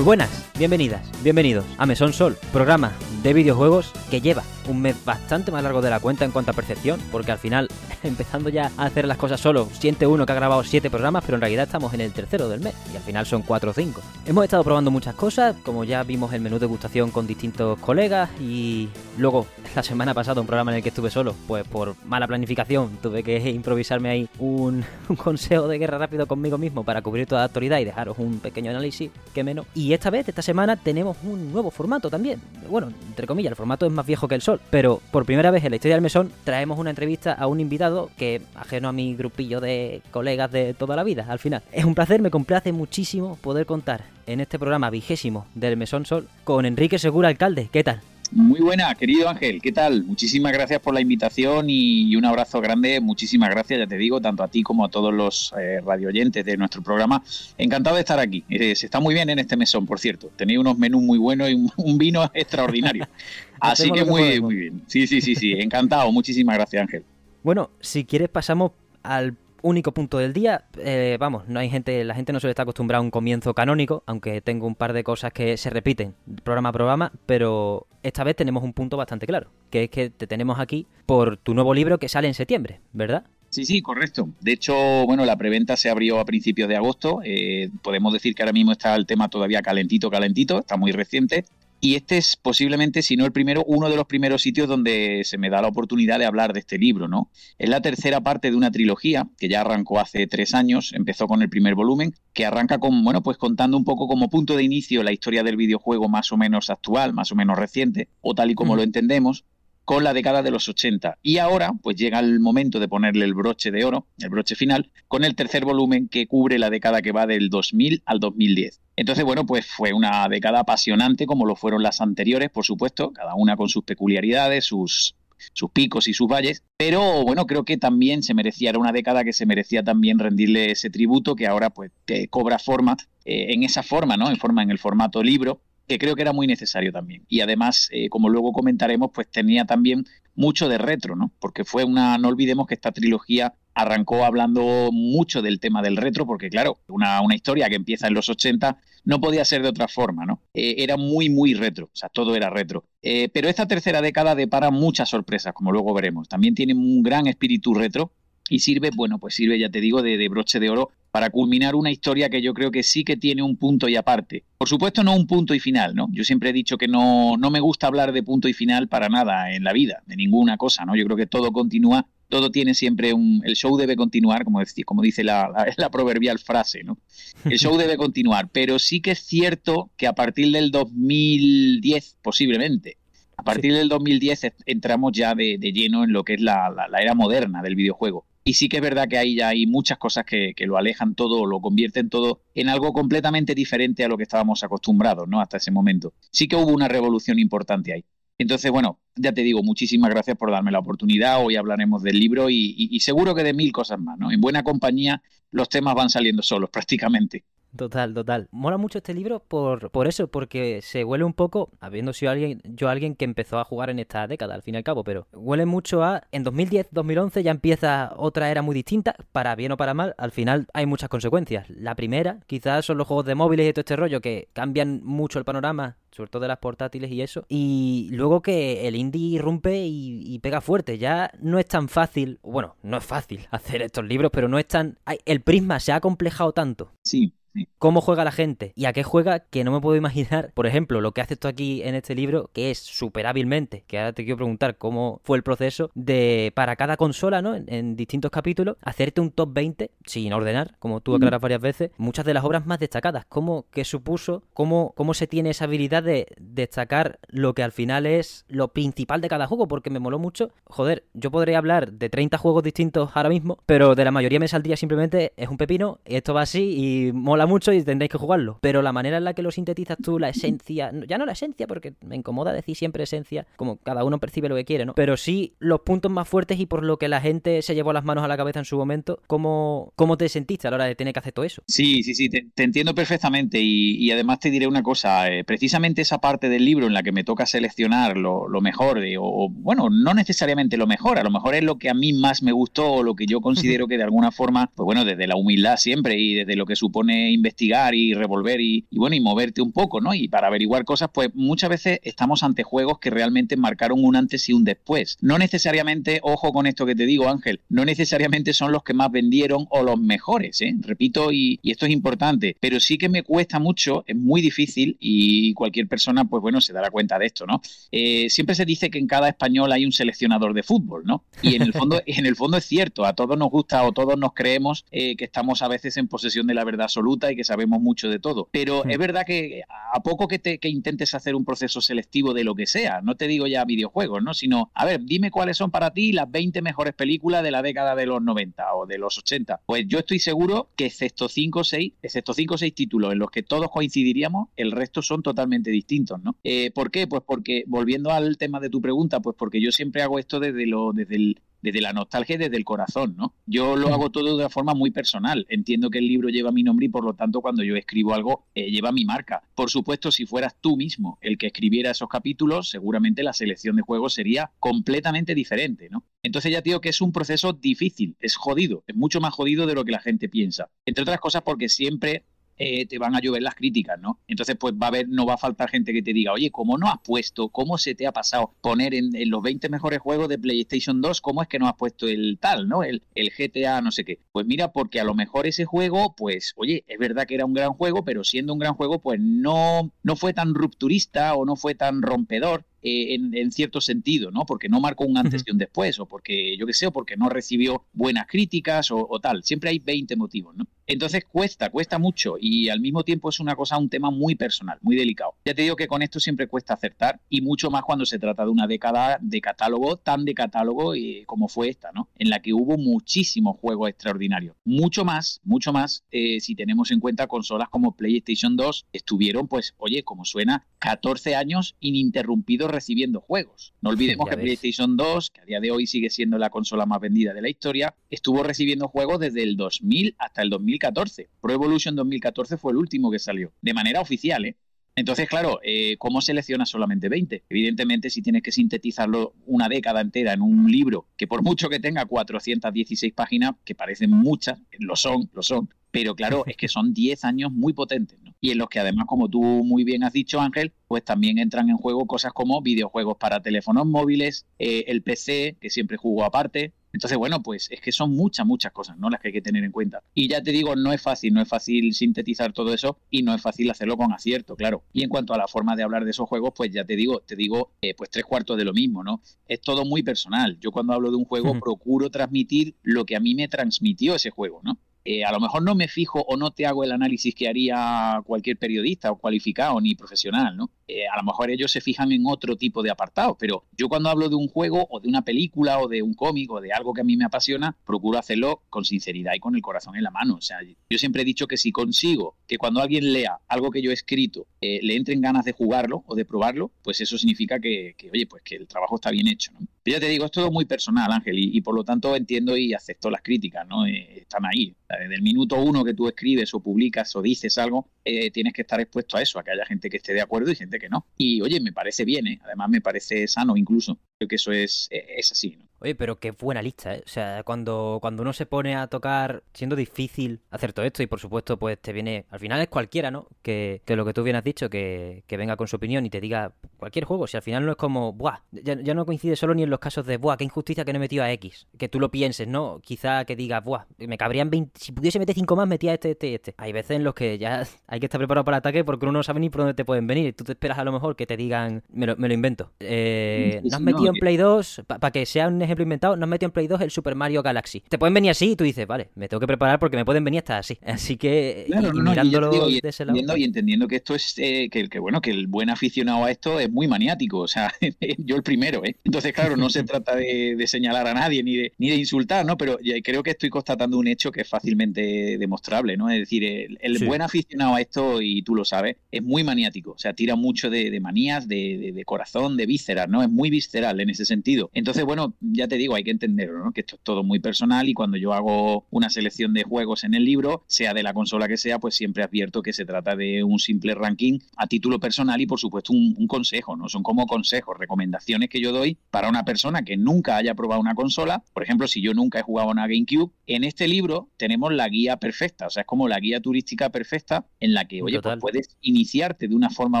Muy buenas, bienvenidas, bienvenidos a Mesón Sol, programa de videojuegos que lleva un mes bastante más largo de la cuenta en cuanto a percepción, porque al final, empezando ya a hacer las cosas solo, siente uno que ha grabado 7 programas, pero en realidad estamos en el tercero del mes, y al final son 4 o 5. Hemos estado probando muchas cosas, como ya vimos el menú de gustación con distintos colegas, y luego la semana pasada un programa en el que estuve solo, pues por mala planificación tuve que improvisarme ahí un, un consejo de guerra rápido conmigo mismo para cubrir toda la actualidad y dejaros un pequeño análisis, que menos. Y esta vez, esta semana, tenemos un nuevo formato también. Bueno, entre comillas, el formato es más viejo que el sol, pero por primera vez en la historia del mesón traemos una entrevista a un invitado que, ajeno a mi grupillo de colegas de toda la vida, al final. Es un placer, me complace muchísimo poder contar en este programa vigésimo del Mesón Sol con Enrique Segura, alcalde. ¿Qué tal? Muy buena, querido Ángel, ¿qué tal? Muchísimas gracias por la invitación y un abrazo grande. Muchísimas gracias, ya te digo, tanto a ti como a todos los eh, radioyentes de nuestro programa. Encantado de estar aquí. Eh, se está muy bien en este mesón, por cierto. Tenéis unos menús muy buenos y un, vino extraordinario. Así que muy, muy bien. Sí, sí, sí, sí. Encantado. Muchísimas gracias, Ángel. Bueno, si quieres pasamos al único punto del día. Eh, vamos, no hay gente, la gente no suele estar acostumbrada a un comienzo canónico, aunque tengo un par de cosas que se repiten programa a programa, pero esta vez tenemos un punto bastante claro, que es que te tenemos aquí por tu nuevo libro que sale en septiembre, ¿verdad? Sí, sí, correcto. De hecho, bueno, la preventa se abrió a principios de agosto. Eh, podemos decir que ahora mismo está el tema todavía calentito, calentito, está muy reciente. Y este es posiblemente, si no el primero, uno de los primeros sitios donde se me da la oportunidad de hablar de este libro, ¿no? Es la tercera parte de una trilogía que ya arrancó hace tres años, empezó con el primer volumen, que arranca con, bueno, pues contando un poco como punto de inicio la historia del videojuego más o menos actual, más o menos reciente, o tal y como mm. lo entendemos, con la década de los 80. Y ahora, pues llega el momento de ponerle el broche de oro, el broche final, con el tercer volumen que cubre la década que va del 2000 al 2010. Entonces, bueno, pues fue una década apasionante, como lo fueron las anteriores, por supuesto, cada una con sus peculiaridades, sus, sus picos y sus valles, pero bueno, creo que también se merecía, era una década que se merecía también rendirle ese tributo que ahora pues cobra forma eh, en esa forma, ¿no? En forma en el formato libro, que creo que era muy necesario también. Y además, eh, como luego comentaremos, pues tenía también mucho de retro, ¿no? Porque fue una, no olvidemos que esta trilogía arrancó hablando mucho del tema del retro, porque claro, una, una historia que empieza en los 80 no podía ser de otra forma, ¿no? Eh, era muy, muy retro, o sea, todo era retro. Eh, pero esta tercera década depara muchas sorpresas, como luego veremos. También tiene un gran espíritu retro y sirve, bueno, pues sirve, ya te digo, de, broche de oro para culminar una historia que yo creo que sí que tiene un punto y aparte. Por supuesto, no un punto y final, ¿no? Yo siempre he dicho que no, no me gusta hablar de punto y final para nada en la vida, de ninguna cosa, ¿no? Yo creo que todo continúa, todo tiene siempre un... El show debe continuar, como, como dice la, la, la proverbial frase, ¿no? El show debe continuar, pero sí que es cierto que a partir del 2010, posiblemente, a partir sí. del 2010 entramos ya de, de, lleno en lo que es la, la, la, era moderna del videojuego. Y sí que es verdad que ahí ya hay muchas cosas que, que, lo alejan todo, lo convierten todo en algo completamente diferente a lo que estábamos acostumbrados, ¿no? Hasta ese momento. Sí que hubo una revolución importante ahí. Entonces, bueno, ya te digo, muchísimas gracias por darme la oportunidad. Hoy hablaremos del libro y, y, seguro que de mil cosas más, ¿no? En buena compañía los temas van saliendo solos prácticamente. Total, total. Mola mucho este libro por, por eso, porque se huele un poco, habiendo sido alguien, yo alguien que empezó a jugar en esta década, al fin y al cabo, pero huele mucho a, en 2010, 2011 ya empieza otra era muy distinta, para bien o para mal, al final hay muchas consecuencias. La primera, quizás son los juegos de móviles y todo este rollo que cambian mucho el panorama, sobre todo de las portátiles y eso, y luego que el indie irrumpe y, y pega fuerte, ya no es tan fácil, bueno, no es fácil hacer estos libros, pero no es tan... El prisma se ha complejado tanto. Sí, cómo juega la gente y a qué juega que no me puedo imaginar. Por ejemplo, lo que haces tú aquí en este libro, que es súper hábilmente, que ahora te quiero preguntar cómo fue el proceso de para cada consola, ¿no? En, en, distintos capítulos, hacerte un top 20 sin ordenar, como tú aclaras varias veces, muchas de las obras más destacadas. ¿Cómo que supuso, cómo, cómo se tiene esa habilidad de destacar lo que al final es lo principal de cada juego? Porque me moló mucho. Joder, yo podría hablar de 30 juegos distintos ahora mismo, pero de la mayoría me saldría simplemente es un pepino, esto va así y mola mucho y tendréis que jugarlo. Pero la manera en la que lo sintetizas tú, la esencia, ya no la esencia, porque me incomoda decir siempre esencia, como cada uno percibe lo que quiere, ¿no? Pero sí los puntos más fuertes y por lo que la gente se llevó las manos a la cabeza en su momento, ¿cómo, cómo te sentiste a la hora de tener que hacer todo eso? Sí, sí, sí, te, te entiendo perfectamente y, y, además te diré una cosa, eh, precisamente esa parte del libro en la que me toca seleccionar lo, lo mejor, de, o bueno, no necesariamente lo mejor, a lo mejor es lo que a mí más me gustó o lo que yo considero que de alguna forma, pues bueno, desde la humildad siempre y desde lo que supone investigar y revolver y, bueno, y moverte un poco, ¿no? Y para averiguar cosas, pues muchas veces estamos ante juegos que realmente marcaron un antes y un después. No necesariamente, ojo con esto que te digo, Ángel, no necesariamente son los que más vendieron o los mejores, ¿eh? Repito, y, esto es importante, pero sí que me cuesta mucho, es muy difícil y cualquier persona, pues bueno, se dará cuenta de esto, ¿no? Eh, siempre se dice que en cada español hay un seleccionador de fútbol, ¿no? Y en el fondo, en el fondo es cierto, a todos nos gusta o todos nos creemos eh, que estamos a veces en posesión de la verdad absoluta y que sabemos mucho de todo. Pero es verdad que a poco que, te, que intentes hacer un proceso selectivo de lo que sea, no te digo ya videojuegos, ¿no? Sino, a ver, dime cuáles son para ti las 20 mejores películas de la década de los 90 o de los 80. Pues yo estoy seguro que excepto 5 o 6, excepto 5 o 6 títulos en los que todos coincidiríamos, el resto son totalmente distintos, ¿no? Eh, ¿Por qué? Pues porque, volviendo al tema de tu pregunta, pues porque yo siempre hago esto desde, lo, desde el desde la nostalgia y desde el corazón, ¿no? Yo lo hago todo de una forma muy personal. Entiendo que el libro lleva mi nombre y por lo tanto cuando yo escribo algo eh, lleva mi marca. Por supuesto, si fueras tú mismo el que escribiera esos capítulos, seguramente la selección de juegos sería completamente diferente, ¿no? Entonces ya digo que es un proceso difícil, es jodido, es mucho más jodido de lo que la gente piensa. Entre otras cosas porque siempre eh, te van a llover las críticas, ¿no? Entonces, pues va a haber, no va a faltar gente que te diga, oye, ¿cómo no has puesto, cómo se te ha pasado poner en, los 20 mejores juegos de PlayStation 2, cómo es que no has puesto el tal, ¿no? El, el GTA, no sé qué. Pues mira, porque a lo mejor ese juego, pues, oye, es verdad que era un gran juego, pero siendo un gran juego, pues no, no fue tan rupturista o no fue tan rompedor eh, en, cierto sentido, ¿no? Porque no marcó un antes y un después, o porque, yo qué sé, o porque no recibió buenas críticas o, tal. Siempre hay 20 motivos, ¿no? Entonces cuesta, cuesta mucho y al mismo tiempo es una cosa, un tema muy personal, muy delicado. Ya te digo que con esto siempre cuesta acertar y mucho más cuando se trata de una década de catálogo, tan de catálogo eh, como fue esta, ¿no? En la que hubo muchísimos juegos extraordinarios. Mucho más, mucho más eh, si tenemos en cuenta consolas como PlayStation 2, estuvieron, pues, oye, como suena, 14 años ininterrumpidos recibiendo juegos. No olvidemos que PlayStation 2, que a día de hoy sigue siendo la consola más vendida de la historia, estuvo recibiendo juegos desde el 2000 hasta el 2014. Pro Evolution 2014 fue el último que salió, de manera oficial, ¿eh? Entonces, claro, eh, ¿cómo seleccionas solamente 20? Evidentemente, si tienes que sintetizarlo una década entera en un libro que por mucho que tenga 416 páginas, que parecen muchas, lo son, lo son, pero claro, es que son 10 años muy potentes, ¿no? Y en los que además, como tú muy bien has dicho, Ángel, pues también entran en juego cosas como videojuegos para teléfonos móviles, eh, el PC, que siempre jugó aparte. Entonces, bueno, pues es que son muchas, muchas cosas, ¿no? Las que hay que tener en cuenta. Y ya te digo, no es fácil, no es fácil sintetizar todo eso y no es fácil hacerlo con acierto, claro. Y en cuanto a la forma de hablar de esos juegos, pues ya te digo, te digo, eh, pues tres cuartos de lo mismo, ¿no? Es todo muy personal. Yo cuando hablo de un juego procuro transmitir lo que a mí me transmitió ese juego, ¿no? Eh, a lo mejor no me fijo o no te hago el análisis que haría cualquier periodista o cualificado ni profesional, ¿no? Eh, a lo mejor ellos se fijan en otro tipo de apartados, pero yo cuando hablo de un juego o de una película o de un cómic o de algo que a mí me apasiona, procuro hacerlo con sinceridad y con el corazón en la mano. O sea, yo siempre he dicho que si consigo que cuando alguien lea algo que yo he escrito eh, le entren ganas de jugarlo o de probarlo, pues eso significa que, oye, pues que el trabajo está bien hecho, ¿no? Pero ya te digo, es todo muy personal, Ángel, y, por lo tanto entiendo y acepto las críticas, ¿no? están ahí desde el minuto uno que tú escribes o publicas o dices algo, eh, tienes que estar expuesto a eso, a que haya gente que esté de acuerdo y gente que no. Y oye, me parece bien, ¿eh? además me parece sano incluso. Creo que eso es, eh, es así, ¿no? Oye, pero qué buena lista, ¿eh? O sea, cuando, cuando uno se pone a tocar, siendo difícil hacer todo esto, y por supuesto, pues te viene. Al final es cualquiera, ¿no? Que, que lo que tú bien has dicho, que, que, venga con su opinión y te diga cualquier juego. Si al final no es como, ¡buah! Ya, ya, no coincide solo ni en los casos de, ¡buah! ¡Qué injusticia que no he metido a X! Que tú lo pienses, ¿no? Quizá que digas, ¡buah! Me cabrían 20. Si pudiese meter 5 más, metía este, este y este. Hay veces en los que ya hay que estar preparado para el ataque porque uno no sabe ni por dónde te pueden venir. Tú te esperas a lo mejor que te digan, me lo, me lo invento. Eh, ¿No has metido en Play 2? Para que sea un ejemplo inventado, ¿no has metido Play 2 el Super Mario Galaxy. Te pueden venir así y tú dices, vale, me tengo que preparar porque me pueden venir hasta así. Así que mirándolo de ese lado. Y entendiendo que esto es, eh, que, que, bueno, que el buen aficionado a esto es muy maniático, o sea, yo el primero, ¿eh? Entonces, claro, no se trata de, señalar a nadie ni de, ni de insultar, ¿no? Pero creo que estoy constatando un hecho que es fácilmente demostrable, ¿no? Es decir, el, buen aficionado a esto, y tú lo sabes, es muy maniático, o sea, tira mucho de, manías, de, de, corazón, de vísceras, ¿no? Es muy visceral en ese sentido. Entonces, bueno, ya te digo, hay que entenderlo, ¿no? Que esto es todo muy personal y cuando yo hago una selección de juegos en el libro, sea de la consola que sea, pues siempre advierto que se trata de un simple ranking a título personal y por supuesto un, un consejo, ¿no? Son como consejos, recomendaciones que yo doy para una persona que nunca haya probado una consola. Por ejemplo, si yo nunca he jugado una GameCube, en este libro tenemos la guía perfecta, o sea, es como la guía turística perfecta en la que, oye, pues puedes iniciarte de una forma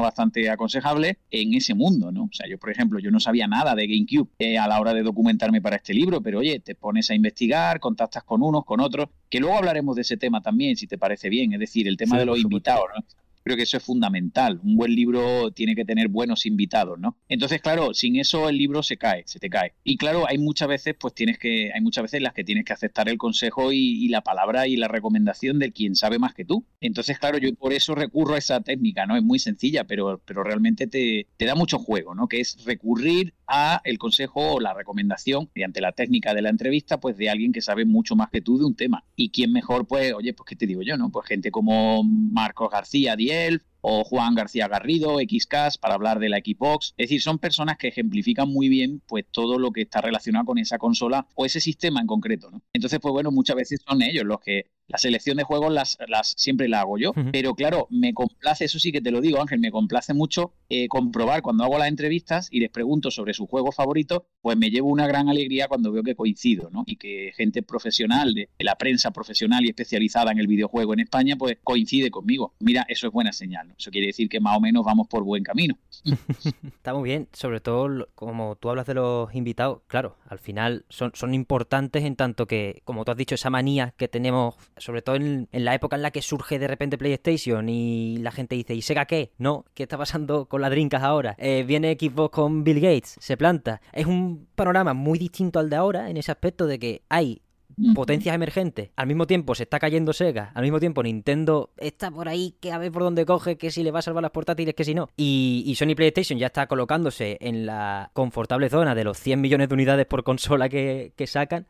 bastante aconsejable en ese mundo, ¿no? O sea, yo, por ejemplo, yo no sabía nada de GameCube eh, a la hora de documentarme para este libro, pero oye, te pones a investigar, contactas con unos, con otros, que luego hablaremos de ese tema también, si te parece bien, es decir, el tema de los invitados, ¿no? Creo que eso es fundamental. Un buen libro tiene que tener buenos invitados, ¿no? Entonces, claro, sin eso el libro se cae, se te cae. Y claro, hay muchas veces, pues tienes que, hay muchas veces las que tienes que aceptar el consejo y, la palabra y la recomendación de quien sabe más que tú. Entonces, claro, yo por eso recurro a esa técnica, ¿no? Es muy sencilla, pero, pero realmente te, te da mucho juego, ¿no? Que es recurrir a el consejo o la recomendación mediante la técnica de la entrevista, pues de alguien que sabe mucho más que tú de un tema. Y quién mejor, pues, oye, pues qué te digo yo, ¿no? Pues gente como Marcos García, o Juan García Garrido, XCAS, para hablar de la Xbox. Es decir, son personas que ejemplifican muy bien pues todo lo que está relacionado con esa consola o ese sistema en concreto, ¿no? Entonces, pues bueno, muchas veces son ellos los que la selección de juegos las, las siempre la hago yo, pero claro, me complace, eso sí que te lo digo, Ángel, me complace mucho eh, comprobar cuando hago las entrevistas y les pregunto sobre su juego favorito, pues me llevo una gran alegría cuando veo que coincido, ¿no? Y que gente profesional de, la prensa profesional y especializada en el videojuego en España, pues coincide conmigo. Mira, eso es buena señal, ¿no? Eso quiere decir que más o menos vamos por buen camino. Está muy bien, sobre todo como tú hablas de los invitados, claro, al final son, son importantes en tanto que, como tú has dicho, esa manía que tenemos sobre todo en, la época en la que surge de repente PlayStation y la gente dice, ¿y Sega qué? No, ¿qué está pasando con las drinkas ahora? Eh, viene Xbox con Bill Gates, se planta. Es un panorama muy distinto al de ahora en ese aspecto de que hay potencias emergentes. Al mismo tiempo se está cayendo Sega. Al mismo tiempo Nintendo está por ahí que a ver por dónde coge, que si le va a salvar las portátiles, que si no. Y, y Sony PlayStation ya está colocándose en la confortable zona de los 100 millones de unidades por consola que, que sacan.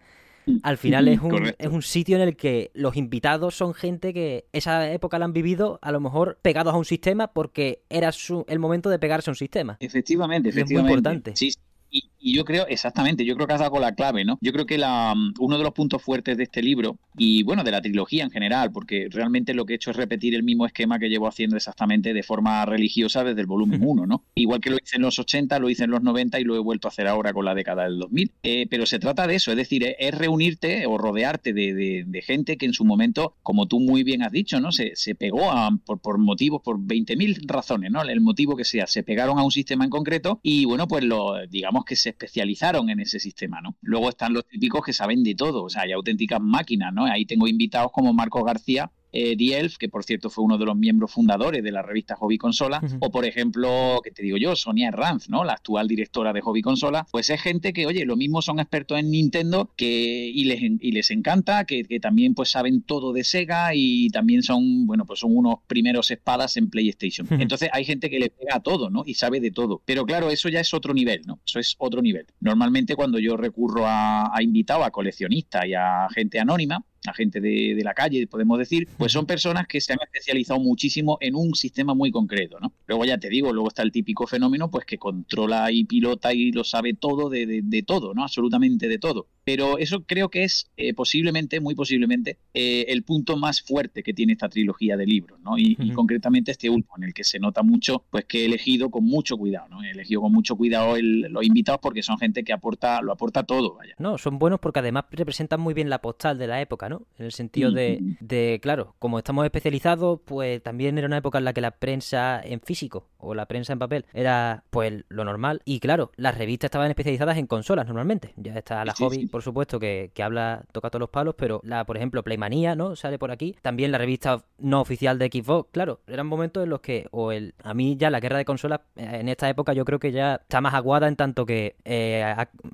Al final es un, es un sitio en el que los invitados son gente que esa época la han vivido a lo mejor pegados a un sistema porque era su, el momento de pegarse a un sistema. Efectivamente, efectivamente. Es muy importante. Sí, y, yo creo, exactamente, yo creo que has dado la clave, ¿no? Yo creo que la, mm, uno de los puntos fuertes de este libro, y bueno, de la trilogía en general, porque realmente lo que he hecho es repetir el mismo esquema que llevo haciendo exactamente de forma religiosa desde el volumen 1, ¿no? Igual que lo hice en los 80, lo hice en los 90 y lo he vuelto a hacer ahora con la década del 2000. Eh, pero se trata de eso, es decir, es reunirte o rodearte de, de, gente que en su momento, como tú muy bien has dicho, ¿no? Se, se pegó a, por, por motivos, por 20.000 razones, ¿no? El motivo que sea, se pegaron a un sistema en concreto y bueno, pues lo, digamos que se especializaron en ese sistema, ¿no? Luego están los típicos que saben de todo, o sea, hay auténticas máquinas, ¿no? Ahí tengo invitados como Marco García, eh, Dielf, que por cierto fue uno de los miembros fundadores de la revista Hobby Consola, o por ejemplo, que te digo yo, Sonia Herranz, ¿no? La actual directora de Hobby Consola, pues es gente que, oye, lo mismo son expertos en Nintendo que, y, les, y les encanta, que, también pues saben todo de Sega y también son, bueno, pues son unos primeros espadas en PlayStation. Entonces hay gente que le pega a todo, ¿no? Y sabe de todo. Pero claro, eso ya es otro nivel, ¿no? Eso es otro nivel. Normalmente cuando yo recurro a, a invitados, a coleccionistas y a gente anónima, a gente de, de, la calle, podemos decir, pues son personas que se han especializado muchísimo en un sistema muy concreto, ¿no? Luego ya te digo, luego está el típico fenómeno, pues que controla y pilota y lo sabe todo de, de, todo, ¿no? Absolutamente de todo. Pero eso creo que es eh, posiblemente, muy posiblemente, eh, el punto más fuerte que tiene esta trilogía de libros, ¿no? Y, concretamente este último, en el que se nota mucho, pues que he elegido con mucho cuidado, ¿no? He elegido con mucho cuidado los invitados porque son gente que aporta, lo aporta todo, vaya. No, son buenos porque además representan muy bien la postal de la época, ¿no? En el sentido de, de, claro, como estamos especializados, pues también era una época en la que la prensa en físico o la prensa en papel era pues lo normal. Y claro, las revistas estaban especializadas en consolas normalmente. Ya está la hobby, por supuesto, que, que, habla, toca todos los palos, pero la, por ejemplo, Playmanía, ¿no? Sale por aquí. También la revista no oficial de Xbox. Claro, eran momentos en los que, o el, a mí ya la guerra de consolas eh, en esta época yo creo que ya está más aguada en tanto que eh,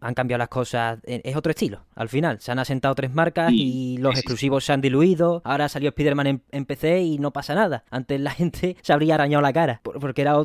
han cambiado las cosas. Es otro estilo. Al final, se han asentado tres marcas y los exclusivos se han diluido. Ahora salió Spider-Man en, PC y no pasa nada. Antes la gente se habría arañado la cara porque era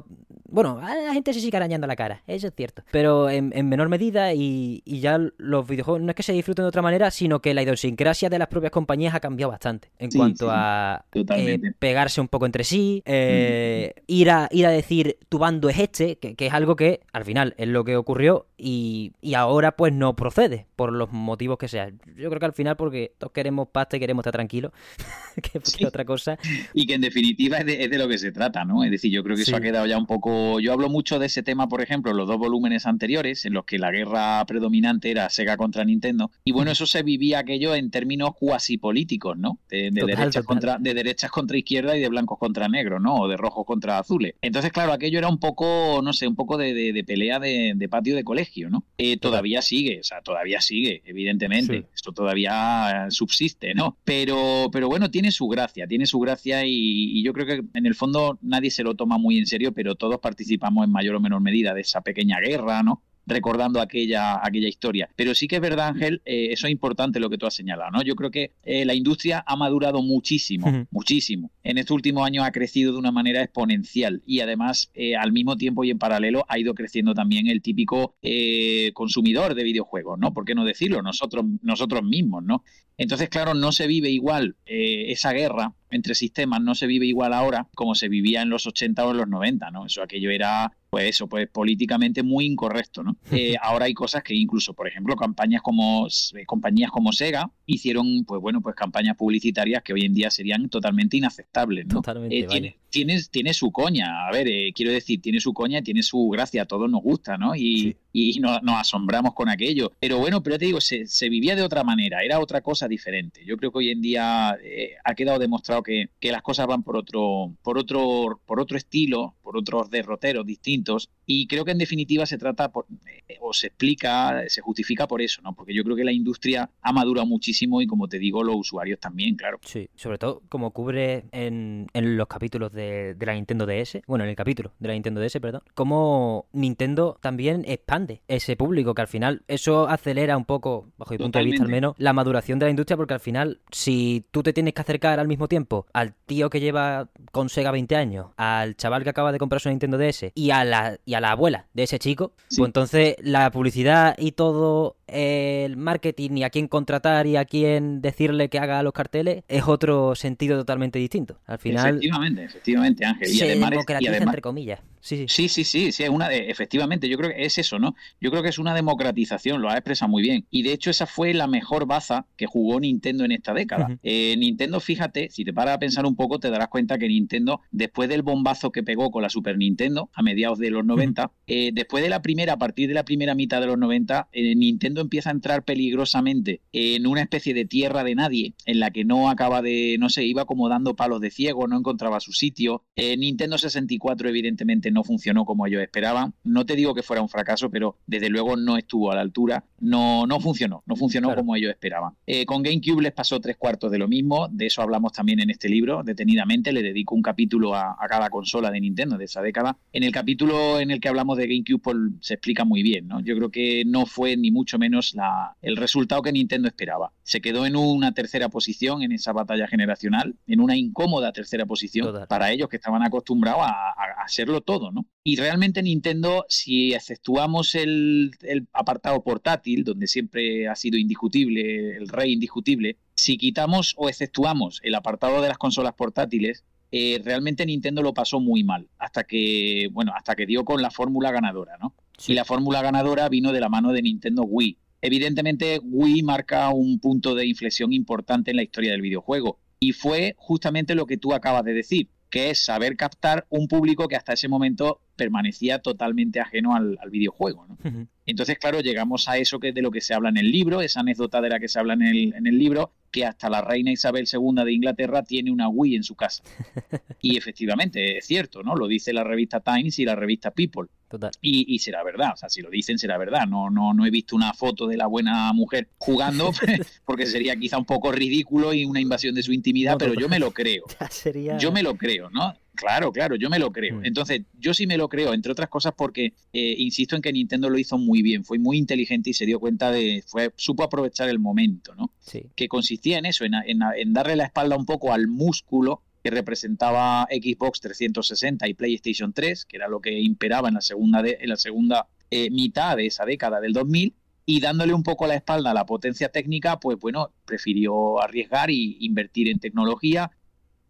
Bueno, la gente se sigue arañando la cara, eso es cierto. Pero en, menor medida y, ya los videojuegos no es que se disfruten de otra manera, sino que la idiosincrasia de las propias compañías ha cambiado bastante en cuanto a eh, pegarse un poco entre sí, eh, ir, a, ir a decir tu bando es este, que, es algo que al final es lo que ocurrió y, ahora pues no procede por los motivos que sean. Yo creo que al final porque todos queremos pasta y queremos estar tranquilos, que, otra cosa. Y que en definitiva es de, lo que se trata, ¿no? Es decir, yo creo que eso ha quedado ya un poco... Yo hablo mucho de ese tema, por ejemplo, los dos volúmenes anteriores, en los que la guerra predominante era Sega contra Nintendo. Y bueno, eso se vivía aquello en términos cuasi políticos, ¿no? De, derechas, Contra, de derechas contra izquierda y de blancos contra negros, ¿no? O de rojos contra azules. Entonces, claro, aquello era un poco, no sé, un poco de, pelea de, patio de colegio, ¿no? Eh, todavía sigue, o sea, todavía sigue, evidentemente. Esto todavía subsiste, ¿no? Pero, pero bueno, tiene su gracia, tiene su gracia y, yo creo que en el fondo nadie se lo toma muy en serio, pero todos participamos en mayor o menor medida de esa pequeña guerra, ¿no? Recordando aquella, aquella historia. Pero sí que es verdad, Ángel, eh, eso es importante lo que tú has señalado, ¿no? Yo creo que eh, la industria ha madurado muchísimo, muchísimo. En estos últimos años ha crecido de una manera exponencial y además eh, al mismo tiempo y en paralelo ha ido creciendo también el típico consumidor de videojuegos, ¿no? ¿Por qué no decirlo? Nosotros, nosotros mismos, ¿no? Entonces, claro, no se vive igual esa guerra entre sistemas, no se vive igual ahora como se vivía en los 80 o en los 90, ¿no? Eso aquello era pues eso, pues políticamente muy incorrecto, ¿no? Eh, ahora hay cosas que incluso, por ejemplo, campañas como eh, compañías como Sega hicieron, pues bueno, pues campañas publicitarias que hoy en día serían totalmente inaceptables, ¿no? Totalmente, eh, tiene, tiene, tiene, su coña, a ver, quiero decir, tiene su coña, tiene su gracia, a todos nos gusta, ¿no? Y, y nos, asombramos con aquello. Pero bueno, pero te digo, se, se, vivía de otra manera, era otra cosa diferente. Yo creo que hoy en día ha quedado demostrado que, que las cosas van por otro, por otro, por otro estilo, por otros derroteros distintos y creo que en definitiva se trata eh, o se explica, se justifica por eso, ¿no? Porque yo creo que la industria ha madurado muchísimo y como te digo, los usuarios también, claro. Sí, sobre todo como cubre en, en los capítulos de, la Nintendo DS, bueno, en el capítulo de la Nintendo DS, perdón, como Nintendo también expande ese público, que al final eso acelera un poco, bajo mi punto de vista al menos, la maduración de la industria, porque al final, si tú te tienes que acercar al mismo tiempo al tío que lleva con Sega 20 años, al chaval que acaba de comprar su Nintendo DS y a la, y a la abuela de ese chico, pues entonces la publicidad y todo el marketing y a quién contratar y a quién decirle que haga los carteles es otro sentido totalmente distinto. Al final. Efectivamente, efectivamente, Ángel. Y además, entre comillas. Sí, sí, sí, sí, sí, es una efectivamente, yo creo que es eso, ¿no? Yo creo que es una democratización, lo ha expresado muy bien. Y de hecho, esa fue la mejor baza que jugó Nintendo en esta década. Eh, Nintendo, fíjate, si te paras a pensar un poco, te darás cuenta que Nintendo, después del bombazo que pegó con la Super Nintendo a mediados de los 90, eh, después de la primera, a partir de la primera mitad de los 90, eh, Nintendo empieza a entrar peligrosamente en una especie de tierra de nadie, en la que no acaba de, no sé, iba como dando palos de ciego, no encontraba su sitio. Nintendo 64, evidentemente, no funcionó como ellos esperaban. No te digo que fuera un fracaso, pero desde luego no estuvo a la altura. No, no funcionó, no funcionó como ellos esperaban. Eh, con GameCube les pasó tres cuartos de lo mismo. De eso hablamos también en este libro, detenidamente. Le dedico un capítulo a, cada consola de Nintendo de esa década. En el capítulo en el que hablamos de GameCube pues, se explica muy bien. ¿no? Yo creo que no fue ni mucho menos la, el resultado que Nintendo esperaba. Se quedó en una tercera posición en esa batalla generacional, en una incómoda tercera posición para ellos que estaban acostumbrados a, a hacerlo todo. Y realmente Nintendo, si exceptuamos el, apartado portátil, donde siempre ha sido indiscutible, el rey indiscutible, si quitamos o exceptuamos el apartado de las consolas portátiles, eh, realmente Nintendo lo pasó muy mal, hasta que, bueno, hasta que dio con la fórmula ganadora, ¿no? Y la fórmula ganadora vino de la mano de Nintendo Wii. Evidentemente, Wii marca un punto de inflexión importante en la historia del videojuego. Y fue justamente lo que tú acabas de decir que es saber captar un público que hasta ese momento permanecía totalmente ajeno al, videojuego. Entonces, claro, llegamos a eso que de lo que se habla en el libro, esa anécdota de la que se habla en el, en el libro, que hasta la reina Isabel II de Inglaterra tiene una Wii en su casa. Y efectivamente, es cierto, ¿no? Lo dice la revista Times y la revista People. Y, será verdad, o sea, si lo dicen será verdad. No, no, no he visto una foto de la buena mujer jugando, porque sería quizá un poco ridículo y una invasión de su intimidad, pero yo me lo creo. Yo me lo creo, ¿no? Claro, claro, yo me lo creo. Mm. Entonces, yo sí me lo creo, entre otras cosas porque eh, insisto en que Nintendo lo hizo muy bien, fue muy inteligente y se dio cuenta de, fue, supo aprovechar el momento, ¿no? Sí. Que consistía en eso, en, en, darle la espalda un poco al músculo que representaba Xbox 360 y PlayStation 3, que era lo que imperaba en la segunda, de, en la segunda eh, mitad de esa década del 2000, y dándole un poco la espalda a la potencia técnica, pues bueno, prefirió arriesgar y invertir en tecnología,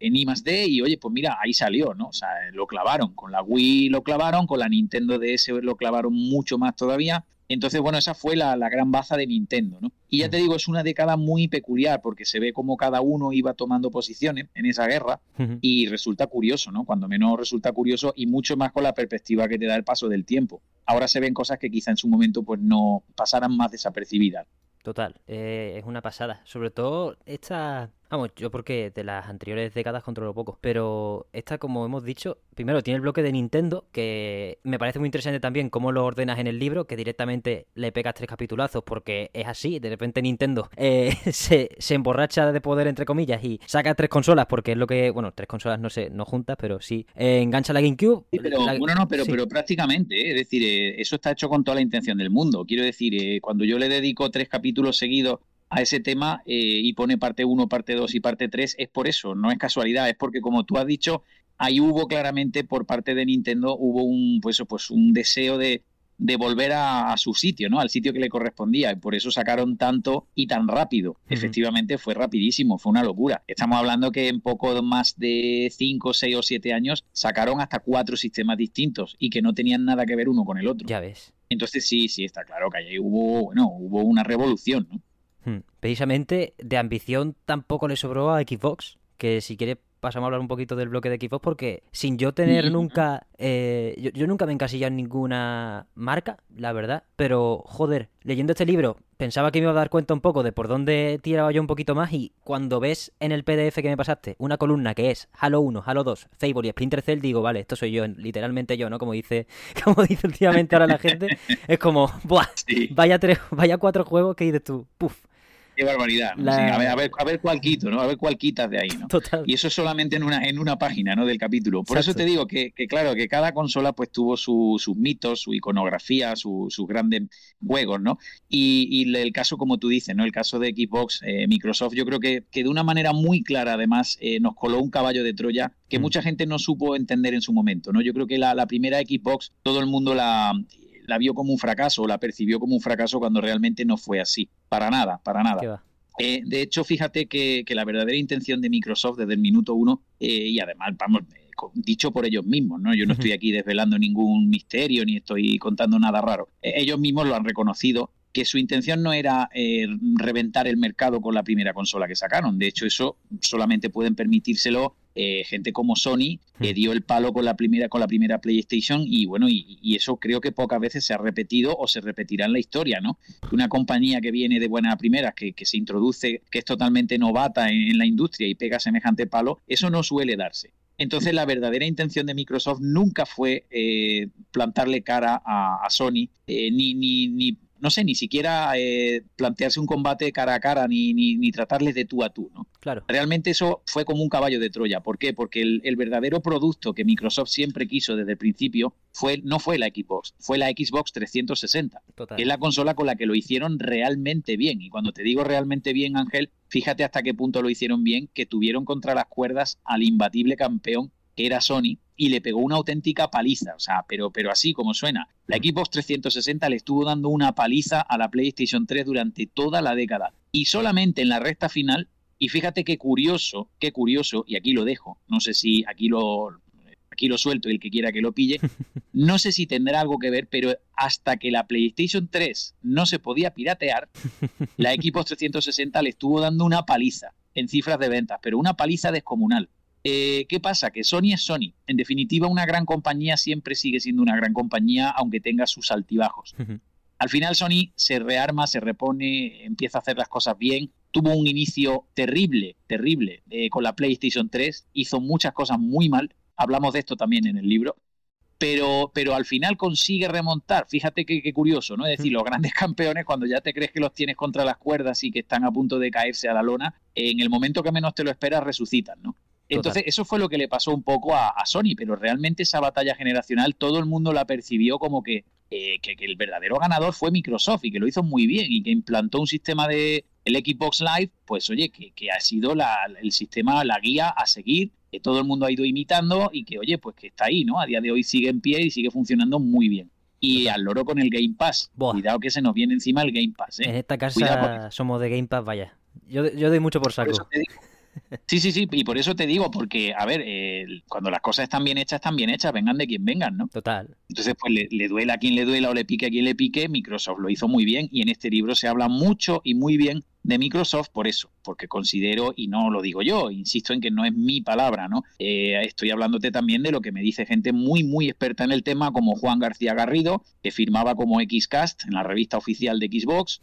en I D, y oye, pues mira, ahí salió, ¿no? O sea, lo clavaron, con la Wii lo clavaron, con la Nintendo DS lo clavaron mucho más todavía, entonces, bueno, esa fue la, gran baza de Nintendo, ¿no? Y ya te digo, es una década muy peculiar porque se ve como cada uno iba tomando posiciones en esa guerra y resulta curioso, ¿no? Cuando menos resulta curioso y mucho más con la perspectiva que te da el paso del tiempo. Ahora se ven cosas que quizá en su momento pues no pasaran más desapercibidas. Total, eh, es una pasada. Sobre todo esta Vamos, yo porque de las anteriores décadas controlo poco. Pero esta, como hemos dicho, primero tiene el bloque de Nintendo, que me parece muy interesante también cómo lo ordenas en el libro, que directamente le pegas tres capitulazos, porque es así. De repente Nintendo eh, se, emborracha de poder, entre comillas, y saca tres consolas, porque es lo que, bueno, tres consolas no sé, no juntas, pero sí. Eh, engancha la GameCube. Sí, pero, bueno, no, pero, pero prácticamente, eh, es decir, eso está hecho con toda la intención del mundo. Quiero decir, cuando yo le dedico tres capítulos seguidos a ese tema eh, y pone parte 1, parte 2 y parte 3 es por eso, no es casualidad, es porque como tú has dicho, ahí hubo claramente por parte de Nintendo hubo un pues, pues un deseo de, de volver a, su sitio, ¿no? Al sitio que le correspondía. Y por eso sacaron tanto y tan rápido. Efectivamente, fue rapidísimo, fue una locura. Estamos hablando que en poco más de 5, 6 o 7 años sacaron hasta cuatro sistemas distintos y que no tenían nada que ver uno con el otro. Ya ves. Entonces sí, sí, está claro que ahí hubo, bueno, hubo una revolución, ¿no? Hmm. Precisamente de ambición tampoco le sobró a Xbox, que si quiere pasamos a hablar un poquito del bloque de Xbox porque sin yo tener nunca eh, yo, nunca me encasillado en ninguna marca la verdad pero joder leyendo este libro pensaba que me iba a dar cuenta un poco de por dónde tiraba yo un poquito más y cuando ves en el PDF que me pasaste una columna que es Halo 1 Halo 2 Fable y Splinter Cell digo vale esto soy yo literalmente yo no como dice como dice últimamente ahora la gente es como buah vaya tres vaya cuatro juegos que dices tú puf Qué barbaridad. a, ver, a, ver, a, ver, cuál quito, ¿no? A ver cuál quitas de ahí, ¿no? Total. Y eso solamente en una, en una página, ¿no? Del capítulo. Por eso te digo que, claro, que cada consola pues tuvo sus mitos, su iconografía, sus grandes juegos, ¿no? Y, el caso, como tú dices, ¿no? El caso de Xbox, eh, Microsoft, yo creo que, que, de una manera muy clara, además, eh, nos coló un caballo de Troya que mm. mucha gente no supo entender en su momento, ¿no? Yo creo que la, la primera Xbox, todo el mundo la la vio como un fracaso o la percibió como un fracaso cuando realmente no fue así. Para nada, para nada. Eh, de hecho, fíjate que, la verdadera intención de Microsoft desde el minuto uno, eh, y además, vamos, eh, dicho por ellos mismos, ¿no? Yo no estoy aquí desvelando ningún misterio ni estoy contando nada raro. ellos mismos lo han reconocido que su intención no era reventar el mercado con la primera consola que sacaron. De hecho, eso solamente pueden permitírselo eh, gente como Sony que hmm. dio el palo con la primera con la primera PlayStation y bueno y, eso creo que pocas veces se ha repetido o se repetirá en la historia no una compañía que viene de buena primera que, se introduce que es totalmente novata en, la industria y pega semejante palo eso no suele darse entonces la verdadera intención de Microsoft nunca fue eh, plantarle cara a, Sony eh, ni, ni, ni no sé, ni siquiera eh, plantearse un combate cara a cara ni, ni, tratarles de tú a tú, ¿no? Claro. Realmente eso fue como un caballo de Troya. ¿Por qué? Porque el, verdadero producto que Microsoft siempre quiso desde el principio fue, no fue la Xbox, fue la Xbox 360, que es la consola con la que lo hicieron realmente bien. Y cuando te digo realmente bien, Ángel, fíjate hasta qué punto lo hicieron bien, que tuvieron contra las cuerdas al imbatible campeón que era Sony, y le pegó una auténtica paliza, o sea, pero, pero así como suena. La Xbox 360 le estuvo dando una paliza a la PlayStation 3 durante toda la década. Y solamente en la recta final, y fíjate qué curioso, qué curioso, y aquí lo dejo, no sé si aquí lo, aquí lo suelto y el que quiera que lo pille, no sé si tendrá algo que ver, pero hasta que la PlayStation 3 no se podía piratear, la Xbox 360 le estuvo dando una paliza en cifras de ventas, pero una paliza descomunal. Eh, ¿Qué pasa? Que Sony es Sony. En definitiva, una gran compañía siempre sigue siendo una gran compañía, aunque tenga sus altibajos. Al final, Sony se rearma, se repone, empieza a hacer las cosas bien. Tuvo un inicio terrible, terrible eh, con la PlayStation 3. Hizo muchas cosas muy mal. Hablamos de esto también en el libro. Pero, pero, al final consigue remontar. Fíjate qué, curioso, ¿no? Es decir, los grandes campeones, cuando ya te crees que los tienes contra las cuerdas y que están a punto de caerse a la lona, en el momento que menos te lo esperas, resucitan, ¿no? Entonces, eso fue lo que le pasó un poco a, Sony, pero realmente esa batalla generacional todo el mundo la percibió como que, eh, que, el verdadero ganador fue Microsoft y que lo hizo muy bien y que implantó un sistema de el Xbox Live, pues oye, que, ha sido el sistema, la guía a seguir que todo el mundo ha ido imitando y que, oye, pues que está ahí, ¿no? A día de hoy sigue en pie y sigue funcionando muy bien. Y al loro con el Game Pass. Cuidado que se nos viene encima el Game Pass. ¿eh? En esta casa somos de Game Pass, vaya. Yo, yo doy mucho por saco. Sí, sí, sí, y por eso te digo, porque, a ver, eh, cuando las cosas están bien hechas, están bien hechas, vengan de quien vengan, ¿no? Total. Entonces, pues le, le duela a quien le duela o le pique a quien le pique, Microsoft lo hizo muy bien y en este libro se habla mucho y muy bien de Microsoft por eso, porque considero, y no lo digo yo, insisto en que no es mi palabra, ¿no? Eh, estoy hablándote también de lo que me dice gente muy, muy experta en el tema, como Juan García Garrido, que firmaba como Xcast en la revista oficial de Xbox,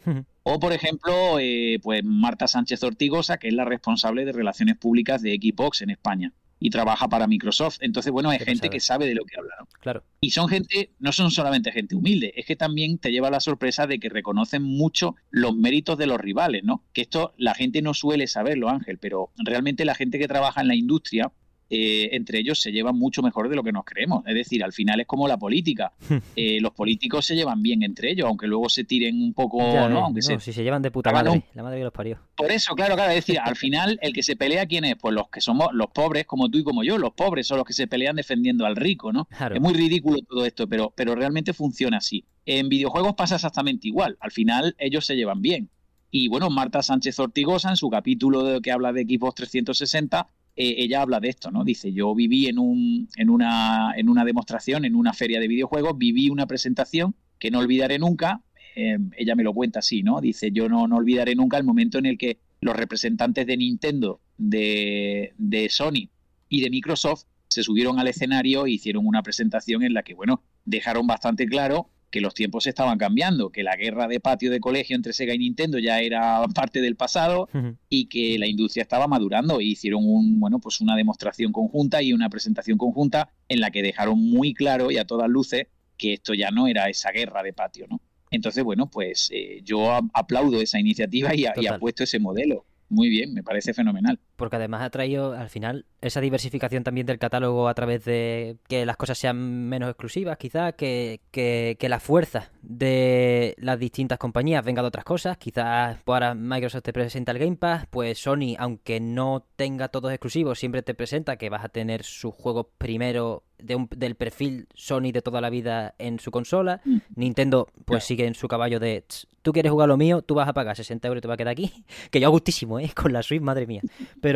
o por ejemplo, eh, pues Marta Sánchez Ortigosa, que es la responsable de relaciones públicas de Xbox en España y trabaja para Microsoft. Entonces, bueno, hay gente que sabe de lo que habla. Claro. Y son gente, no son solamente gente humilde, es que también te lleva la sorpresa de que reconocen mucho los méritos de los rivales, ¿no? Que esto la gente no suele saberlo, Ángel, pero realmente la gente que trabaja en la industria eh, entre ellos se llevan mucho mejor de lo que nos creemos. Es decir, al final es como la política. Eh, los políticos se llevan bien entre ellos, aunque luego se tiren un poco, ¿no? Aunque se... si se llevan de puta madre, la madre que los parió. Por eso, claro, claro, es decir, al final el que se pelea, ¿quién es? Pues los que somos los pobres, como tú y como yo, los pobres son los que se pelean defendiendo al rico, ¿no? Es muy ridículo todo esto, pero, pero realmente funciona así. En videojuegos pasa exactamente igual. Al final ellos se llevan bien. Y bueno, Marta Sánchez Ortigosa, en su capítulo de, que habla de equipos 360, eh, ella habla de esto, ¿no? Dice, yo viví en, un, en, una, en una demostración, en una feria de videojuegos, viví una presentación que no olvidaré nunca, eh, ella me lo cuenta así, ¿no? Dice, yo no, no olvidaré nunca el momento en el que los representantes de Nintendo, de, de Sony y de Microsoft se subieron al escenario e hicieron una presentación en la que, bueno, dejaron bastante claro que los tiempos estaban cambiando, que la guerra de patio de colegio entre Sega y Nintendo ya era parte del pasado y que la industria estaba madurando e hicieron un, bueno, pues una demostración conjunta y una presentación conjunta en la que dejaron muy claro y a todas luces que esto ya no era esa guerra de patio, ¿no? Entonces, bueno, pues eh, yo aplaudo esa iniciativa y, y apuesto ese modelo muy bien, me parece fenomenal. Porque además ha traído al final esa diversificación también del catálogo a través de que las cosas sean menos exclusivas, quizás, que, que, la fuerza de las distintas compañías venga de otras cosas. Quizás ahora Microsoft te presenta el Game Pass, pues Sony, aunque no tenga todos exclusivos, siempre te presenta que vas a tener sus juegos primero de del perfil Sony de toda la vida en su consola. Mm. Nintendo, pues sigue en su caballo de tú quieres jugar lo mío, tú vas a pagar 60 euros y te va a quedar aquí. Que yo a gustísimo, ¿eh? Con la Switch, madre mía. Pero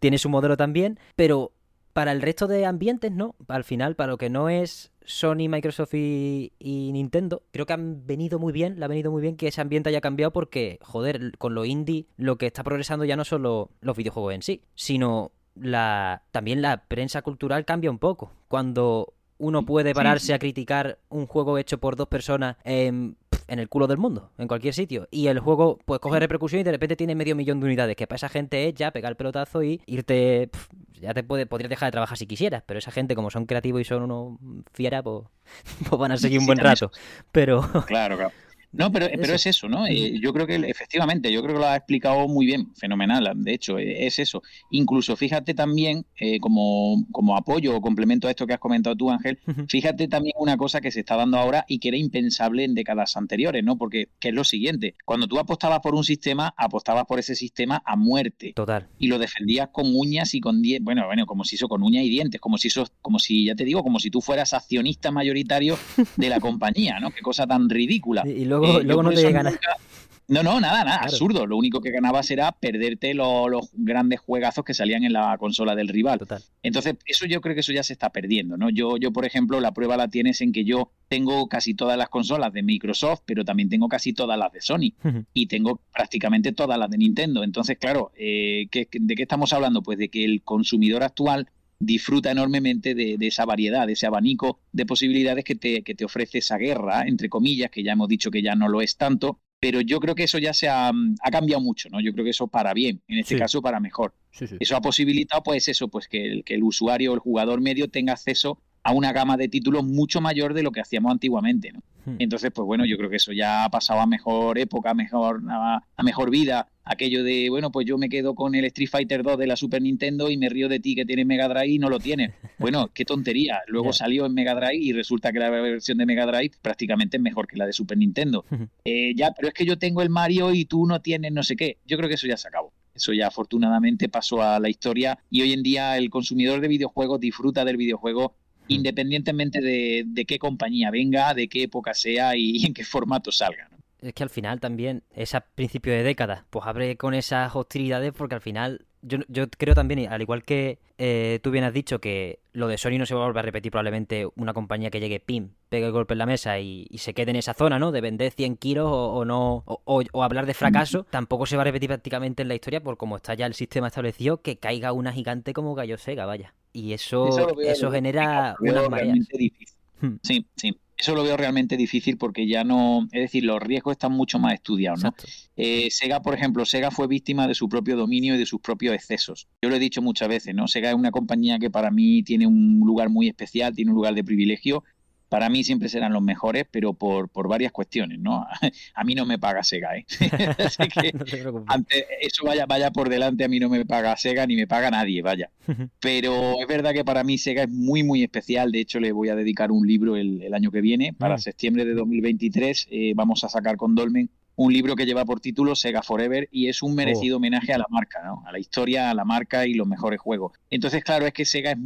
tiene su modelo también. Pero para el resto de ambientes, no. Al final, para lo que no es Sony, Microsoft y, Nintendo, creo que han venido muy bien, le ha venido muy bien que ese ambiente haya cambiado porque, joder, con lo indie lo que está progresando ya no son los videojuegos en sí, sino la también la prensa cultural cambia un poco. Cuando uno puede pararse a criticar un juego hecho por dos personas en, en, el culo del mundo, en cualquier sitio, y el juego pues coge repercusión y de repente tiene medio millón de unidades, que para esa gente es ya pegar el pelotazo y irte, ya te puede, podrías dejar de trabajar si quisieras, pero esa gente como son creativos y son uno fiera, pues, pues van a seguir un buen rato. Pero... Claro, claro. No, pero, pero es eso, ¿no? Eh, yo creo que efectivamente, yo creo que lo ha explicado muy bien, fenomenal. De hecho, eh, es eso. Incluso fíjate también, eh, como, como apoyo o complemento a esto que has comentado tú, Ángel, fíjate también una cosa que se está dando ahora y que era impensable en décadas anteriores, ¿no? Porque que es lo siguiente, cuando tú apostabas por un sistema, apostabas por ese sistema a muerte. Total. Y lo defendías con uñas y con dientes, bueno, bueno, como si eso con uñas y dientes, como si eso, como si, ya te digo, como si tú fueras accionista mayoritario de la compañía, ¿no? Qué cosa tan ridícula. Y luego eh, luego, no te. No, no, nada, nada, absurdo. Lo único que ganabas era perderte los grandes juegazos que salían en la consola del rival. Total. Entonces, eso yo creo que eso ya se está perdiendo, ¿no? Yo, yo, por ejemplo, la prueba la tienes en que yo tengo casi todas las consolas de Microsoft, pero también tengo casi todas las de Sony. Y tengo prácticamente todas las de Nintendo. Entonces, claro, eh, ¿de qué estamos hablando? Pues de que el consumidor actual disfruta enormemente de, esa variedad, de ese abanico de posibilidades que te, que te ofrece esa guerra, entre comillas, que ya hemos dicho que ya no lo es tanto, pero yo creo que eso ya se ha, cambiado mucho, ¿no? Yo creo que eso para bien, en este caso para mejor. Eso ha posibilitado, pues eso, pues que el, que el usuario o el jugador medio tenga acceso a una gama de títulos mucho mayor de lo que hacíamos antiguamente, ¿no? Hmm. Entonces, pues bueno, yo creo que eso ya ha pasado a mejor época, a mejor, a, mejor vida. Aquello de, bueno, pues yo me quedo con el Street Fighter 2 de la Super Nintendo y me río de ti que tienes Mega Drive y no lo tienes. Bueno, qué tontería. Luego salió en Mega Drive y resulta que la versión de Mega Drive prácticamente es mejor que la de Super Nintendo. Eh, ya, pero es que yo tengo el Mario y tú no tienes no sé qué. Yo creo que eso ya se acabó. Eso ya afortunadamente pasó a la historia y hoy en día el consumidor de videojuegos disfruta del videojuego. Independientemente de, qué compañía venga, de qué época sea y, en qué formato salga. Es que al final también, ese principio de década, pues abre con esas hostilidades porque al final yo, yo creo también, al igual que eh, tú bien has dicho que lo de Sony no se va a volver a repetir probablemente una compañía que llegue, pim, pegue el golpe en la mesa y, se quede en esa zona, ¿no? De vender 100 kilos o, no, o, hablar de fracaso, tampoco se va a repetir prácticamente en la historia por como está ya el sistema establecido, que caiga una gigante como Gallo Sega, vaya. Y eso, eso, genera unas mareas. Hmm. Sí, sí. Eso lo veo realmente difícil porque ya no, es decir, los riesgos están mucho más estudiados, ¿no? Eh, Sega, por ejemplo, Sega fue víctima de su propio dominio y de sus propios excesos. Yo lo he dicho muchas veces, ¿no? Sega es una compañía que para mí tiene un lugar muy especial, tiene un lugar de privilegio para mí siempre serán los mejores, pero por, por varias cuestiones, ¿no? A mí no me paga Sega, ¿eh? Así que eso vaya, vaya por delante, a mí no me paga Sega ni me paga nadie, vaya. Pero es verdad que para mí Sega es muy, muy especial. De hecho, le voy a dedicar un libro el, año que viene. Para mm. septiembre de 2023 eh, vamos a sacar con Dolmen un libro que lleva por título Sega Forever y es un merecido oh. homenaje a la marca, ¿no? a la historia, a la marca y los mejores juegos. Entonces, claro, es que Sega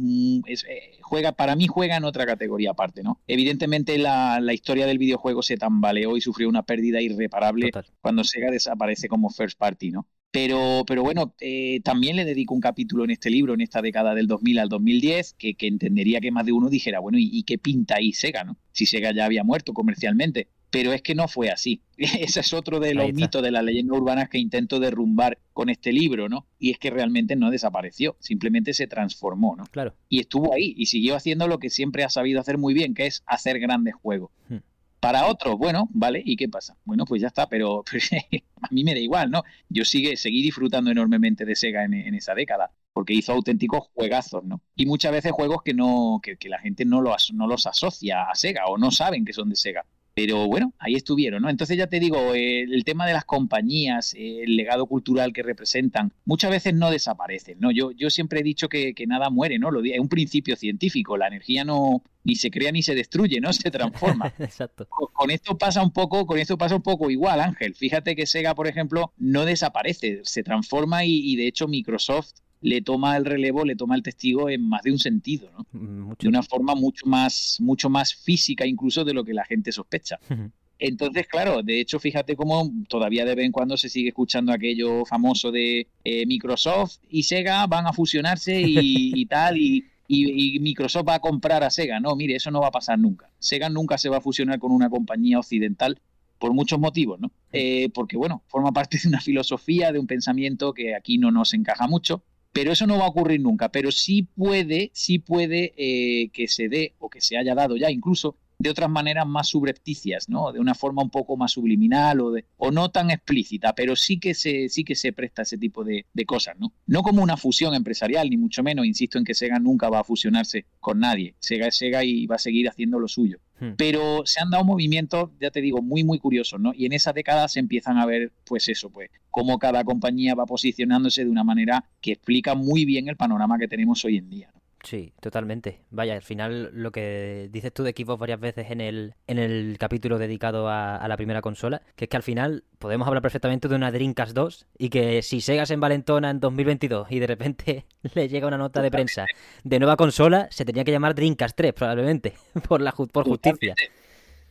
es, eh, juega, para mí juega en otra categoría aparte, ¿no? Evidentemente la, historia del videojuego se tambaleó y sufrió una pérdida irreparable cuando Sega desaparece como first party, ¿no? Pero, pero bueno, eh, también le dedico un capítulo en este libro, en esta década del 2000 al 2010, que, que entendería que más de uno dijera, bueno, ¿y, ¿y, qué pinta ahí Sega, no? Si Sega ya había muerto comercialmente pero es que no fue así. Ese es otro de los mitos de la leyenda urbana que intento derrumbar con este libro, ¿no? Y es que realmente no desapareció, simplemente se transformó, ¿no? Claro. Y estuvo ahí y siguió haciendo lo que siempre ha sabido hacer muy bien, que es hacer grandes juegos. Hmm. Para otros, bueno, vale, ¿y qué pasa? Bueno, pues ya está, pero, a mí me da igual, ¿no? Yo sigue, seguí disfrutando enormemente de Sega en, esa década, porque hizo auténticos juegazos, ¿no? Y muchas veces juegos que no, que, que la gente no los, no los asocia a Sega o no saben que son de Sega. Pero bueno, ahí estuvieron, ¿no? Entonces ya te digo, eh, el tema de las compañías, eh, el legado cultural que representan, muchas veces no desaparecen, ¿no? Yo, yo siempre he dicho que, nada muere, ¿no? Lo, es un principio científico, la energía no ni se crea ni se destruye, ¿no? Se transforma. Exacto. Con, esto pasa un poco, con esto pasa un poco igual, Ángel. Fíjate que Sega, por ejemplo, no desaparece, se transforma y de hecho Microsoft le toma el relevo, le toma el testigo en más de un sentido, ¿no? Mm, de una forma mucho más, mucho más física incluso de lo que la gente sospecha. Entonces, claro, de hecho, fíjate cómo todavía de vez en cuando se sigue escuchando aquello famoso de eh, Microsoft y Sega van a fusionarse y, tal, y, Microsoft va a comprar a Sega. No, mire, eso no va a pasar nunca. Sega nunca se va a fusionar con una compañía occidental por muchos motivos, ¿no? Eh, porque, bueno, forma parte de una filosofía, de un pensamiento que aquí no nos encaja mucho pero eso no va a ocurrir nunca. Pero sí puede, sí puede eh, que se dé o que se haya dado ya incluso de otras maneras más subrepticias, ¿no? De una forma un poco más subliminal o, de, o no tan explícita, pero sí que se, sí que se presta ese tipo de, cosas, ¿no? No como una fusión empresarial, ni mucho menos, insisto en que Sega nunca va a fusionarse con nadie. Sega es Sega y va a seguir haciendo lo suyo. Hmm. Pero se han dado movimientos, ya te digo, muy, muy curiosos, ¿no? Y en esa década se empiezan a ver, pues eso, pues, cómo cada compañía va posicionándose de una manera que explica muy bien el panorama que tenemos hoy en día. Sí, totalmente. Vaya, al final lo que dices tú de equipos varias veces en el, en el capítulo dedicado a, la primera consola, que es que al final podemos hablar perfectamente de una Dreamcast 2 y que si Sega en Valentona en 2022 y de repente le llega una nota de prensa de nueva consola, se tenía que llamar Dreamcast 3 probablemente, por, la, por justicia.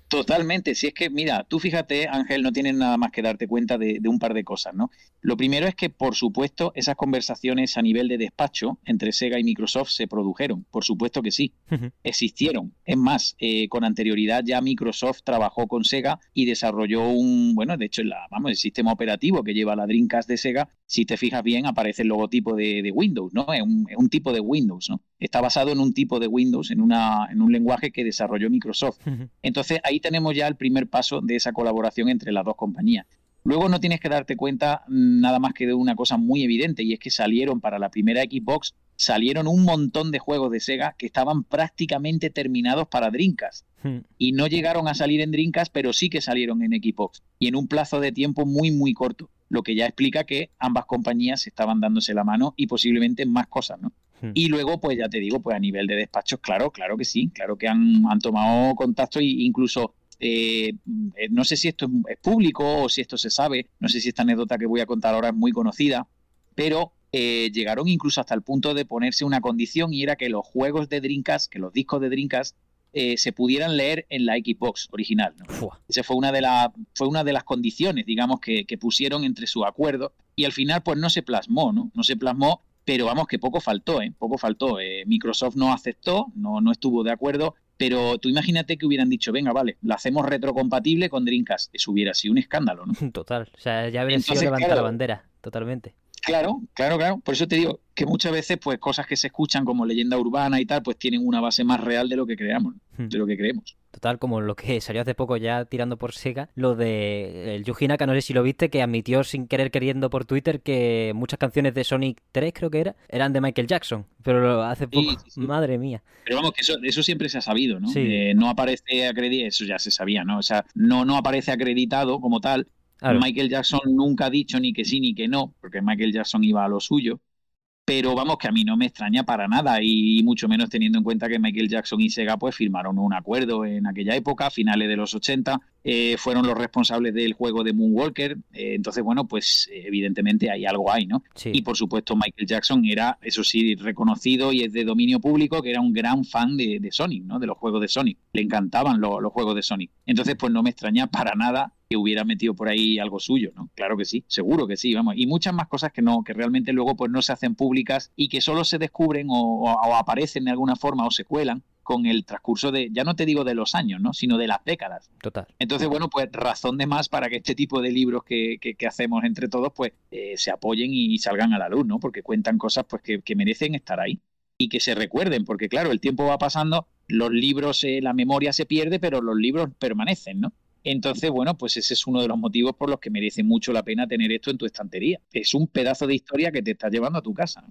Totalmente, si es que, mira, tú fíjate, Ángel, no tienes nada más que darte cuenta de, un par de cosas, ¿no? Lo primero es que, por supuesto, esas conversaciones a nivel de despacho entre Sega y Microsoft se produjeron, por supuesto que sí, existieron. Es más, eh, con anterioridad ya Microsoft trabajó con Sega y desarrolló un, bueno, de hecho, la, vamos, el sistema operativo que lleva la Dreamcast de Sega, si te fijas bien, aparece el logotipo de, Windows, ¿no? Es un, es un, tipo de Windows, ¿no? Está basado en un tipo de Windows, en, una, en un lenguaje que desarrolló Microsoft. Entonces, ahí tenemos ya el primer paso de esa colaboración entre las dos compañías. Luego no tienes que darte cuenta nada más que de una cosa muy evidente y es que salieron para la primera Xbox, salieron un montón de juegos de Sega que estaban prácticamente terminados para Dreamcast. Hmm. Y no llegaron a salir en Dreamcast, pero sí que salieron en Xbox. Y en un plazo de tiempo muy, muy corto. Lo que ya explica que ambas compañías estaban dándose la mano y posiblemente más cosas, ¿no? Hmm. Y luego, pues ya te digo, pues a nivel de despachos, claro, claro que sí, claro que han, han tomado contacto e incluso eh, eh, no sé si esto es público o si esto se sabe, no sé si esta anécdota que voy a contar ahora es muy conocida, pero eh, llegaron incluso hasta el punto de ponerse una condición y era que los juegos de Dreamcast, que los discos de eh, se pudieran leer en la Xbox original. Esa fue una de las fue una de las condiciones, digamos, que, que, pusieron entre su acuerdo y al final pues no se plasmó, ¿no? No se plasmó, pero vamos que poco faltó, ¿eh? Poco faltó. Eh, Microsoft no aceptó, no, no estuvo de acuerdo. Pero tú imagínate que hubieran dicho, venga, vale, la hacemos retrocompatible con Dreamcast. Eso hubiera sido un escándalo, ¿no? Total. O sea, ya habría sido levantar la bandera, totalmente. Claro, claro, claro. Por eso te digo que muchas veces, pues, cosas que se escuchan como leyenda urbana y tal, pues tienen una base más real de lo que creamos, hmm. de lo que creemos. Total, como lo que salió hace poco ya tirando por Sega, lo de el Yuji Naka, no sé si lo viste, que admitió sin querer queriendo por Twitter que muchas canciones de Sonic 3, creo que era, eran de Michael Jackson. Pero hace poco, madre mía. Pero vamos, que eso, siempre se ha sabido, ¿no? Eh, no aparece acreditado, eso ya se sabía, ¿no? O sea, no, no aparece acreditado como tal, Michael Jackson nunca ha dicho ni que sí ni que no, porque Michael Jackson iba a lo suyo pero vamos que a mí no me extraña para nada y mucho menos teniendo en cuenta que Michael Jackson y Sega pues firmaron un acuerdo en aquella época, finales de los 80, eh, fueron los responsables del juego de Moonwalker, eh, entonces bueno pues evidentemente hay algo ahí, ¿no? Y por supuesto Michael Jackson era, eso sí, reconocido y es de dominio público que era un gran fan de, Sonic, ¿no? De los juegos de Sonic, le encantaban los juegos de Sonic, entonces pues no me extraña para nada que hubiera metido por ahí algo suyo, ¿no? Claro que sí, seguro que sí, vamos. Y muchas más cosas que no, que realmente luego pues no se hacen públicas y que solo se descubren o, aparecen de alguna forma o se cuelan con el transcurso de, ya no te digo de los años, ¿no? Sino de las décadas. Total. Entonces, bueno, pues razón de más para que este tipo de libros que, que, hacemos entre todos, pues eh, se apoyen y, salgan a la luz, ¿no? Porque cuentan cosas pues que, que, merecen estar ahí y que se recuerden, porque claro, el tiempo va pasando, los libros, eh, la memoria se pierde, pero los libros permanecen, ¿no? Entonces, bueno, pues ese es uno de los motivos por los que merece mucho la pena tener esto en tu estantería. Es un pedazo de historia que te estás llevando a tu casa.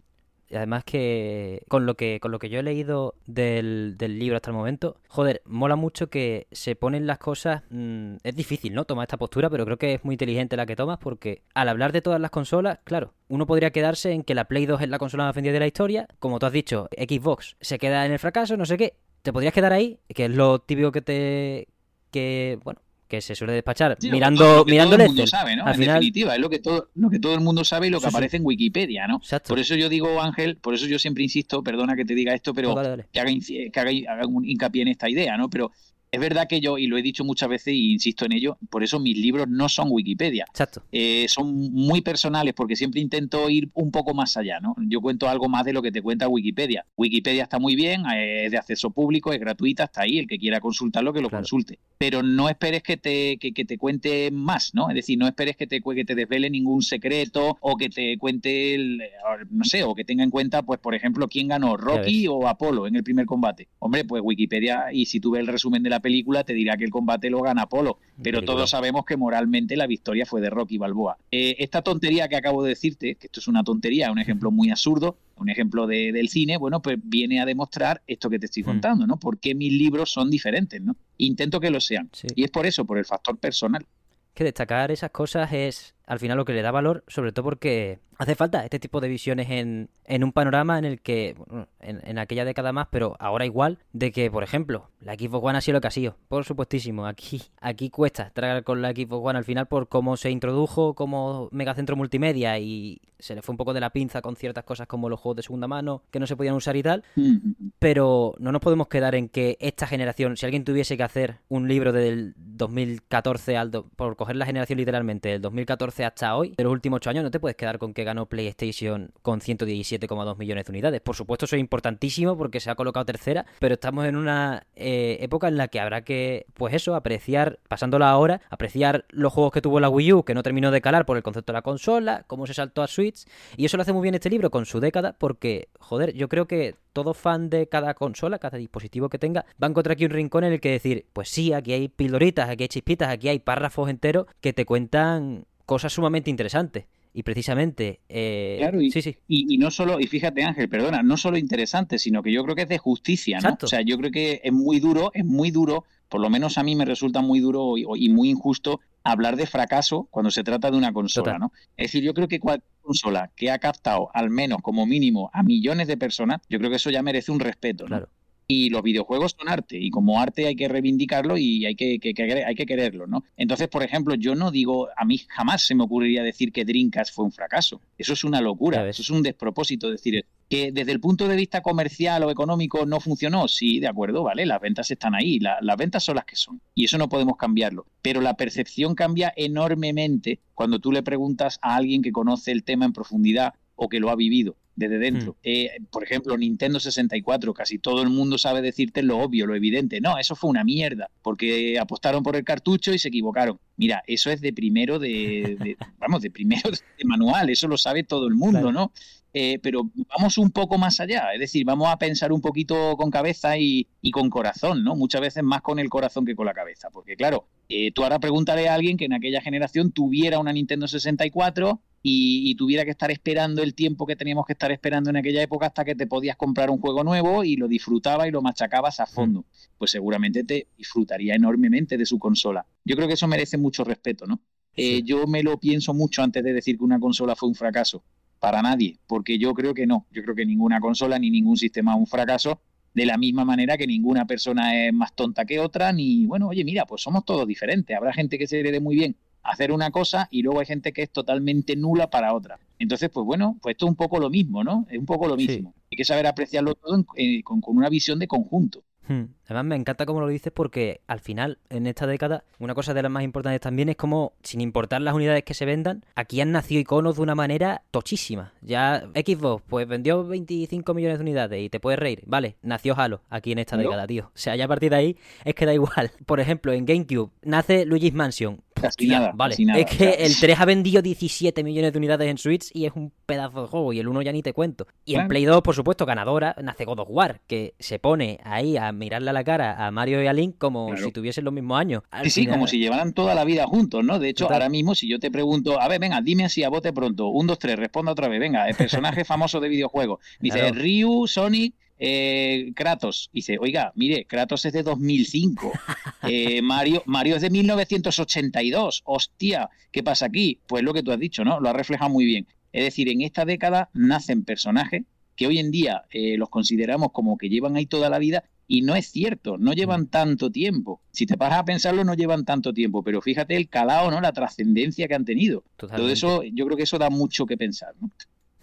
Además que con lo que con lo que yo he leído del, libro hasta el momento, joder, mola mucho que se ponen las cosas. Mm, es difícil, ¿no? Tomar esta postura, pero creo que es muy inteligente la que tomas porque al hablar de todas las consolas, claro, uno podría quedarse en que la Play 2 es la consola más vendida de la historia. Como tú has dicho, Xbox se queda en el fracaso, no sé qué. Te podrías quedar ahí, que es lo típico que te. que, bueno, que se suele despachar mirando, mirando el mundo sabe, ¿no? en definitiva, es lo que todo, lo que todo el mundo sabe y lo que aparece en Wikipedia, ¿no? Por eso yo digo, Ángel, por eso yo siempre insisto, perdona que te diga esto, pero que, haga, que haga, un hincapié en esta idea, ¿no? Pero es verdad que yo, y lo he dicho muchas veces y insisto en ello, por eso mis libros no son Wikipedia. Exacto. Eh, son muy personales porque siempre intento ir un poco más allá, ¿no? Yo cuento algo más de lo que te cuenta Wikipedia. Wikipedia está muy bien, eh, es de acceso público, es gratuita, está ahí, el que quiera consultarlo que lo consulte. Pero no esperes que te, que, te cuente más, ¿no? Es decir, no esperes que te, que te desvele ningún secreto o que te cuente, el, no sé, o que tenga en cuenta, pues, por ejemplo, quién ganó, Rocky o Apolo en el primer combate. Hombre, pues Wikipedia, y si tú ves el resumen de la película te dirá que el combate lo gana Apolo, pero todos sabemos que moralmente la victoria fue de Rocky Balboa. Eh, esta tontería que acabo de decirte, que esto es una tontería, un ejemplo muy absurdo, un ejemplo de, del cine, bueno, pues viene a demostrar esto que te estoy hmm. contando, ¿no? ¿Por qué mis libros son diferentes, ¿no? Intento que lo sean. Y es por eso, por el factor personal. Que destacar esas cosas es al final lo que le da valor, sobre todo porque hace falta este tipo de visiones en, en un panorama en el que, en, aquella década más, pero ahora igual, de que, por ejemplo, la Xbox One ha sido lo que ha sido, por supuestísimo, aquí, aquí cuesta tragar con la Xbox One al final por cómo se introdujo como megacentro multimedia y se le fue un poco de la pinza con ciertas cosas como los juegos de segunda mano que no se podían usar y tal, mm. pero no nos podemos quedar en que esta generación, si alguien tuviese que hacer un libro del 2014 al, por coger la generación literalmente, del 2014 hasta hoy, de los últimos ocho años, no te puedes quedar con que ganó PlayStation con 117,2 millones de unidades. Por supuesto, eso es importantísimo porque se ha colocado tercera, pero estamos en una eh, época en la que habrá que, pues eso, apreciar, pasándola ahora, apreciar los juegos que tuvo la Wii U, que no terminó de calar por el concepto de la consola, cómo se saltó a Switch, y eso lo hace muy bien este libro con su década, porque, joder, yo creo que todo fan de cada consola, cada dispositivo que tenga, va a encontrar aquí un rincón en el que decir, pues sí, aquí hay pildoritas, aquí hay chispitas, aquí hay párrafos enteros que te cuentan cosas sumamente interesantes. Y precisamente. Eh, claro, y, sí, sí. Y, no solo, y fíjate Ángel, perdona, no solo interesante, sino que yo creo que es de justicia, ¿no? O sea, yo creo que es muy duro, es muy duro, por lo menos a mí me resulta muy duro y, muy injusto hablar de fracaso cuando se trata de una consola, ¿no? Es decir, yo creo que cualquier consola que ha captado al menos como mínimo a millones de personas, yo creo que eso ya merece un respeto, ¿no? Claro. Y los videojuegos son arte, y como arte hay que reivindicarlo y hay que, hay que quererlo, ¿no? Entonces, por ejemplo, yo no digo, a mí jamás se me ocurriría decir que Dreamcast fue un fracaso. Eso es una locura, eso es un despropósito decir que desde el punto de vista comercial o económico no funcionó, sí, de acuerdo, vale, las ventas están ahí, las ventas son las que son, y eso no podemos cambiarlo, pero la percepción cambia enormemente cuando tú le preguntas a alguien que conoce el tema en profundidad o que lo ha vivido desde dentro. Hmm. Eh, por ejemplo, Nintendo 64, casi todo el mundo sabe decirte lo obvio, lo evidente. No, eso fue una mierda, porque apostaron por el cartucho y se equivocaron. Mira, eso es de primero de, vamos, de primero de manual, eso lo sabe todo el mundo, ¿no? Eh, pero vamos un poco más allá, es decir, vamos a pensar un poquito con cabeza y, con corazón, ¿no? Muchas veces más con el corazón que con la cabeza, porque claro, eh, tú ahora pregúntale a alguien que en aquella generación tuviera una Nintendo 64 y, tuviera que estar esperando el tiempo que teníamos que estar esperando en aquella época hasta que te podías comprar un juego nuevo y lo disfrutaba y lo machacabas a mm. fondo, pues seguramente te disfrutaría enormemente de su consola. Yo creo que eso merece mucho respeto, ¿no? Eh, yo me lo pienso mucho antes de decir que una consola fue un fracaso para nadie, porque yo creo que no, yo creo que ninguna consola ni ningún sistema es un fracaso, de la misma manera que ninguna persona es más tonta que otra, ni bueno, oye, mira, pues somos todos diferentes, habrá gente que se herede muy bien hacer una cosa y luego hay gente que es totalmente nula para otra. Entonces, pues bueno, pues esto es un poco lo mismo, ¿no? Es un poco lo mismo. Hay que saber apreciarlo todo eh, con, con una visión de conjunto. Hmm. Además me encanta cómo lo dices porque al final, en esta década, una cosa de las más importantes también es como, sin importar las unidades que se vendan, aquí han nacido iconos de una manera tochísima. Ya Xbox, pues vendió 25 millones de unidades y te puedes reír. Vale, nació Halo aquí en esta década, tío. O sea, ya a partir de ahí es que da igual. Por ejemplo, en GameCube nace Luigi's Mansion. Casi nada, vale. es que el 3 ha vendido 17 millones de unidades en Switch y es un pedazo de juego y el 1 ya ni te cuento. Y en Play 2, por supuesto, ganadora, nace God of War, que se pone ahí a mirarle a la cara a Mario y a Link como si tuviesen los mismos años. sí, sí, como si llevaran toda la vida juntos, ¿no? De hecho, ahora mismo, si yo te pregunto, a ver, venga, dime así a bote pronto, un, dos, tres, responda otra vez, venga, el personaje famoso de videojuegos. Dice Ryu, Sonic, eh, Kratos. Dice, oiga, mire, Kratos es de 2005. Eh, Mario, Mario es de 1982. Hostia, ¿qué pasa aquí? Pues lo que tú has dicho, ¿no? Lo ha reflejado muy bien. Es decir, en esta década nacen personajes que hoy en día eh, los consideramos como que llevan ahí toda la vida y no es cierto, no llevan mm. tanto tiempo. Si te paras a pensarlo, no llevan tanto tiempo, pero fíjate el calado, ¿no? La trascendencia que han tenido. Todo eso, yo creo que eso da mucho que pensar, ¿no?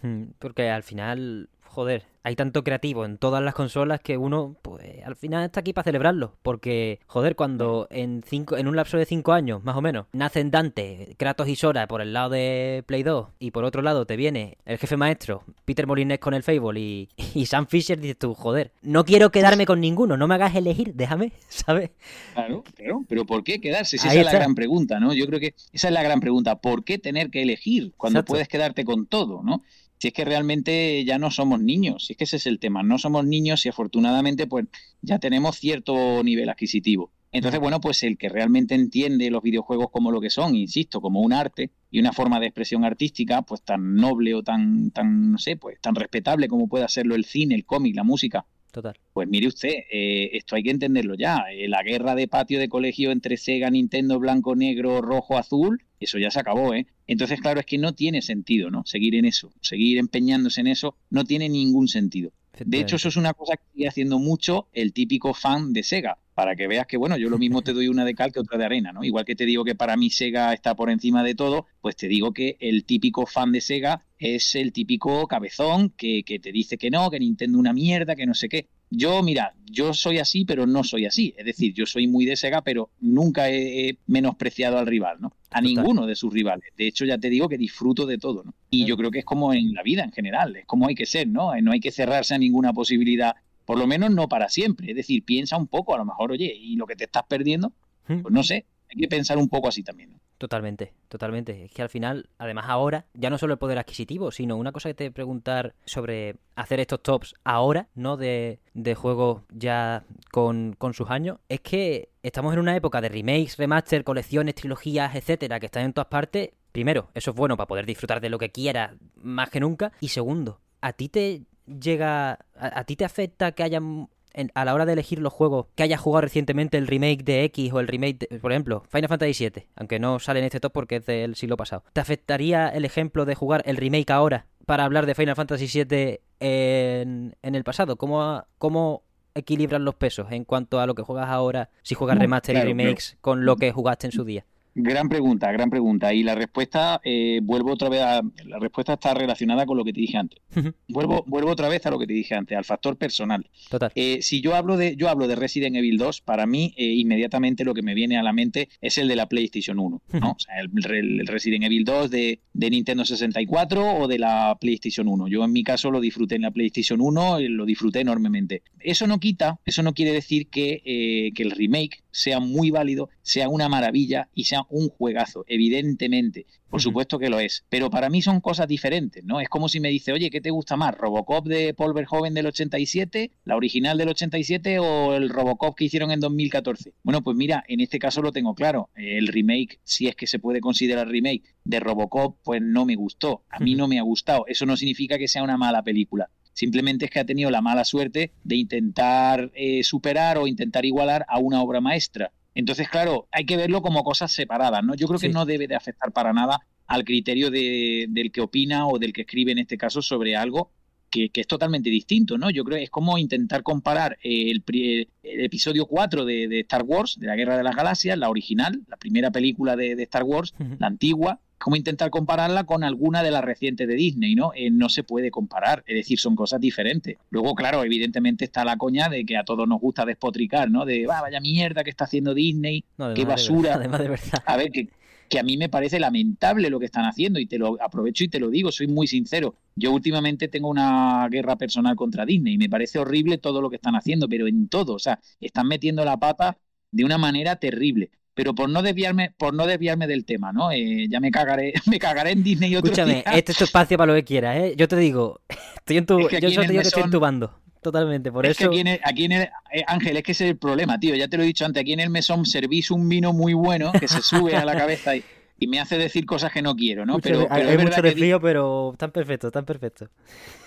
Mm, porque al final, joder, hay tanto creativo en todas las consolas que uno, pues, al final está aquí para celebrarlo. Porque, joder, cuando en cinco, en un lapso de cinco años, más o menos, nacen Dante, Kratos y Sora por el lado de Play 2, y por otro lado te viene el jefe maestro, Peter Molines con el Fable y, y Sam Fisher, dices tú, joder, no quiero quedarme con ninguno, no me hagas elegir, déjame, ¿sabes? Claro, claro, pero ¿por qué quedarse? esa es la gran pregunta, ¿no? Yo creo que esa es la gran pregunta, ¿por qué tener que elegir cuando puedes quedarte con todo, ¿no? Si es que realmente ya no somos niños, si es que ese es el tema, no somos niños y afortunadamente pues ya tenemos cierto nivel adquisitivo. Entonces, bueno, pues el que realmente entiende los videojuegos como lo que son, insisto, como un arte y una forma de expresión artística, pues tan noble o tan, tan, no sé, pues tan respetable como puede hacerlo el cine, el cómic, la música, Total. Pues mire usted, eh, esto hay que entenderlo ya. Eh, la guerra de patio de colegio entre Sega, Nintendo, blanco, negro, rojo, azul, eso ya se acabó, ¿eh? Entonces, claro, es que no tiene sentido, ¿no? Seguir en eso, seguir empeñándose en eso, no tiene ningún sentido. De hecho, eso es una cosa que sigue haciendo mucho el típico fan de Sega, para que veas que, bueno, yo lo mismo te doy una de cal que otra de arena, ¿no? Igual que te digo que para mí Sega está por encima de todo, pues te digo que el típico fan de Sega es el típico cabezón que, que te dice que no, que Nintendo una mierda, que no sé qué. Yo, mira, yo soy así, pero no soy así. Es decir, yo soy muy de Sega, pero nunca he, menospreciado al rival, ¿no? A ninguno de sus rivales. De hecho, ya te digo que disfruto de todo, ¿no? Y yo creo que es como en la vida en general, es como hay que ser, ¿no? No hay que cerrarse a ninguna posibilidad, por lo menos no para siempre. Es decir, piensa un poco, a lo mejor, oye, y lo que te estás perdiendo, pues no sé, hay que pensar un poco así también, ¿no? Totalmente, totalmente. Es que al final, además ahora, ya no solo el poder adquisitivo, sino una cosa que te preguntar sobre hacer estos tops ahora, ¿no? De, de juegos ya con, con, sus años, es que estamos en una época de remakes, remaster, colecciones, trilogías, etcétera, que están en todas partes. Primero, eso es bueno para poder disfrutar de lo que quieras más que nunca. Y segundo, ¿a ti te llega, a, a ti te afecta que hayan a la hora de elegir los juegos que haya jugado recientemente el remake de X o el remake, de, por ejemplo, Final Fantasy VII, aunque no sale en este top porque es del siglo pasado, ¿te afectaría el ejemplo de jugar el remake ahora para hablar de Final Fantasy VII en, en el pasado? ¿Cómo, ¿Cómo equilibran los pesos en cuanto a lo que juegas ahora, si juegas remaster y remakes, con lo que jugaste en su día? Gran pregunta, gran pregunta. Y la respuesta, eh, vuelvo otra vez a. La respuesta está relacionada con lo que te dije antes. vuelvo, vuelvo otra vez a lo que te dije antes, al factor personal. Total. Eh, si yo hablo de, yo hablo de Resident Evil 2, para mí, eh, inmediatamente lo que me viene a la mente es el de la PlayStation 1. ¿no? o sea, el, Resident Evil 2 de, de, Nintendo 64 o de la PlayStation 1. Yo en mi caso lo disfruté en la PlayStation 1, y lo disfruté enormemente. Eso no quita, eso no quiere decir que, que el remake sea muy válido, sea una maravilla y sea un juegazo, evidentemente. Por supuesto que lo es. Pero para mí son cosas diferentes, ¿no? Es como si me dice, oye, ¿qué te gusta más? ¿Robocop de Paul Verhoeven del 87, la original del 87 o el Robocop que hicieron en 2014? Bueno, pues mira, en este caso lo tengo claro. El remake, si es que se puede considerar remake de Robocop, pues no me gustó. A mí no me ha gustado. Eso no significa que sea una mala película. Simplemente es que ha tenido la mala suerte de intentar eh, superar o intentar igualar a una obra maestra. Entonces, claro, hay que verlo como cosas separadas, ¿no? Yo creo que no debe de afectar para nada al criterio de, del que opina o del que escribe en este caso sobre algo que, es totalmente distinto, ¿no? Yo creo que es como intentar comparar el, episodio 4 de, Star Wars, de la Guerra de las Galaxias, la original, la primera película de, Star Wars, la antigua, como intentar compararla con alguna de las recientes de Disney, ¿no? Eh, no se puede comparar, es decir, son cosas diferentes. Luego, claro, evidentemente está la coña de que a todos nos gusta despotricar, ¿no? De, va, vaya mierda que está haciendo Disney, qué basura. además de verdad. A ver, que, que a mí me parece lamentable lo que están haciendo y te lo aprovecho y te lo digo, soy muy sincero. Yo últimamente tengo una guerra personal contra Disney y me parece horrible todo lo que están haciendo, pero en todo, o sea, están metiendo la pata de una manera terrible. Pero por no desviarme, por no desviarme del tema, ¿no? Eh, ya me cagaré, me cagaré en Disney y otro Escúchame, este es tu espacio para lo que quieras, ¿eh? Yo te digo, estoy en tu, yo solo te digo que estoy en tu bando. Totalmente, por es eso. Que aquí en, el, eh, Ángel, es que ese es el problema, tío. Ya te lo he dicho antes. Aquí en el mesón servís un vino muy bueno que se sube a la cabeza y, y me hace decir cosas que no quiero, ¿no? pero, hay mucho desvío, pero tan perfecto, tan perfecto.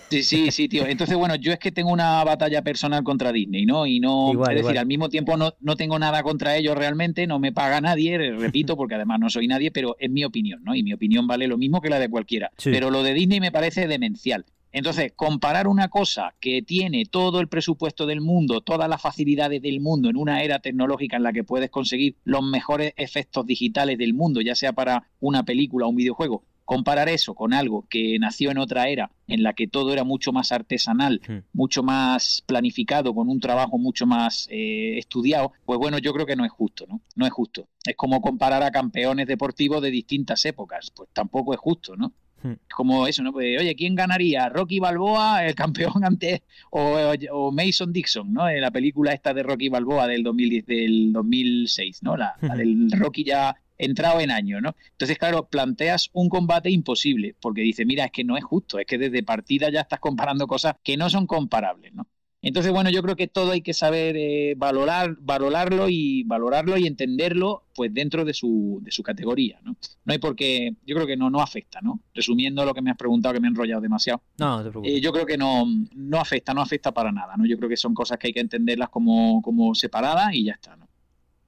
Sí, sí, sí, tío. Entonces, bueno, yo es que tengo una batalla personal contra Disney, ¿no? Y no, es decir, al mismo tiempo no, no tengo nada contra ellos realmente, no me paga nadie, repito, porque además no soy nadie, pero es mi opinión, ¿no? Y mi opinión vale lo mismo que la de cualquiera. Pero lo de Disney me parece demencial. Entonces, comparar una cosa que tiene todo el presupuesto del mundo, todas las facilidades del mundo en una era tecnológica en la que puedes conseguir los mejores efectos digitales del mundo, ya sea para una película o un videojuego, comparar eso con algo que nació en otra era en la que todo era mucho más artesanal, hmm. mucho más planificado, con un trabajo mucho más eh, estudiado, pues bueno, yo creo que no es justo, ¿no? No es justo. Es como comparar a campeones deportivos de distintas épocas, pues tampoco es justo, ¿no? Hmm. Como eso, ¿no? Pues, oye, ¿quién ganaría? ¿Rocky Balboa, el campeón antes, o, Mason Dixon, ¿no? En la película esta de Rocky Balboa del, 2010, del 2006, ¿no? La, la del Rocky ya entrado en año, ¿no? Entonces, claro, planteas un combate imposible, porque dice, mira, es que no es justo, es que desde partida ya estás comparando cosas que no son comparables, ¿no? Entonces, bueno, yo creo que todo hay que saber eh, valorar, valorarlo y valorarlo y entenderlo, pues dentro de su, de su categoría, ¿no? No hay por qué, yo creo que no, no afecta, ¿no? Resumiendo lo que me has preguntado, que me he enrollado demasiado. No, te preocupes. Eh, yo creo que no, no afecta, no afecta para nada, ¿no? Yo creo que son cosas que hay que entenderlas como, como separadas y ya está, ¿no?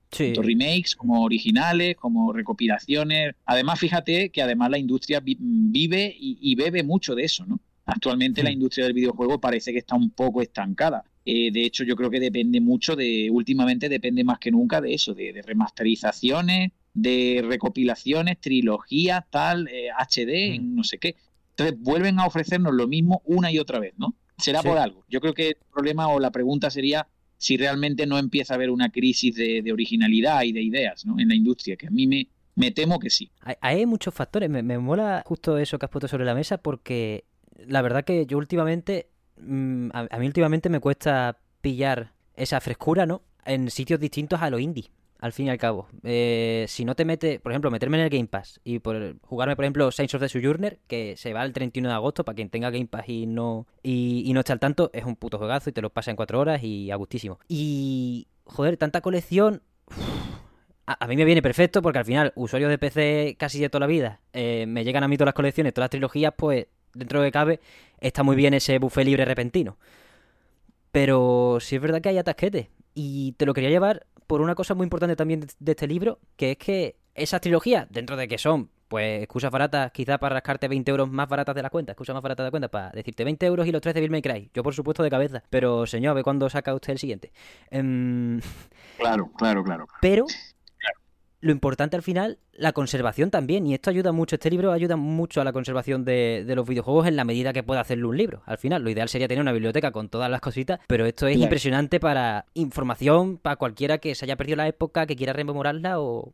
Tanto remakes como originales, como recopilaciones. Además, fíjate que además la industria vive y, bebe mucho de eso, ¿no? Actualmente la industria del videojuego parece que está un poco estancada. Eh, de hecho, yo creo que depende mucho de, últimamente depende más que nunca de eso, de, remasterizaciones, de recopilaciones, trilogías, tal, HD, eh, no sé qué. Entonces vuelven a ofrecernos lo mismo una y otra vez, ¿no? Será por algo. Yo creo que el problema o la pregunta sería si realmente no empieza a haber una crisis de, originalidad y de ideas ¿no? en la industria, que a mí me, me temo que sí. Hay, muchos factores, me, mola justo eso que has puesto sobre la mesa porque la verdad que yo últimamente, mm, a, mí últimamente me cuesta pillar esa frescura, ¿no? En sitios distintos a lo indie al fin y al cabo. Eh, si no te mete, por ejemplo, meterme en el Game Pass y por jugarme, por ejemplo, Saints of the Sojourner, que se va el 31 de agosto, para quien tenga Game Pass y no, y, no esté al tanto, es un puto juegazo y te lo pasa en cuatro horas y a gustísimo. Y, joder, tanta colección... a, mí me viene perfecto porque al final, usuarios de PC casi de toda la vida, eh, me llegan a mí todas las colecciones, todas las trilogías, pues dentro de que cabe, está muy bien ese buffet libre repentino. Pero sí es verdad que hay atasquetes. Y te lo quería llevar por una cosa muy importante también de este libro, que es que esas trilogías, dentro de que son Pues excusas baratas, quizá para rascarte 20 euros más baratas de la cuenta, excusas más baratas de la cuenta, para decirte 20 euros y los 3 de Bill May Cry. Yo, por supuesto, de cabeza. Pero, señor, ve cuándo saca usted el siguiente. Em, claro, claro, claro. Pero lo importante al final, la conservación también. Y esto ayuda mucho, este libro ayuda mucho a la conservación de, los videojuegos en la medida que pueda hacerlo un libro. Al final, lo ideal sería tener una biblioteca con todas las cositas, pero esto es impresionante para información, para cualquiera que se haya perdido la época, que quiera rememorarla o,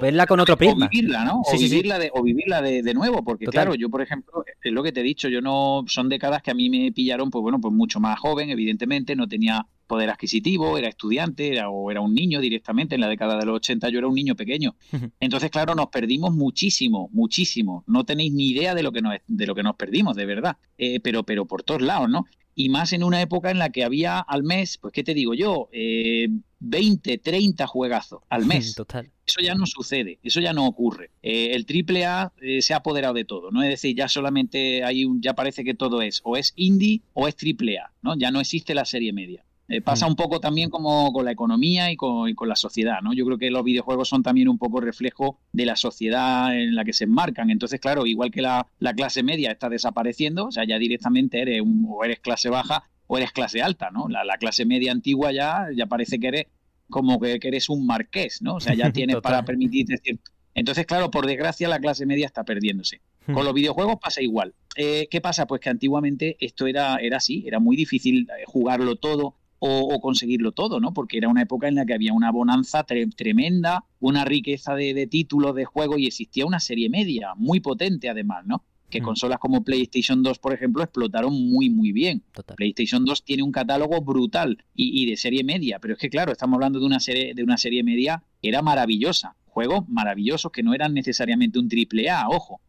verla con otro prisma. O vivirla, ¿no? o, vivirla De, o vivirla de, nuevo, porque claro, yo por ejemplo, es lo que te he dicho, yo no, son décadas que a mí me pillaron, pues bueno, pues mucho más joven, evidentemente, no tenía poder adquisitivo, era estudiante era, o era un niño directamente. En la década de los 80 yo era un niño pequeño. Entonces, claro, nos perdimos muchísimo, muchísimo. No tenéis ni idea de lo que nos, de lo que nos perdimos, de verdad. Eh, pero, pero por todos lados, ¿no? Y más en una época en la que había al mes, pues, ¿qué te digo yo? Eh, 20, 30 juegazos al mes. Total. Eso ya no sucede, eso ya no ocurre. Eh, el triple A eh, se ha apoderado de todo, ¿no? Es decir, ya solamente hay un, ya parece que todo es o es indie o es triple A, ¿no? Ya no existe la serie media. Eh, pasa mm. un poco también como con la economía y con, la sociedad, ¿no? Yo creo que los videojuegos son también un poco reflejo de la sociedad en la que se enmarcan. Entonces, claro, igual que la, clase media está desapareciendo, o sea, ya directamente eres o eres clase baja o eres clase alta, ¿no? La, clase media antigua ya, ya parece que eres como que, eres un marqués, ¿no? O sea, ya tienes para permitirte decir. Entonces, claro, por desgracia la clase media está perdiéndose. Hmm. Con los videojuegos pasa igual. Eh, ¿Qué pasa? Pues que antiguamente esto era, era así, era muy difícil eh, jugarlo todo, o, conseguirlo todo, ¿no? Porque era una época en la que había una bonanza tremenda, una riqueza de, títulos de juego y existía una serie media muy potente además, ¿no? Que mm. consolas como PlayStation 2, por ejemplo, explotaron muy, muy bien. PlayStation 2 tiene un catálogo brutal y, y, de serie media, pero es que, claro, estamos hablando de una serie, de una serie media que era maravillosa. Juegos maravillosos que no eran necesariamente un triple A, ojo,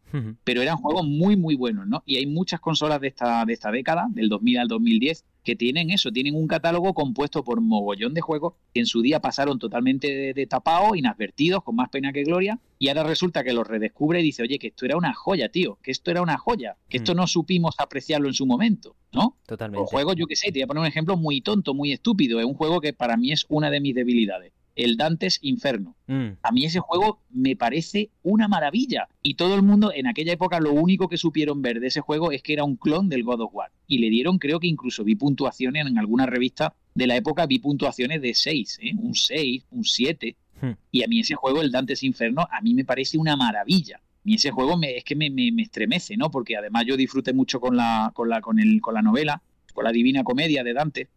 pero eran juegos muy, muy buenos, ¿no? Y hay muchas consolas de esta, de esta década, del 2000 al 2010, que tienen eso, tienen un catálogo compuesto por mogollón de juegos que en su día pasaron totalmente de, tapado, inadvertidos, con más pena que gloria, y ahora resulta que los redescubre y dice, oye, que esto era una joya, tío, que esto era una joya, que esto mm. no supimos apreciarlo en su momento, ¿no? Totalmente. Los juegos, yo qué sé, te voy a poner un ejemplo muy tonto, muy estúpido, es un juego que para mí es una de mis debilidades el Dantes Inferno. Mm. A mí ese juego me parece una maravilla. Y todo el mundo en aquella época lo único que supieron ver de ese juego es que era un clon del God of War. Y le dieron, creo que incluso vi puntuaciones en alguna revista de la época, vi puntuaciones de 6, ¿eh? un 6, un 7. Hmm. Y a mí ese juego, el Dantes Inferno, a mí me parece una maravilla. Y ese juego me, es que me, estremece, ¿no? Porque además yo disfruté mucho con la, con la, con el, con la novela, con la Divina Comedia de Dante.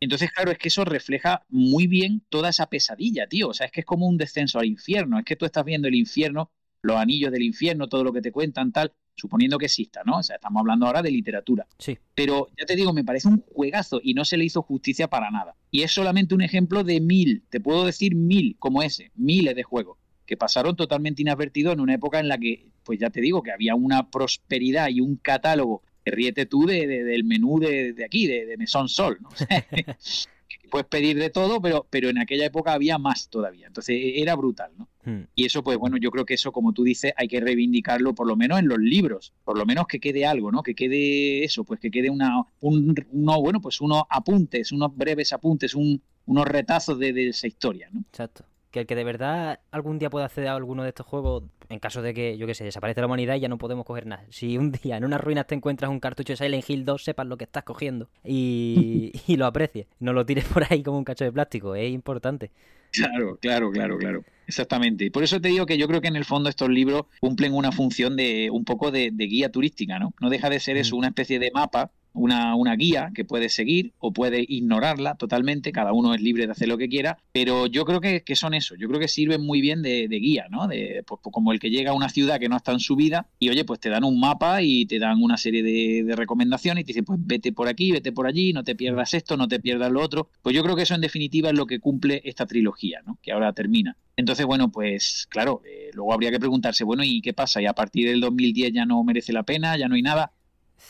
Entonces, claro, es que eso refleja muy bien toda esa pesadilla, tío. O sea, es que es como un descenso al infierno. Es que tú estás viendo el infierno, los anillos del infierno, todo lo que te cuentan, tal, suponiendo que exista, ¿no? O sea, estamos hablando ahora de literatura. Sí. Pero ya te digo, me parece un juegazo y no se le hizo justicia para nada. Y es solamente un ejemplo de mil, te puedo decir mil como ese, miles de juegos que pasaron totalmente inadvertidos en una época en la que, pues ya te digo, que había una prosperidad y un catálogo ríete tú de, del menú de, aquí, de, de Mesón Sol, ¿no? puedes pedir de todo, pero, pero en aquella época había más todavía. Entonces e, era brutal, ¿no? Hmm. Y eso, pues bueno, yo creo que eso, como tú dices, hay que reivindicarlo por lo menos en los libros, por lo menos que quede algo, ¿no? Que quede eso, pues que quede una, un, uno, bueno, pues unos apuntes, unos breves apuntes, un, unos retazos de, de esa historia, ¿no? Exacto que el que de verdad algún día pueda acceder a alguno de estos juegos, en caso de que, yo qué sé, desaparece la humanidad y ya no podemos coger nada. Si un día en unas ruinas te encuentras un cartucho de Silent Hill 2, sepas lo que estás cogiendo y, y lo aprecies. No lo tires por ahí como un cacho de plástico, es importante. Claro, claro, claro, claro. Exactamente. Por eso te digo que yo creo que en el fondo estos libros cumplen una función de un poco de, de guía turística, ¿no? No deja de ser eso, mm. una especie de mapa una, una, guía que puedes seguir o puedes ignorarla totalmente, cada uno es libre de hacer lo que quiera, pero yo creo que, son eso, yo creo que sirven muy bien de, guía, ¿no? De, pues, pues, como el que llega a una ciudad que no está en su vida y oye, pues te dan un mapa y te dan una serie de, recomendaciones y te dicen, pues vete por aquí, vete por allí, no te pierdas esto, no te pierdas lo otro. Pues yo creo que eso en definitiva es lo que cumple esta trilogía, ¿no? Que ahora termina. Entonces, bueno, pues claro, eh, luego habría que preguntarse, bueno, ¿y qué pasa? ¿Y a partir del 2010 ya no merece la pena? ¿Ya no hay nada?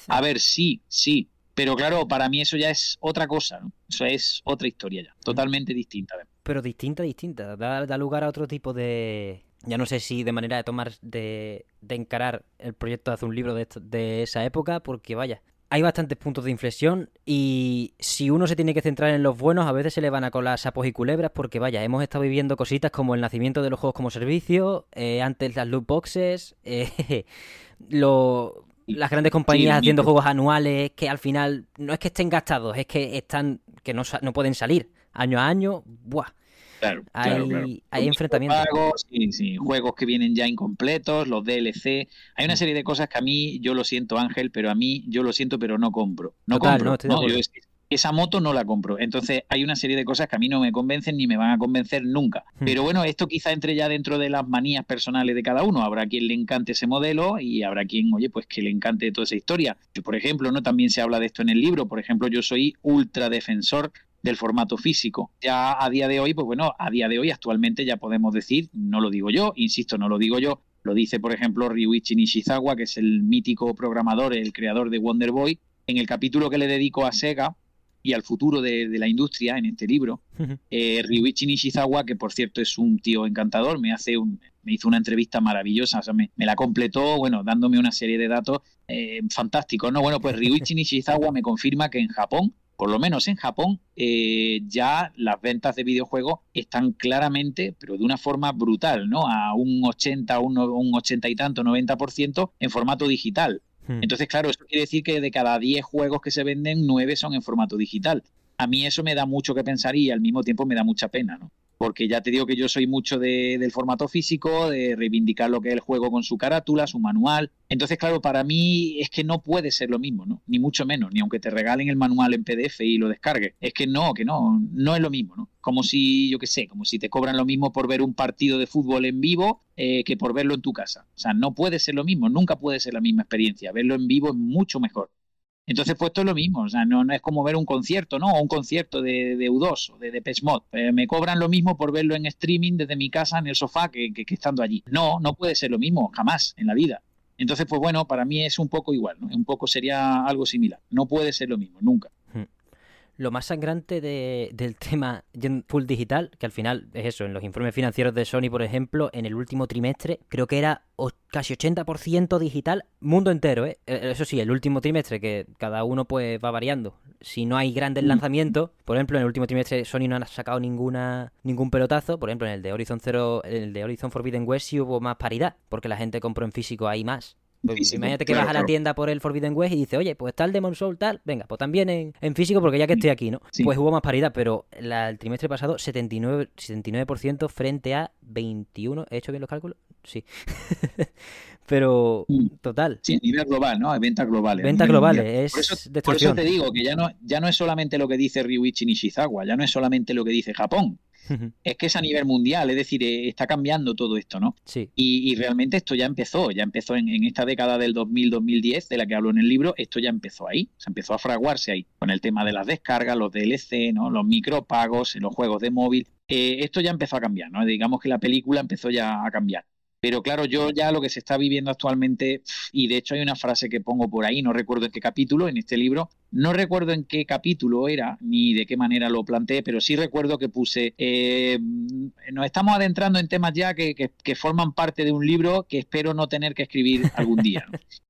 A ver, sí, sí, pero claro, para mí eso ya es otra cosa, ¿no? Eso es otra historia ya, totalmente distinta. Pero distinta, distinta. Da, lugar a otro tipo de... Ya no sé si de manera de tomar, de, de encarar el proyecto de hacer un libro de, de esa época, porque vaya, hay bastantes puntos de inflexión y si uno se tiene que centrar en los buenos, a veces se le van a colar sapos y culebras porque vaya, hemos estado viviendo cositas como el nacimiento de los juegos como servicio, eh, antes las loot boxes, eh, las grandes compañías haciendo juegos anuales que al final no es que estén gastados, es que están que no, no pueden salir año a año. Buah. Claro, hay, hay enfrentamientos. juegos que vienen ya incompletos, los DLC. Hay una mm. serie de cosas que a mí, yo lo siento, Ángel, pero a mí, yo lo siento, pero no compro. No compro. Esa moto no la compro. Entonces, hay una serie de cosas que a mí no me convencen ni me van a convencer nunca. Hmm. Pero bueno, esto quizá entre ya dentro de las manías personales de cada uno. Habrá quien le encante ese modelo y habrá quien, oye, pues que le encante toda esa historia. Yo, por ejemplo, no también se habla de esto en el libro. Por ejemplo, yo soy ultra defensor del formato físico. Ya a día de hoy, pues bueno, a día de hoy actualmente ya podemos decir, no lo digo yo, insisto, no lo digo yo, lo dice por ejemplo Ryuichi Nishizawa, que es el mítico programador, el creador de Wonder Boy, en el capítulo que le dedico a Sega y al futuro de, la industria en este libro. Eh, Ryuichi Nishizawa, que por cierto es un tío encantador, me hace un, me hizo una entrevista maravillosa, o sea, me, la completó, bueno, dándome una serie de datos eh, fantásticos, ¿no? Bueno, pues Ryuichi Nishizawa me confirma que en Japón por lo menos en Japón, eh, ya las ventas de videojuegos están claramente, pero de una forma brutal, ¿no? A un 80, un, un 80 y tanto, 90% en formato digital. Hmm. Entonces, claro, eso quiere decir que de cada 10 juegos que se venden, 9 son en formato digital. A mí eso me da mucho que pensar y al mismo tiempo me da mucha pena, ¿no? porque ya te digo que yo soy mucho de, del formato físico, de reivindicar lo que es el juego con su carátula, su manual. Entonces, claro, para mí es que no puede ser lo mismo, ¿no? Ni mucho menos, ni aunque te regalen el manual en PDF y lo descargues. Es que no, que no, no es lo mismo, ¿no? Como si, yo qué sé, como si te cobran lo mismo por ver un partido de fútbol en vivo eh, que por verlo en tu casa. O sea, no puede ser lo mismo, nunca puede ser la misma experiencia. Verlo en vivo es mucho mejor. Entonces, pues esto es lo mismo, o sea, no, no es como ver un concierto, ¿no? O un concierto de, de U2 o de Depeche Mode. Eh, me cobran lo mismo por verlo en streaming desde mi casa en el sofá que, que, estando allí. No, no puede ser lo mismo, jamás en la vida. Entonces, pues bueno, para mí es un poco igual, ¿no? Un poco sería algo similar. No puede ser lo mismo, nunca. Lo más sangrante del tema full digital, que al final es eso, en los informes financieros de Sony, por ejemplo, en el último trimestre, creo que era casi 80% digital, mundo entero, ¿eh? ¿eh? Eso sí, el último trimestre, que cada uno pues va variando. Si no hay grandes mm. lanzamientos, por ejemplo, en el último trimestre Sony no ha sacado ninguna ningún pelotazo, por ejemplo, en el de Horizon Zero, el de Horizon Forbidden West sí hubo más paridad, porque la gente compró en físico ahí más. Pues imagínate que vas a la tienda por el Forbidden West y dices, oye, pues el Demon Soul tal, venga, pues también en, físico porque ya que estoy aquí, ¿no? Pues hubo más paridad, pero el trimestre pasado 79%, 79 frente a 21, ¿he hecho bien los cálculos? Sí. pero mm. total. Sí, a nivel global, ¿no? Ventas globales. Ventas globales, es por eso, te digo que ya no, ya no es solamente lo que dice Ryuichi Nishizawa, ya no es solamente lo que dice Japón, es que es a nivel mundial, es decir, eh, está cambiando todo esto, ¿no? Sí. Y, realmente esto ya empezó, ya empezó en, esta década del 2000-2010, de la que hablo en el libro, esto ya empezó ahí, se empezó a fraguarse ahí, con el tema de las descargas, los DLC, ¿no? Los micropagos, los juegos de móvil. Eh, esto ya empezó a cambiar, ¿no? Digamos que la película empezó ya a cambiar. Pero claro, yo ya lo que se está viviendo actualmente, y de hecho hay una frase que pongo por ahí, no recuerdo en qué capítulo, en este libro, no recuerdo en qué capítulo era, ni de qué manera lo planteé, pero sí recuerdo que puse, eh, nos estamos adentrando en temas ya que, forman parte de un libro que espero no tener que escribir algún día.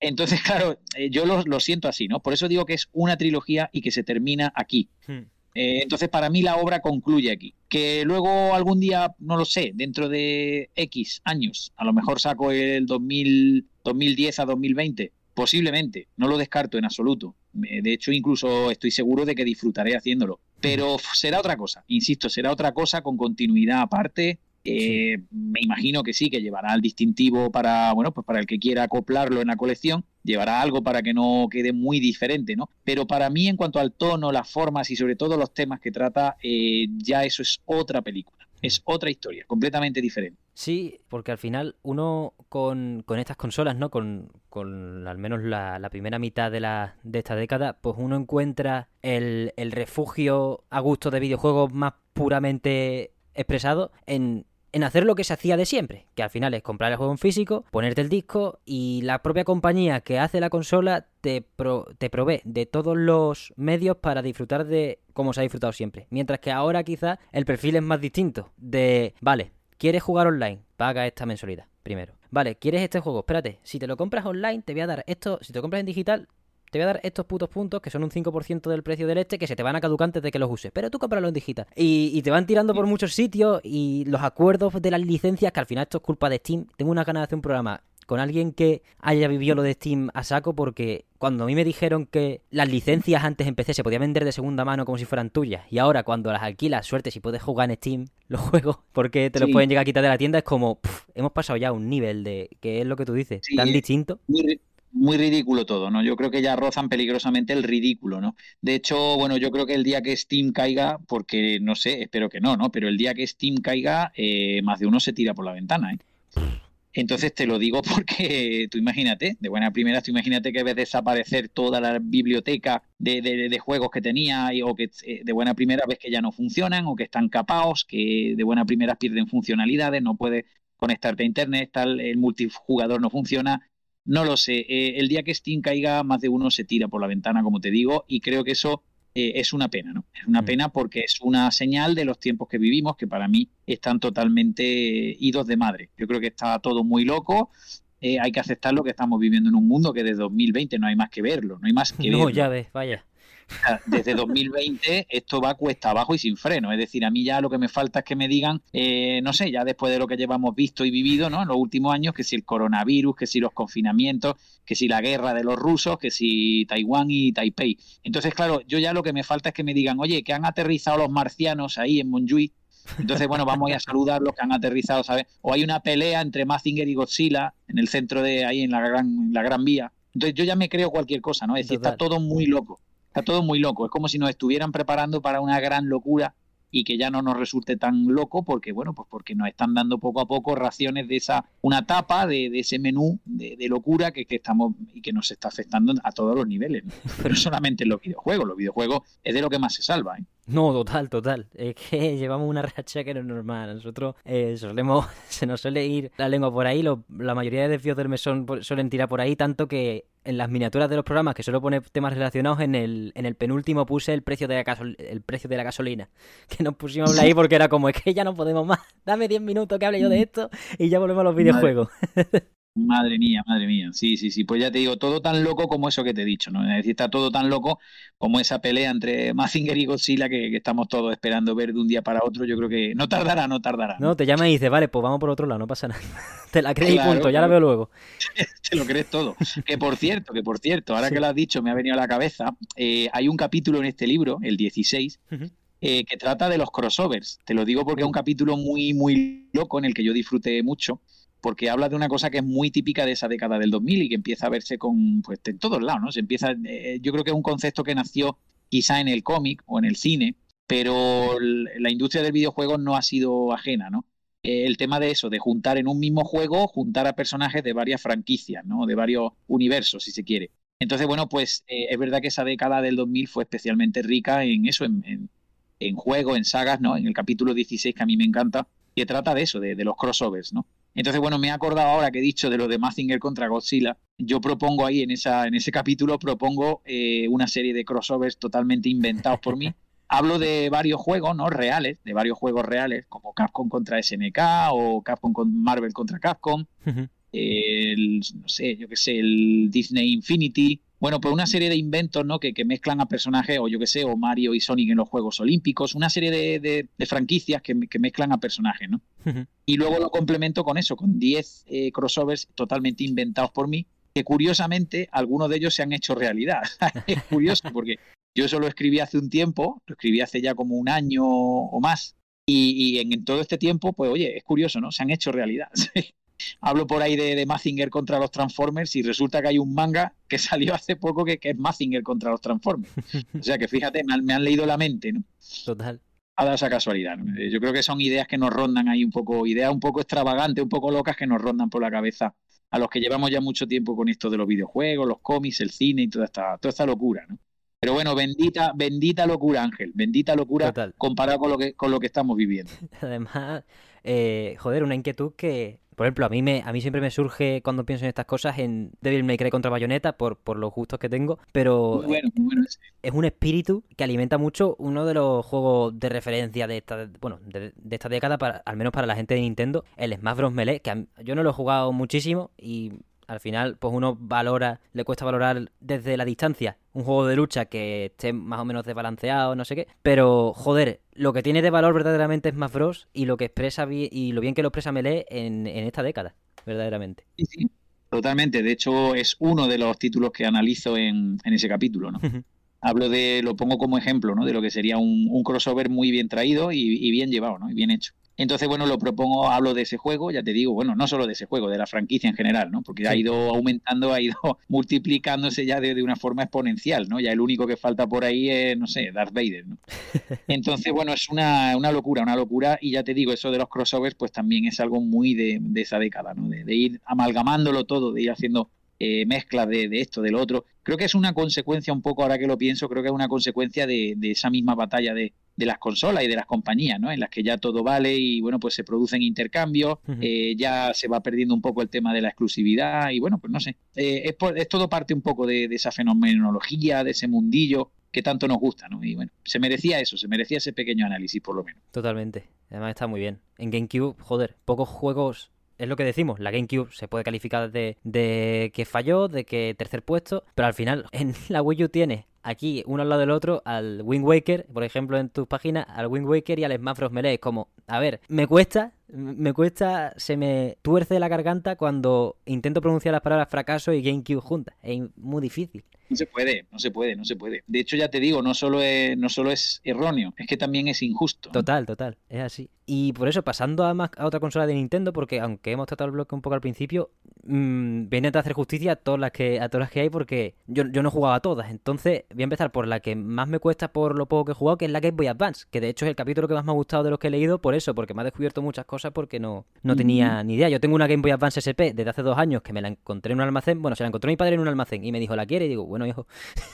Entonces, claro, eh, yo lo, siento así, ¿no? Por eso digo que es una trilogía y que se termina aquí. Hmm. Eh, entonces, para mí la obra concluye aquí. Que luego algún día, no lo sé, dentro de X años, a lo mejor saco el 2000, 2010 a 2020, posiblemente, no lo descarto en absoluto. De hecho, incluso estoy seguro de que disfrutaré haciéndolo. Pero será otra cosa, insisto, será otra cosa con continuidad aparte, eh, me imagino que sí, que llevará el distintivo para, bueno, pues para el que quiera acoplarlo en la colección, llevará algo para que no quede muy diferente, ¿no? Pero para mí, en cuanto al tono, las formas y sobre todo los temas que trata, eh, ya eso es otra película, es otra historia, completamente diferente. Sí, porque al final uno con, estas consolas, ¿no? Con, al menos la, primera mitad de, la, de esta década, pues uno encuentra el, el refugio a gusto de videojuegos más puramente expresado en en hacer lo que se hacía de siempre, que al final es comprar el juego en físico, ponerte el disco y la propia compañía que hace la consola te, te provee de todos los medios para disfrutar de como se ha disfrutado siempre. Mientras que ahora quizás el perfil es más distinto, de, vale, ¿quieres jugar online? Paga esta mensualidad primero. Vale, ¿quieres este juego? Espérate, si te lo compras online te voy a dar esto, si te lo compras en digital te voy a dar estos putos puntos que son un 5% del precio del este que se te van a caducar antes de que los uses, pero tú cómpralo en digital. Y, y te van tirando por muchos sitios y los acuerdos de las licencias, que al final esto es culpa de Steam. Tengo una ganas de hacer un programa con alguien que haya vivido lo de Steam a saco porque cuando a mí me dijeron que las licencias antes en PC se podían vender de segunda mano como si fueran tuyas y ahora cuando las alquilas, suerte si puedes jugar en Steam los juegos porque te los pueden llegar a quitar de la tienda, es como hemos pasado ya a un nivel de que es lo que tú dices, tan distinto. Muy, muy ridículo todo, ¿no? Yo creo que ya rozan peligrosamente el ridículo, ¿no? De hecho, bueno, yo creo que el día que Steam caiga, porque no sé, espero que no, ¿no? Pero el día que Steam caiga, eh, más de uno se tira por la ventana, ¿eh? Entonces te lo digo porque tú imagínate, de buena primera, tú imagínate que ves desaparecer toda la biblioteca de, juegos que tenía o que eh, de buena primera ves que ya no funcionan o que están capados, que de buena primera pierden funcionalidades, no puedes conectarte a internet, tal, el multijugador no funciona. No lo sé. Eh, el día que Steam caiga, más de uno se tira por la ventana, como te digo, y creo que eso eh, es una pena, ¿no? Es una mm. pena porque es una señal de los tiempos que vivimos que para mí están totalmente idos de madre. Yo creo que está todo muy loco. Eh, hay que aceptarlo que estamos viviendo en un mundo que desde 2020 no hay más que verlo, no hay más que no, ya ves, vaya desde 2020 esto va cuesta abajo y sin freno. Es decir, a mí ya lo que me falta es que me digan, eh, no sé, ya después de lo que llevamos visto y vivido ¿no? en los últimos años, que si el coronavirus, que si los confinamientos, que si la guerra de los rusos, que si Taiwán y Taipei. Entonces, claro, yo ya lo que me falta es que me digan, oye, que han aterrizado los marcianos ahí en Monjuy. Entonces, bueno, vamos a, a saludar los que han aterrizado, ¿sabes? O hay una pelea entre Mazinger y Godzilla en el centro de ahí, en la gran, en la gran vía. Entonces, yo ya me creo cualquier cosa, ¿no? Es decir, está todo muy loco. Está todo muy loco. Es como si nos estuvieran preparando para una gran locura y que ya no nos resulte tan loco porque bueno pues porque nos están dando poco a poco raciones de esa una tapa de, ese menú de, locura que, estamos y que nos está afectando a todos los niveles pero solamente en los videojuegos los videojuegos es de lo que más se salva ¿eh? No, total, total. Es que llevamos una racha que no es normal. Nosotros eh, solemos, se nos suele ir la lengua por ahí. la mayoría de desvíos del mesón suelen tirar por ahí, tanto que en las miniaturas de los programas que solo pone temas relacionados, en el, en el penúltimo puse el precio de la, el precio de la gasolina. Que nos pusimos ahí porque era como, es que ya no podemos más. Dame 10 minutos que hable yo de esto y ya volvemos a los videojuegos. Madre mía, madre mía. Sí, sí, sí. Pues ya te digo, todo tan loco como eso que te he dicho, ¿no? Es decir, está todo tan loco como esa pelea entre Mazinger y Godzilla que, estamos todos esperando ver de un día para otro. Yo creo que no tardará, no tardará. No, te llama y dice, vale, pues vamos por otro lado, no pasa nada. te la crees y punto, ya la veo luego. te lo crees todo. que por cierto, que por cierto, ahora que lo has dicho, me ha venido a la cabeza, eh, hay un capítulo en este libro, el 16, eh, que trata de los crossovers. Te lo digo porque es un capítulo muy, muy loco en el que yo disfruté mucho porque habla de una cosa que es muy típica de esa década del 2000 y que empieza a verse con pues en todos lados, ¿no? Se empieza eh, yo creo que es un concepto que nació quizá en el cómic o en el cine, pero la industria del videojuego no ha sido ajena, ¿no? Eh, el tema de eso, de juntar en un mismo juego, juntar a personajes de varias franquicias, ¿no? De varios universos, si se quiere. Entonces, bueno, pues eh, es verdad que esa década del 2000 fue especialmente rica en eso, en, en, en en sagas, ¿no? En el capítulo 16 que a mí me encanta, que trata de eso, de los crossovers, ¿no? Entonces, bueno, me he acordado ahora que he dicho de lo de Mazinger contra Godzilla. Yo propongo ahí en, esa, en ese capítulo, propongo eh, una serie de crossovers totalmente inventados por mí. Hablo de varios juegos, ¿no? Reales, de varios juegos reales, como Capcom contra SNK o Capcom con Marvel contra Capcom. el, no sé, yo qué sé, el Disney Infinity, bueno, pues una serie de inventos, ¿no? Que, mezclan a personajes, o yo qué sé, o Mario y Sonic en los Juegos Olímpicos, una serie de, franquicias que, mezclan a personajes, ¿no? Y luego lo complemento con eso, con 10 eh, crossovers totalmente inventados por mí, que curiosamente algunos de ellos se han hecho realidad. es curioso porque yo eso lo escribí hace un tiempo, lo escribí hace ya como un año o más, y, en, todo este tiempo, pues oye, es curioso, ¿no? Se han hecho realidad. hablo por ahí de, de, Mazinger contra los Transformers y resulta que hay un manga que salió hace poco que, es Mazinger contra los Transformers. O sea que fíjate, me han, leído la mente, ¿no? Total. Ha dado esa casualidad. Eh, yo creo que son ideas que nos rondan ahí un poco, ideas un poco extravagantes, un poco locas que nos rondan por la cabeza a los que llevamos ya mucho tiempo con esto de los videojuegos, los cómics, el cine y toda esta, toda esta locura, ¿no? Pero bueno, bendita, bendita locura, Ángel, bendita locura comparado con lo que, con lo que estamos viviendo. Además, eh, joder, una inquietud que por ejemplo, a mí, me, a mí siempre me surge cuando pienso en estas cosas en Devil May Cry contra Bayonetta por, por los gustos que tengo, pero es un espíritu que alimenta mucho uno de los juegos de referencia de esta, bueno, de, esta década, para, al menos para la gente de Nintendo, el Smash Bros. Melee, que yo no lo he jugado muchísimo y Al final, pues uno valora, le cuesta valorar desde la distancia un juego de lucha que esté más o menos desbalanceado, no sé qué. Pero, joder, lo que tiene de valor verdaderamente es Smash Bros. y lo que expresa y lo bien que lo expresa Melee en, en esta década, verdaderamente. Sí, sí. Totalmente, de hecho es uno de los títulos que analizo en, en ese capítulo, ¿no? Hablo de, lo pongo como ejemplo, ¿no? De lo que sería un, un crossover muy bien traído y, y, bien llevado, ¿no? Y bien hecho. Entonces, bueno, lo propongo, hablo de ese juego, ya te digo, bueno, no solo de ese juego, de la franquicia en general, ¿no? Porque ha ido aumentando, ha ido multiplicándose ya de, de, una forma exponencial, ¿no? Ya el único que falta por ahí es, no sé, Darth Vader, ¿no? Entonces, bueno, es una, una locura, una locura, y ya te digo, eso de los crossovers, pues también es algo muy de, de esa década, ¿no? De, de, ir amalgamándolo todo, de ir haciendo eh, mezclas de, de, esto, del otro. Creo que es una consecuencia, un poco ahora que lo pienso, creo que es una consecuencia de, de esa misma batalla de, de, las consolas y de las compañías, ¿no? En las que ya todo vale y, bueno, pues se producen intercambios, uh -huh. eh, ya se va perdiendo un poco el tema de la exclusividad y, bueno, pues no sé. Eh, es, es, todo parte un poco de, de esa fenomenología, de ese mundillo que tanto nos gusta, ¿no? Y bueno, se merecía eso, se merecía ese pequeño análisis, por lo menos. Totalmente. Además está muy bien. En GameCube, joder, pocos juegos es lo que decimos, la GameCube se puede calificar de, de, que falló, de que tercer puesto, pero al final en la Wii U tiene aquí uno al lado del otro al Wind Waker, por ejemplo en tus páginas, al Wind Waker y al Smash Bros. Melee. Es como, a ver, me cuesta, me cuesta, se me tuerce la garganta cuando intento pronunciar las palabras fracaso y GameCube juntas. Es muy difícil. No se puede, no se puede, no se puede. De hecho, ya te digo, no solo es, no solo es erróneo, es que también es injusto. Total, total, es así. Y por eso, pasando a, más, a otra consola de Nintendo, porque aunque hemos tratado el bloque un poco al principio, mmm, voy a intentar hacer justicia a todas las que, a todas las que hay, porque yo, yo no he jugado a todas. Entonces, voy a empezar por la que más me cuesta por lo poco que he jugado, que es la Game Boy Advance, que de hecho es el capítulo que más me ha gustado de los que he leído, por eso, porque me ha descubierto muchas cosas porque no, no tenía ni idea. Yo tengo una Game Boy Advance SP desde hace dos años que me la encontré en un almacén, bueno, se la encontró mi padre en un almacén y me dijo, ¿la quiere? Y digo, bueno, hijo,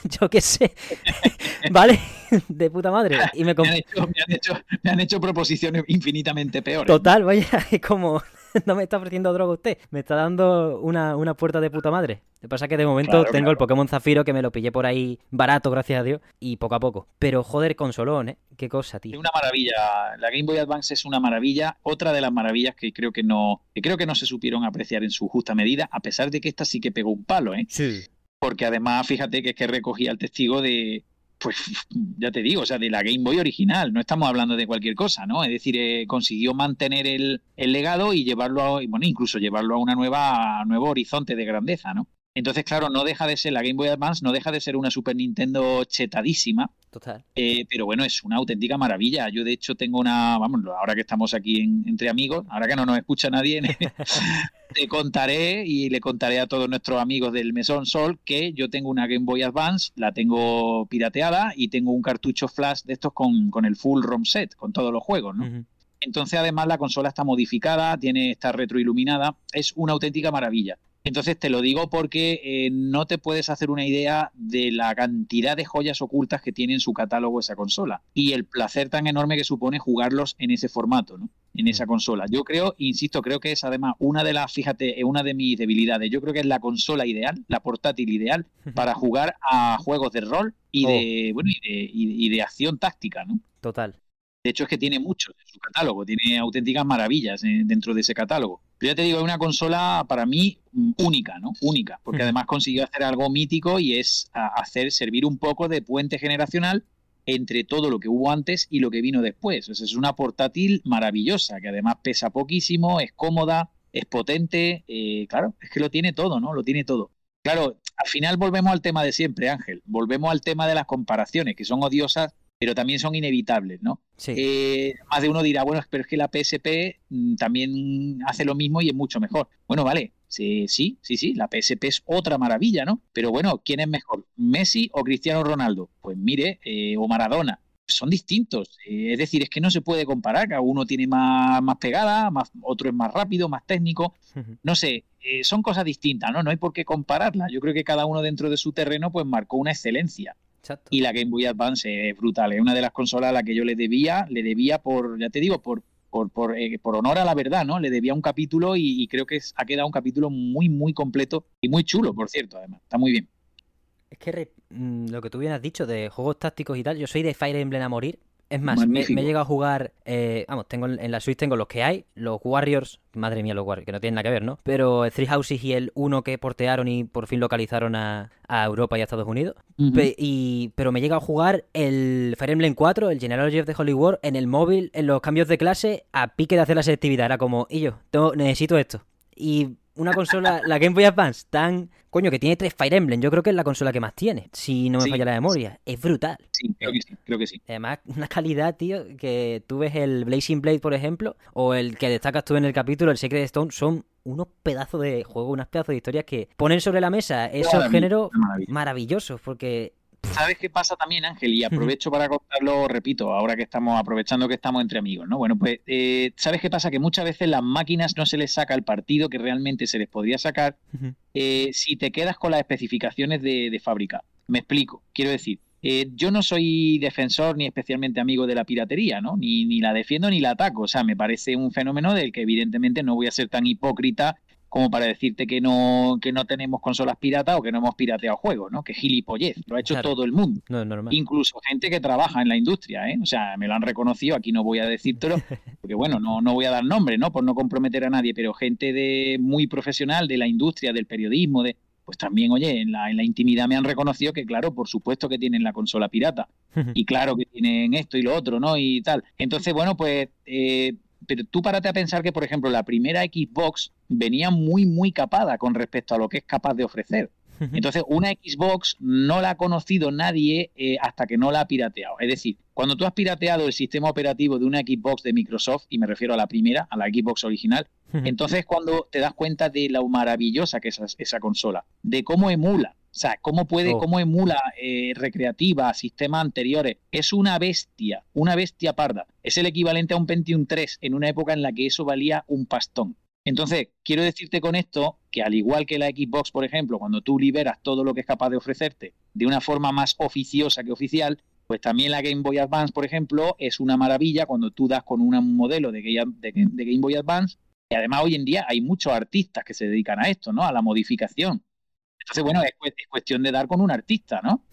yo qué sé, ¿vale? De puta madre. Y me, me, han hecho, me, han hecho, me, han hecho, proposiciones infinitamente peores. Total, vaya, es como, no me está ofreciendo droga usted, me está dando una, una puerta de puta madre. Lo que pasa es que de momento claro, tengo claro. el Pokémon Zafiro que me lo pillé por ahí barato, gracias a Dios, y poco a poco. Pero joder, consolón, ¿eh? Qué cosa, tío. Es una maravilla. La Game Boy Advance es una maravilla. Otra de las maravillas que creo que no, que creo que no se supieron apreciar en su justa medida, a pesar de que esta sí que pegó un palo, ¿eh? Sí porque además fíjate que es que recogía el testigo de, pues ya te digo, o sea, de la Game Boy original, no estamos hablando de cualquier cosa, ¿no? Es decir, eh, consiguió mantener el, el, legado y llevarlo a, bueno, incluso llevarlo a una nueva, a nuevo horizonte de grandeza, ¿no? Entonces, claro, no deja de ser la Game Boy Advance, no deja de ser una Super Nintendo chetadísima. Total. Eh, pero bueno, es una auténtica maravilla. Yo, de hecho, tengo una. Vamos, ahora que estamos aquí en, entre amigos, ahora que no nos escucha nadie, te contaré y le contaré a todos nuestros amigos del Mesón Sol que yo tengo una Game Boy Advance, la tengo pirateada y tengo un cartucho flash de estos con, con el full ROM set, con todos los juegos, ¿no? Uh -huh. Entonces, además, la consola está modificada, tiene, está retroiluminada, es una auténtica maravilla. Entonces te lo digo porque eh, no te puedes hacer una idea de la cantidad de joyas ocultas que tiene en su catálogo esa consola y el placer tan enorme que supone jugarlos en ese formato, ¿no? En esa consola. Yo creo, insisto, creo que es además una de las, fíjate, una de mis debilidades. Yo creo que es la consola ideal, la portátil ideal para jugar a juegos de rol y de, oh. bueno, y de, y, y de acción táctica, ¿no? Total. De hecho, es que tiene mucho en su catálogo, tiene auténticas maravillas eh, dentro de ese catálogo. Pero ya te digo, es una consola para mí mm, única, ¿no? Única, porque además consiguió hacer algo mítico y es hacer servir un poco de puente generacional entre todo lo que hubo antes y lo que vino después. O sea, es una portátil maravillosa, que además pesa poquísimo, es cómoda, es potente, eh, claro, es que lo tiene todo, ¿no? Lo tiene todo. Claro, al final volvemos al tema de siempre, Ángel. Volvemos al tema de las comparaciones, que son odiosas pero también son inevitables, ¿no? Sí. Eh, más de uno dirá, bueno, pero es que la PSP mm, también hace lo mismo y es mucho mejor. Bueno, vale, sí, sí, sí, sí, la PSP es otra maravilla, ¿no? Pero bueno, ¿quién es mejor, Messi o Cristiano Ronaldo? Pues mire, eh, o Maradona. Son distintos, eh, es decir, es que no se puede comparar, cada uno tiene más, más pegada, más, otro es más rápido, más técnico, no sé, eh, son cosas distintas, ¿no? No hay por qué compararlas, yo creo que cada uno dentro de su terreno pues marcó una excelencia. Exacto. Y la Game Boy Advance es brutal, es una de las consolas a la que yo le debía, le debía por, ya te digo, por, por, por, eh, por honor a la verdad, ¿no? Le debía un capítulo y, y creo que es, ha quedado un capítulo muy, muy completo y muy chulo, por cierto, además, está muy bien. Es que re, mmm, lo que tú bien has dicho de juegos tácticos y tal, yo soy de Fire Emblem a morir, Es más, me, he llegado a jugar, eh, vamos, tengo en la Switch tengo los que hay, los Warriors, madre mía los Warriors, que no tienen nada que ver, ¿no? Pero Three Houses y el uno que portearon y por fin localizaron a, Europa y a Estados Unidos. y, pero me he llegado a jugar el Fire Emblem 4, el Genealogy of the Holy War, en el móvil, en los cambios de clase, a pique de hacer la selectividad. Era como, y yo, necesito esto. Y una consola, la Game Boy Advance, tan. Coño, que tiene tres Fire Emblem. Yo creo que es la consola que más tiene, si no me falla la memoria. Es brutal. Sí, creo que sí, creo que sí. Además, una calidad, tío, que tú ves el Blazing Blade, por ejemplo, o el que destacas tú en el capítulo, el Secret Stone, son unos pedazos de juego, unas pedazos de historias que ponen sobre la mesa esos géneros maravillosos, porque ¿Sabes qué pasa también, Ángel? Y aprovecho para contarlo, repito, ahora que estamos aprovechando que estamos entre amigos, ¿no? Bueno, pues, eh, ¿sabes qué pasa? Que muchas veces las máquinas no se les saca el partido que realmente se les podría sacar eh, si te quedas con las especificaciones de, fábrica. Me explico. Quiero decir, eh, yo no soy defensor ni especialmente amigo de la piratería, ¿no? Ni, ni la defiendo ni la ataco. O sea, me parece un fenómeno del que evidentemente no voy a ser tan hipócrita como para decirte que no, que no tenemos consolas piratas o que no hemos pirateado juegos, ¿no? Que gilipollez, lo ha hecho todo el mundo. Incluso gente que trabaja en la industria, ¿eh? O sea, me lo han reconocido, aquí no voy a decírtelo, porque bueno, no, no voy a dar nombre, ¿no? Por no comprometer a nadie, pero gente de muy profesional de la industria, del periodismo, de pues también, oye, en la, en la intimidad me han reconocido que, claro, por supuesto que tienen la consola pirata. y claro que tienen esto y lo otro, ¿no? Y tal. Entonces, bueno, pues eh, pero tú párate a pensar que, por ejemplo, la primera Xbox venía muy, muy capada con respecto a lo que es capaz de ofrecer. Entonces, una Xbox no la ha conocido nadie eh, hasta que no la ha pirateado. Es decir, cuando tú has pirateado el sistema operativo de una Xbox de Microsoft, y me refiero a la primera, a la Xbox original, entonces cuando te das cuenta de lo maravillosa que es esa consola, de cómo emula, o sea, cómo puede, oh. cómo emula eh, recreativa, sistemas anteriores. Es una bestia, una bestia parda. Es el equivalente a un Pentium 3 en una época en la que eso valía un pastón. Entonces, quiero decirte con esto que al igual que la Xbox, por ejemplo, cuando tú liberas todo lo que es capaz de ofrecerte de una forma más oficiosa que oficial, pues también la Game Boy Advance, por ejemplo, es una maravilla cuando tú das con un modelo de Game Boy Advance. Y además hoy en día hay muchos artistas que se dedican a esto, ¿no? A la modificación. Entonces, bueno, es, cuestión de dar con un artista, ¿no?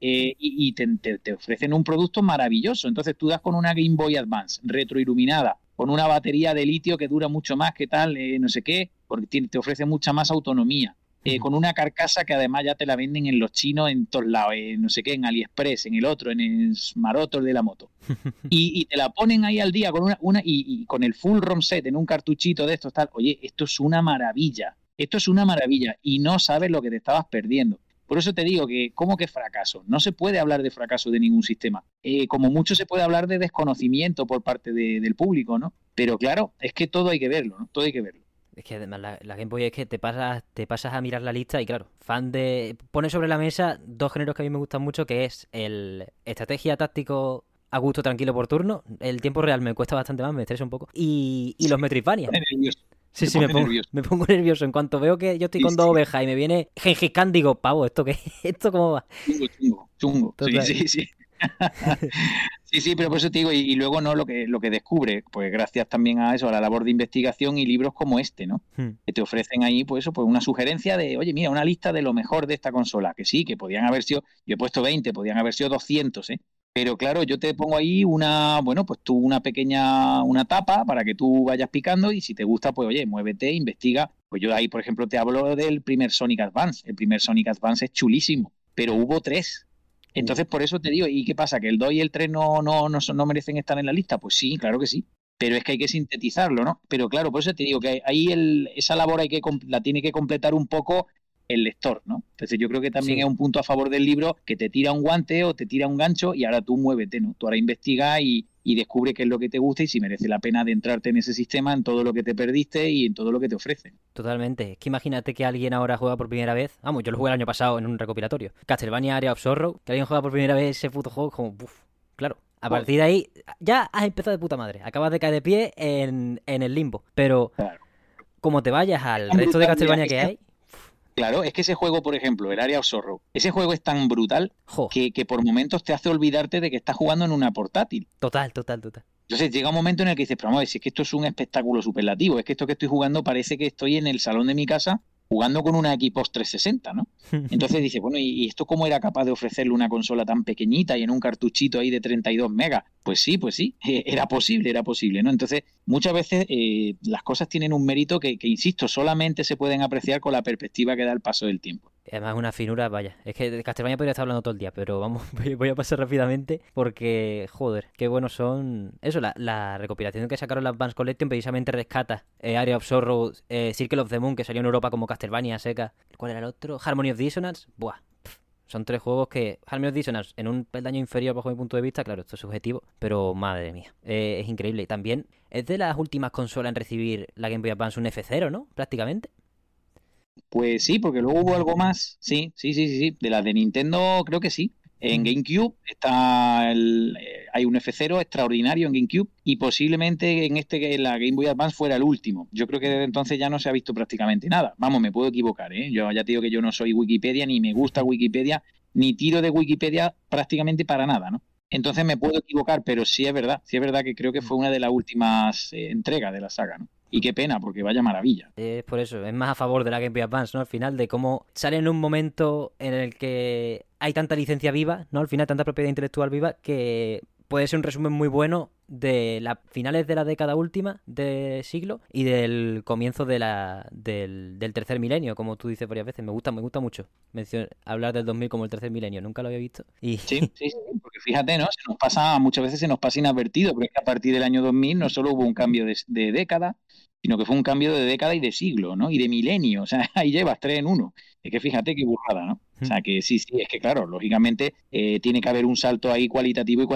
Eh, y, te, ofrecen un producto maravilloso. Entonces tú das con una Game Boy Advance retroiluminada, con una batería de litio que dura mucho más que tal, eh, no sé qué, porque te, ofrece mucha más autonomía. Eh, con una carcasa que además ya te la venden en los chinos en todos lados, no sé qué, en AliExpress, en el otro, en el Marotor de la moto. Y, te la ponen ahí al día con una, una y, y, con el full ROM set en un cartuchito de estos tal. Oye, esto es una maravilla. Esto es una maravilla y no sabes lo que te estabas perdiendo. Por eso te digo que, ¿cómo que fracaso? No se puede hablar de fracaso de ningún sistema. Eh, como mucho se puede hablar de desconocimiento por parte del público, ¿no? Pero claro, es que todo hay que verlo, ¿no? Todo hay que verlo. Es que además la, Game Boy es que te pasas, te pasas a mirar la lista y claro, fan de. Pone sobre la mesa dos géneros que a mí me gustan mucho, que es el estrategia táctico a gusto tranquilo por turno. El tiempo real me cuesta bastante más, me estresa un poco. Y, y los Metroidvania. Sí, sí, me pongo, me pongo, nervioso. En cuanto veo que yo estoy con dos ovejas y me viene Gengis Khan, digo, pavo, ¿esto qué? ¿Esto cómo va? Chungo, chungo, chungo. Sí, sí, sí. sí, sí, pero por eso te digo, y, luego no lo que, lo que descubre, pues gracias también a eso, a la labor de investigación y libros como este, ¿no? Hmm. Que te ofrecen ahí, pues eso, pues una sugerencia de, oye, mira, una lista de lo mejor de esta consola, que sí, que podían haber sido, yo he puesto 20, podían haber sido 200, ¿eh? Pero claro, yo te pongo ahí una, bueno, pues tú una pequeña, una tapa para que tú vayas picando y si te gusta, pues oye, muévete, investiga. Pues yo ahí, por ejemplo, te hablo del primer Sonic Advance. El primer Sonic Advance es chulísimo, pero hubo tres. Entonces, por eso te digo, ¿y qué pasa? ¿Que el 2 y el 3 no, no, no, no merecen estar en la lista? Pues sí, claro que sí. Pero es que hay que sintetizarlo, ¿no? Pero claro, por eso te digo que ahí el, esa labor hay que, la tiene que completar un poco el lector, ¿no? Entonces yo creo que también es un punto a favor del libro que te tira un guante o te tira un gancho y ahora tú muévete, ¿no? Tú ahora investiga y, descubre qué es lo que te gusta y si merece la pena adentrarte en ese sistema, en todo lo que te perdiste y en todo lo que te ofrece. Totalmente. Es que imagínate que alguien ahora juega por primera vez. Vamos, yo lo jugué el año pasado en un recopilatorio. Castlevania Area of Sorrow. Que alguien juega por primera vez ese puto juego como, uf, claro. A partir de ahí, ya has empezado de puta madre. Acabas de caer de pie en, el limbo. Pero, como te vayas al resto de Castlevania que hay Claro, es que ese juego, por ejemplo, el Area of Sorrow, ese juego es tan brutal que, por momentos te hace olvidarte de que estás jugando en una portátil. Total, total, total. Entonces llega un momento en el que dices, pero vamos a ver, si es que esto es un espectáculo superlativo, es que esto que estoy jugando parece que estoy en el salón de mi casa jugando con una Xbox 360, ¿no? Entonces dice, bueno, ¿y esto cómo era capaz de ofrecerle una consola tan pequeñita y en un cartuchito ahí de 32 megas? Pues sí, pues sí, era posible, era posible, ¿no? Entonces, muchas veces eh, las cosas tienen un mérito que, que, insisto, solamente se pueden apreciar con la perspectiva que da el paso del tiempo. Además, una finura, vaya. Es que de Castlevania podría estar hablando todo el día, pero vamos, voy a pasar rápidamente porque, joder, qué buenos son. Eso, la, la recopilación que sacaron la Advance Collection precisamente rescata eh, Area of Sorrow, eh, Circle of the Moon, que salió en Europa como Castlevania seca. ¿Cuál era el otro? Harmony of Dissonance. Buah. Son tres juegos que Harmony of Dissonance en un peldaño inferior bajo mi punto de vista, claro, esto es subjetivo, pero madre mía, eh, es increíble. Y también es de las últimas consolas en recibir la Game Boy Advance un F0, ¿no? Prácticamente. Pues sí, porque luego hubo algo más. Sí, sí, sí, sí, sí. De las de Nintendo creo que sí. En GameCube está el, eh, hay un F0 extraordinario en GameCube y posiblemente en este en la Game Boy Advance fuera el último. Yo creo que desde entonces ya no se ha visto prácticamente nada. Vamos, me puedo equivocar, ¿eh? Yo ya te digo que yo no soy Wikipedia ni me gusta Wikipedia ni tiro de Wikipedia prácticamente para nada, ¿no? Entonces me puedo equivocar, pero sí es verdad, sí es verdad que creo que fue una de las últimas eh, entregas de la saga, ¿no? Y qué pena, porque vaya maravilla. Es por eso, es más a favor de la Game Boy Advance, ¿no? Al final, de cómo sale en un momento en el que hay tanta licencia viva, ¿no? Al final, tanta propiedad intelectual viva, que puede ser un resumen muy bueno de las finales de la década última del siglo y del comienzo de la, del, tercer milenio, como tú dices varias veces. Me gusta, me gusta mucho hablar del 2000 como el tercer milenio. Nunca lo había visto. Y... Sí, sí, sí, porque fíjate, ¿no? Se nos pasa, muchas veces se nos pasa inadvertido, porque a partir del año 2000 no solo hubo un cambio de, de década, sino que fue un cambio de década y de siglo, ¿no? Y de milenio, o sea, ahí llevas tres en uno. Es que fíjate qué burrada, ¿no? O sea, que sí, sí, es que claro, lógicamente eh, tiene que haber un salto ahí cualitativo y,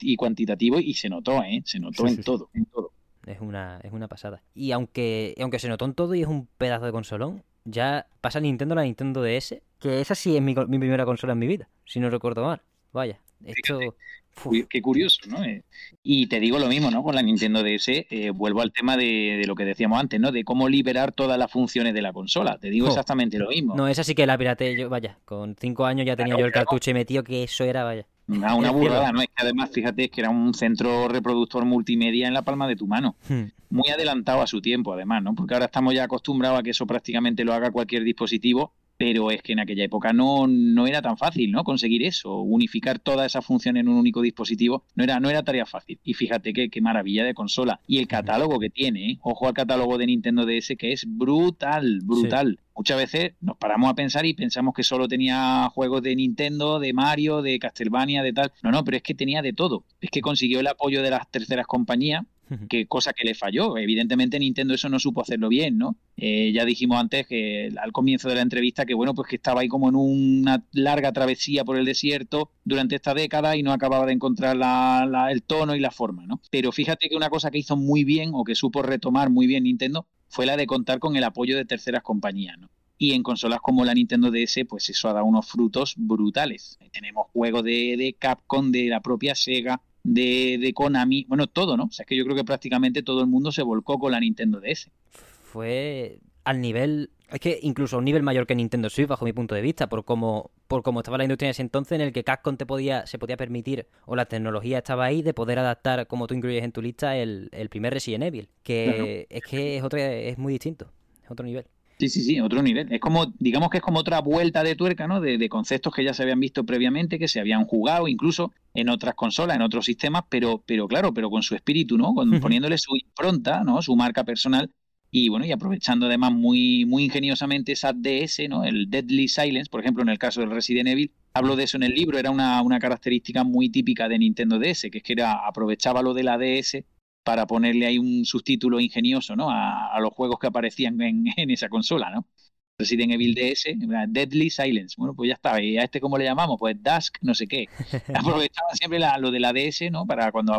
y cuantitativo y se notó, ¿eh? Se notó en todo, en todo. Es una, es una pasada. Y aunque, aunque se notó en todo y es un pedazo de consolón, ya pasa Nintendo la Nintendo DS, que esa sí es mi, mi primera consola en mi vida, si no recuerdo mal. Vaya, esto... Qué curioso, ¿no? Eh, y te digo lo mismo, ¿no? Con la Nintendo DS, eh, vuelvo al tema de, lo que decíamos antes, ¿no? De cómo liberar todas las funciones de la consola. Te digo exactamente lo mismo. No, esa sí que la pirateé yo, vaya. Con cinco años ya tenía yo el cartucho y metido que eso era, vaya. Una, una burrada, ¿no? Es que además, fíjate, que era un centro reproductor multimedia en la palma de tu mano. Hmm. Muy adelantado a su tiempo, además, ¿no? Porque ahora estamos ya acostumbrados a que eso prácticamente lo haga cualquier dispositivo pero es que en aquella época no, no era tan fácil ¿no? conseguir eso, unificar toda esa función en un único dispositivo, no era, no era tarea fácil. Y fíjate qué, qué maravilla de consola. Y el catálogo que tiene, ¿eh? ojo al catálogo de Nintendo DS, que es brutal, brutal. Muchas veces nos paramos a pensar y pensamos que solo tenía juegos de Nintendo, de Mario, de Castlevania, de tal. No, no, pero es que tenía de todo. Es que consiguió el apoyo de las terceras compañías que cosa que le falló. Evidentemente Nintendo eso no supo hacerlo bien, ¿no? Eh, ya dijimos antes que al comienzo de la entrevista que bueno, pues que estaba ahí como en una larga travesía por el desierto durante esta década y no acababa de encontrar el tono y la forma, ¿no? Pero fíjate que una cosa que hizo muy bien o que supo retomar muy bien Nintendo fue la de contar con el apoyo de terceras compañías, ¿no? Y en consolas como la Nintendo DS, pues eso ha dado unos frutos brutales. Tenemos juegos de, de Capcom, de la propia Sega, de, de Konami, bueno, todo, ¿no? O sea, es que yo creo que prácticamente todo el mundo se volcó con la Nintendo DS. Fue al nivel, es que incluso a un nivel mayor que Nintendo Switch, bajo mi punto de vista, por cómo, por cómo estaba la industria en ese entonces, en el que Capcom te podía, se podía permitir, o la tecnología estaba ahí, de poder adaptar, como tú incluyes en tu lista, el, el primer Resident Evil. Que es que es, otro, es muy distinto, es otro nivel. Sí, sí, sí, otro nivel. Es como, digamos que es como otra vuelta de tuerca, ¿no? De, conceptos que ya se habían visto previamente, que se habían jugado incluso en otras consolas, en otros sistemas, pero, pero claro, pero con su espíritu, ¿no? Con, poniéndole su impronta, ¿no? Su marca personal y bueno, y aprovechando además muy, muy ingeniosamente esa DS, ¿no? El Deadly Silence, por ejemplo, en el caso del Resident Evil, hablo de eso en el libro, era una, una característica muy típica de Nintendo DS, que es que era, aprovechaba lo de la DS para ponerle ahí un subtítulo ingenioso ¿no? a, los juegos que aparecían en, esa consola, ¿no? Resident Evil DS, Deadly Silence. Bueno, pues ya está. ¿Y a este cómo le llamamos? Pues Dusk, no sé qué. Aprovechaban siempre lo de la DS, ¿no? Para cuando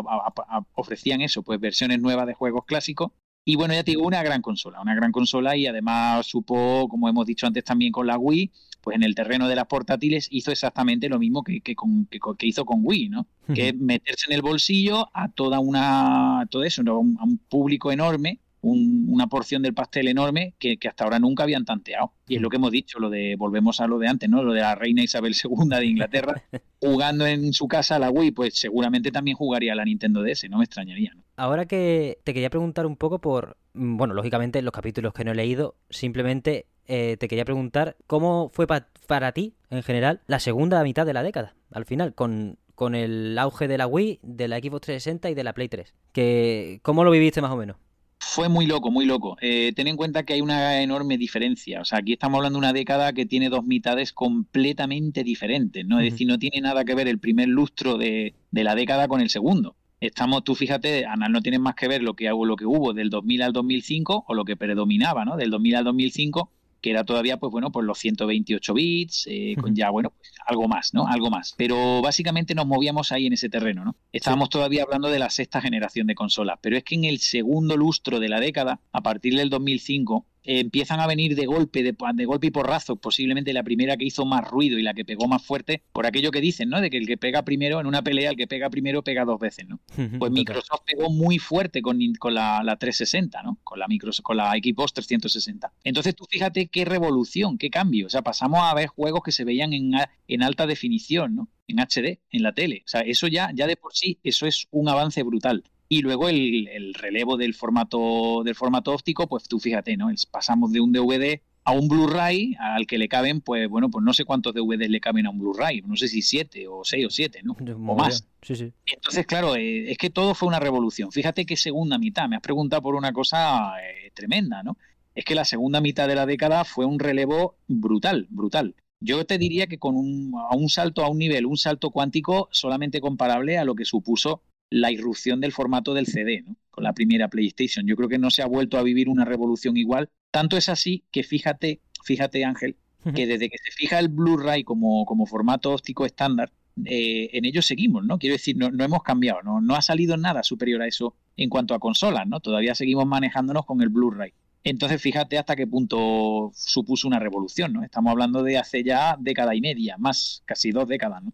ofrecían eso, pues versiones nuevas de juegos clásicos. Y bueno, ya te digo, una gran consola, una gran consola y además supo, como hemos dicho antes también con la Wii, pues en el terreno de las portátiles hizo exactamente lo mismo que, que, con, que, hizo con Wii, ¿no? Que es meterse en el bolsillo a toda una, todo eso, a un público enorme una porción del pastel enorme que, hasta ahora nunca habían tanteado. Y es lo que hemos dicho, lo de, volvemos a lo de antes, ¿no? Lo de la reina Isabel II de Inglaterra, jugando en su casa la Wii, pues seguramente también jugaría la Nintendo DS, no me extrañaría. Ahora que te quería preguntar un poco por, mm, bueno, lógicamente los capítulos que no he leído, simplemente eh, te quería preguntar cómo fue para ti, en general, la segunda mitad de la década, al final, con, con el auge de la Wii, de la Xbox 360 y de la Play 3. Que, ¿Cómo lo viviste más o menos? Fue muy loco, muy loco. Eh, ten en cuenta que hay una enorme diferencia. O sea, aquí estamos hablando de una década que tiene dos mitades completamente diferentes, ¿no? Es decir, no tiene nada que ver el primer lustro de, de la década con el segundo estamos, tú fíjate, Ana, no tienes más que ver lo que, lo que hubo del 2000 al 2005 o lo que predominaba, ¿no? Del 2000 al 2005 que era todavía, pues bueno, pues los 128 bits, eh, con ya, bueno, pues algo más, ¿no? Algo más. Pero básicamente nos movíamos ahí en ese terreno, ¿no? Estábamos todavía hablando de la sexta generación de consolas, pero es que en el segundo lustro de la década, a partir del 2005, empiezan a venir de golpe, de, de, golpe y porrazo, posiblemente la primera que hizo más ruido y la que pegó más fuerte, por aquello que dicen, ¿no? De que el que pega primero, en una pelea, el que pega primero pega dos veces, ¿no? Pues Microsoft pegó muy fuerte con, con la, la, 360, ¿no? Con la, Microsoft, con la Xbox 360. Entonces tú fíjate qué revolución, qué cambio. O sea, pasamos a ver juegos que se veían en, en alta definición, ¿no? En HD, en la tele. O sea, eso ya, ya de por sí, eso es un avance brutal. Y luego el, relevo del formato, del formato óptico, pues tú fíjate, ¿no? Pasamos de un DVD a un Blu-ray al que le caben, pues bueno, pues no sé cuántos DVDs le caben a un Blu-ray, no sé si siete o seis o siete, ¿no? O más. Sí, sí. Entonces, claro, eh, es que todo fue una revolución. Fíjate qué segunda mitad, me has preguntado por una cosa eh, tremenda, ¿no? Es que la segunda mitad de la década fue un relevo brutal, brutal. Yo te diría que con un, a un salto a un nivel, un salto cuántico solamente comparable a lo que supuso la irrupción del formato del CD, ¿no? con la primera PlayStation. Yo creo que no se ha vuelto a vivir una revolución igual. Tanto es así que fíjate, fíjate Ángel, que desde que se fija el Blu-ray como, como formato óptico estándar, eh, en ello seguimos, ¿no? Quiero decir, no, no hemos cambiado, ¿no? no ha salido nada superior a eso en cuanto a consolas, ¿no? Todavía seguimos manejándonos con el Blu-ray. Entonces, fíjate hasta qué punto supuso una revolución, ¿no? Estamos hablando de hace ya década y media, más, casi dos décadas, ¿no?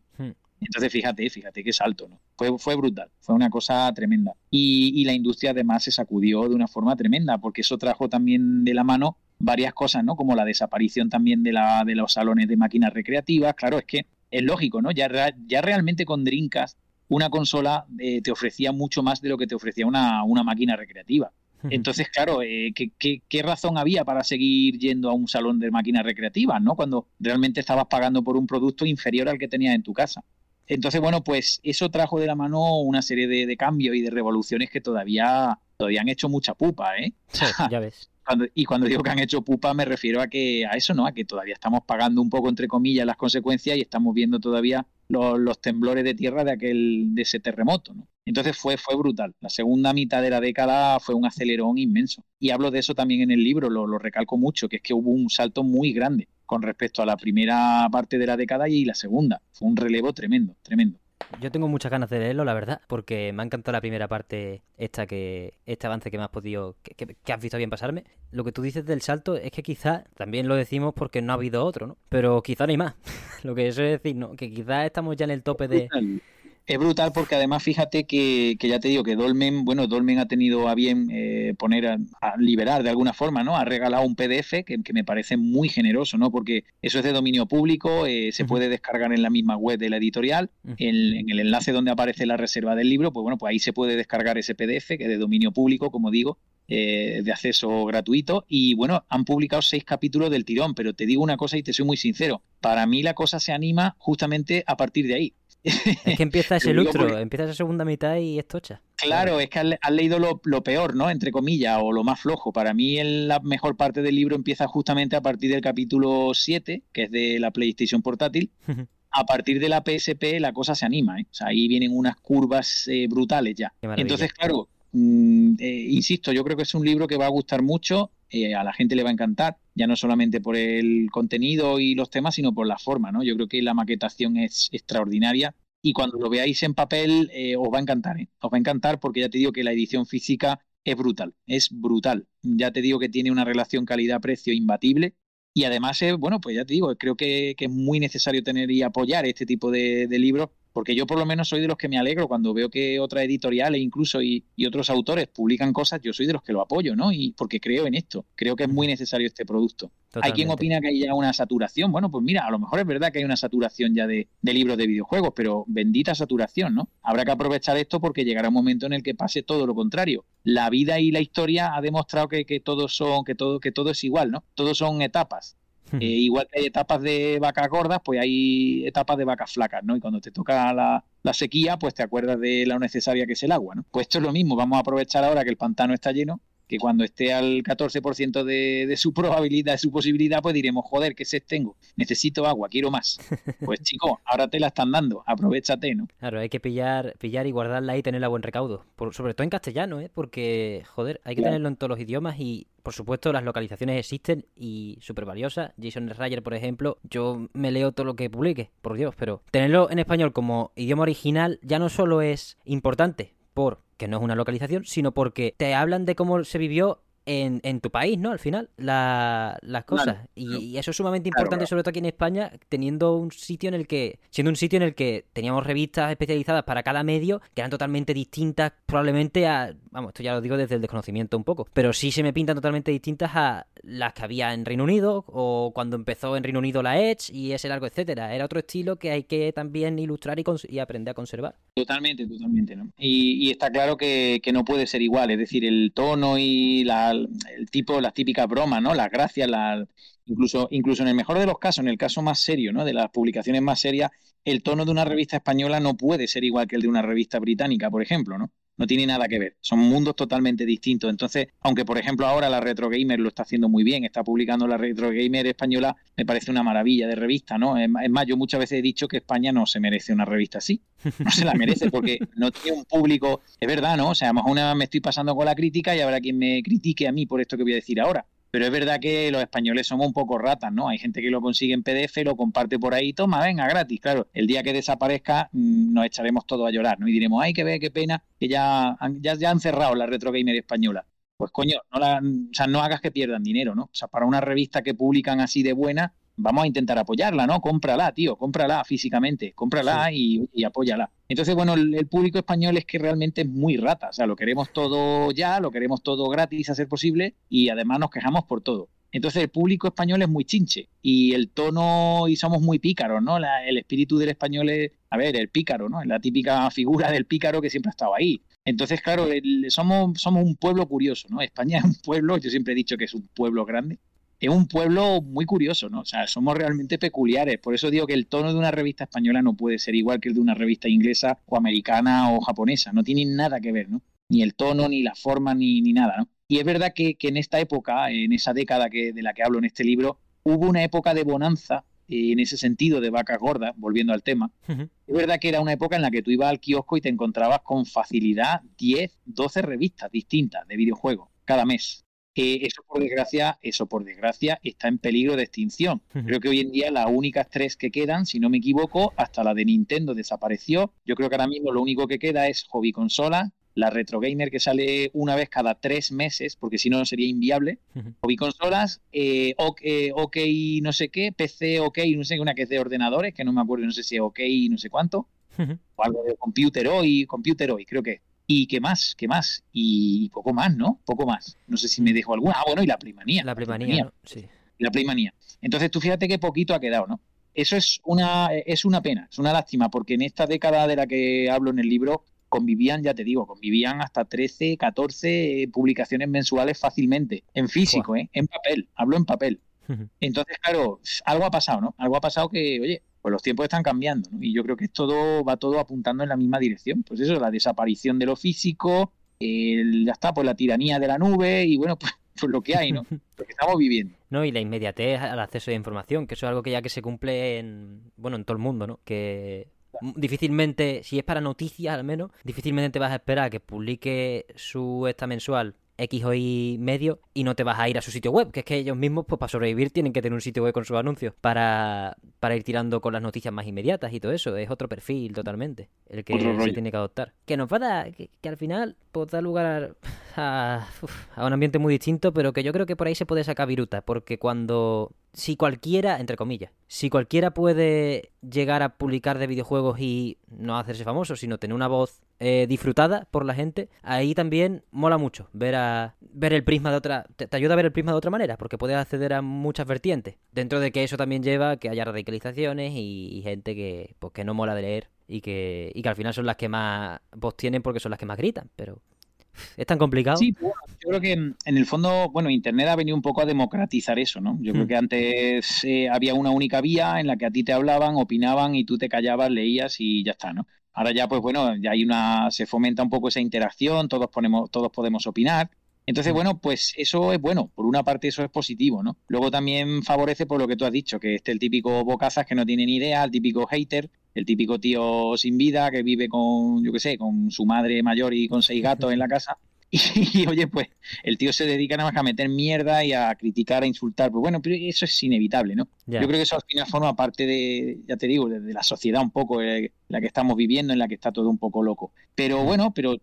Entonces, fíjate, fíjate qué salto, ¿no? Fue, fue brutal, fue una cosa tremenda. Y, la industria además se sacudió de una forma tremenda, porque eso trajo también de la mano varias cosas, ¿no? Como la desaparición también de, la, de los salones de máquinas recreativas. Claro, es que es lógico, ¿no? Ya, ya realmente con Dreamcast una consola eh, te ofrecía mucho más de lo que te ofrecía una, una máquina recreativa. Entonces, claro, eh, ¿qué, qué, razón había para seguir yendo a un salón de máquinas recreativas, ¿no? Cuando realmente estabas pagando por un producto inferior al que tenías en tu casa. Entonces, bueno, pues eso trajo de la mano una serie de, cambios y de revoluciones que todavía, todavía han hecho mucha pupa, ¿eh? Sí, ya ves. y cuando digo que han hecho pupa me refiero a que a eso, ¿no? A que todavía estamos pagando un poco, entre comillas, las consecuencias y estamos viendo todavía los, temblores de tierra de aquel de ese terremoto, ¿no? Entonces fue, fue brutal. La segunda mitad de la década fue un acelerón inmenso. Y hablo de eso también en el libro, lo, lo recalco mucho, que es que hubo un salto muy grande con respecto a la primera parte de la década y la segunda. Fue un relevo tremendo, tremendo. Yo tengo muchas ganas de leerlo, la verdad, porque me ha encantado la primera parte, esta que, este avance que me has podido, que, has visto bien pasarme. Lo que tú dices del salto es que quizás, también lo decimos porque no ha habido otro, ¿no? Pero quizá no hay más. lo que eso es decir, ¿no? Que quizás estamos ya en el tope de, es brutal porque además fíjate que, ya te digo que Dolmen, bueno, Dolmen ha tenido a bien eh, poner a, liberar de alguna forma, ¿no? Ha regalado un PDF que, me parece muy generoso, ¿no? Porque eso es de dominio público, eh, se puede descargar en la misma web de la editorial, en, el enlace donde aparece la reserva del libro, pues bueno, pues ahí se puede descargar ese PDF que es de dominio público, como digo, eh, de acceso gratuito y bueno, han publicado seis capítulos del tirón, pero te digo una cosa y te soy muy sincero, para mí la cosa se anima justamente a partir de ahí. Es que empieza ese lustro, empieza esa segunda mitad y es tocha. Claro, es que has, leído lo, peor, ¿no? Entre comillas, o lo más flojo. Para mí la mejor parte del libro empieza justamente a partir del capítulo 7, que es de la PlayStation portátil. a partir de la PSP la cosa se anima, ¿eh? O sea, ahí vienen unas curvas eh, brutales ya. Entonces, claro, mm, eh, insisto, yo creo que es un libro que va a gustar mucho, eh, a la gente le va a encantar, ya no solamente por el contenido y los temas, sino por la forma, ¿no? Yo creo que la maquetación es extraordinaria y cuando lo veáis en papel eh, os va a encantar, ¿eh? Os va a encantar porque ya te digo que la edición física es brutal, es brutal. Ya te digo que tiene una relación calidad-precio imbatible y además, bueno, pues ya te digo, creo que, es muy necesario tener y apoyar este tipo de, libros porque yo por lo menos soy de los que me alegro cuando veo que otras editoriales incluso y, otros autores publican cosas, yo soy de los que lo apoyo, ¿no? Y porque creo en esto, creo que es muy necesario este producto. Hay quien opina que hay ya una saturación, bueno, pues mira, a lo mejor es verdad que hay una saturación ya de, libros de videojuegos, pero bendita saturación, ¿no? Habrá que aprovechar esto porque llegará un momento en el que pase todo lo contrario. La vida y la historia ha demostrado que, que todos son, que todo, que todo es igual, ¿no? Todos son etapas eh, igual que hay etapas de vacas gordas, pues hay etapas de vacas flacas, ¿no? Y cuando te toca la, la, sequía, pues te acuerdas de lo necesaria que es el agua, ¿no? Pues esto es lo mismo, vamos a aprovechar ahora que el pantano está lleno que cuando esté al 14% de, de su probabilidad, de su posibilidad, pues diremos, joder, ¿qué sed tengo? Necesito agua, quiero más. Pues chico, ahora te la están dando, aprovechate, ¿no? Claro, hay que pillar, pillar y guardarla y tenerla a buen recaudo. sobre todo en castellano, ¿eh? Porque, joder, hay que tenerlo en todos los idiomas y, por supuesto, las localizaciones existen y súper valiosas. Jason Ryder, por ejemplo, yo me leo todo lo que publique, por Dios, pero tenerlo en español como idioma original ya no solo es importante, por que no es una localización, sino porque te hablan de cómo se vivió en, en tu país, ¿no? Al final, las cosas. y, eso es sumamente importante, sobre todo aquí en España, teniendo un sitio en el que, siendo un sitio en el que teníamos revistas especializadas para cada medio, que eran totalmente distintas, probablemente a, vamos, esto ya lo digo desde el desconocimiento un poco, pero sí se me pintan totalmente distintas a las que había en Reino Unido, o cuando empezó en Reino Unido la Edge, y ese largo, etcétera. Era otro estilo que hay que también ilustrar y, y aprender a conservar. Totalmente, totalmente, ¿no? Y, está claro que, que no puede ser igual, es decir, el tono y la el tipo, las típicas bromas, ¿no? Las gracias, la, incluso, incluso en el mejor de los casos, en el caso más serio, ¿no? De las publicaciones más serias, el tono de una revista española no puede ser igual que el de una revista británica, por ejemplo, ¿no? No tiene nada que ver. Son mundos totalmente distintos. Entonces, aunque por ejemplo ahora la Retro Gamer lo está haciendo muy bien, está publicando la Retro Gamer española, me parece una maravilla de revista, ¿no? Es más, yo muchas veces he dicho que España no se merece una revista así. No se la merece porque no tiene un público. Es verdad, ¿no? O sea, más una vez me estoy pasando con la crítica y habrá quien me critique a mí por esto que voy a decir ahora. Pero es verdad que los españoles somos un poco ratas, ¿no? Hay gente que lo consigue en PDF, lo comparte por ahí, toma, venga, gratis. Claro, el día que desaparezca mm, nos echaremos todos a llorar, ¿no? Y diremos, ay, qué ve, qué pena, que ya, ya, ya han cerrado la retro gamer española. Pues coño, no, la, o sea, no hagas que pierdan dinero, ¿no? O sea, para una revista que publican así de buena, vamos a intentar apoyarla, ¿no? Cómprala, tío, cómprala físicamente, cómprala y, y, apóyala. Entonces, bueno, el, público español es que realmente es muy rata, o sea, lo queremos todo ya, lo queremos todo gratis a ser posible y además nos quejamos por todo. Entonces el público español es muy chinche y el tono y somos muy pícaros, ¿no? el espíritu del español es, a ver, el pícaro, ¿no? La típica figura del pícaro que siempre ha estado ahí. Entonces, claro, somos, somos un pueblo curioso, ¿no? España es un pueblo, yo siempre he dicho que es un pueblo grande, es un pueblo muy curioso, ¿no? O sea, somos realmente peculiares. Por eso digo que el tono de una revista española no puede ser igual que el de una revista inglesa o americana o japonesa. No tiene nada que ver, ¿no? Ni el tono, ni la forma, ni, ni nada, ¿no? Y es verdad que, en esta época, en esa década que, de la que hablo en este libro, hubo una época de bonanza eh, en ese sentido de vacas gordas, volviendo al tema. Es verdad que era una época en la que tú ibas al kiosco y te encontrabas con facilidad 10, 12 revistas distintas de videojuegos cada mes eso por desgracia, eso por desgracia está en peligro de extinción. Creo que hoy en día las únicas tres que quedan, si no me equivoco, hasta la de Nintendo desapareció. Yo creo que ahora mismo lo único que queda es Hobby Consola, la Retro Gamer que sale una vez cada tres meses, porque si no sería inviable. Hobby consolas, eh, eh, OK, no sé qué, PC OK, no sé qué, una que es de ordenadores, que no me acuerdo, no sé si es OK, no sé cuánto, o algo de Computer Hoy, Computer Hoy, creo que. ¿Y qué más? ¿Qué más? Y poco más, ¿no? Poco más. No sé si me dejo alguna. Ah, bueno, y la primanía. La primanía, sí. La primanía. Entonces tú fíjate qué poquito ha quedado, ¿no? Eso es una, es una pena, es una lástima, porque en esta década de la que hablo en el libro convivían, ya te digo, convivían hasta 13, 14 publicaciones mensuales fácilmente, en físico, ¿eh? en papel, hablo en papel. Entonces, claro, algo ha pasado, ¿no? Algo ha pasado que, oye, pues los tiempos están cambiando, ¿no? Y yo creo que todo va todo apuntando en la misma dirección. Pues eso, la desaparición de lo físico, ya está, pues la tiranía de la nube y bueno, pues, pues lo que hay, ¿no? Lo que estamos viviendo. No, y la inmediatez al acceso de información, que eso es algo que ya que se cumple en, bueno, en todo el mundo, ¿no? Que difícilmente, si es para noticias al menos, difícilmente te vas a esperar a que publique su esta mensual X o Y medio y no te vas a ir a su sitio web, que es que ellos mismos, pues para sobrevivir, tienen que tener un sitio web con sus anuncios para, para ir tirando con las noticias más inmediatas y todo eso. Es otro perfil totalmente el que se tiene que adoptar. Que nos va a dar, que, al final pues, da lugar a, a, un ambiente muy distinto, pero que yo creo que por ahí se puede sacar viruta, porque cuando si cualquiera, entre comillas, si cualquiera puede llegar a publicar de videojuegos y no hacerse famoso, sino tener una voz eh, disfrutada por la gente, ahí también mola mucho ver a ver el prisma de otra, te, ayuda a ver el prisma de otra manera, porque puedes acceder a muchas vertientes. Dentro de que eso también lleva a que haya radicalizaciones y, gente que, pues, que no mola de leer y que, y que al final son las que más voz tienen porque son las que más gritan, pero ¿Es tan complicado? Sí, yo creo que en el fondo, bueno, Internet ha venido un poco a democratizar eso, ¿no? Yo creo hmm. que antes eh, había una única vía en la que a ti te hablaban, opinaban y tú te callabas, leías y ya está, ¿no? Ahora ya, pues bueno, ya hay una, se fomenta un poco esa interacción, todos ponemos, todos podemos opinar. Entonces, hmm. bueno, pues eso es bueno. Por una parte, eso es positivo, ¿no? Luego también favorece por lo que tú has dicho, que este el típico bocazas que no tiene ni idea, el típico hater, el típico tío sin vida que vive con, yo qué sé, con su madre mayor y con seis gatos en la casa. Y, oye, pues el tío se dedica nada más a meter mierda y a criticar, a insultar. Pues bueno, pero eso es inevitable, ¿no? Yo creo que eso al final forma parte de, ya te digo, de, la sociedad un poco, eh, la que estamos viviendo, en la que está todo un poco loco. Pero bueno, pero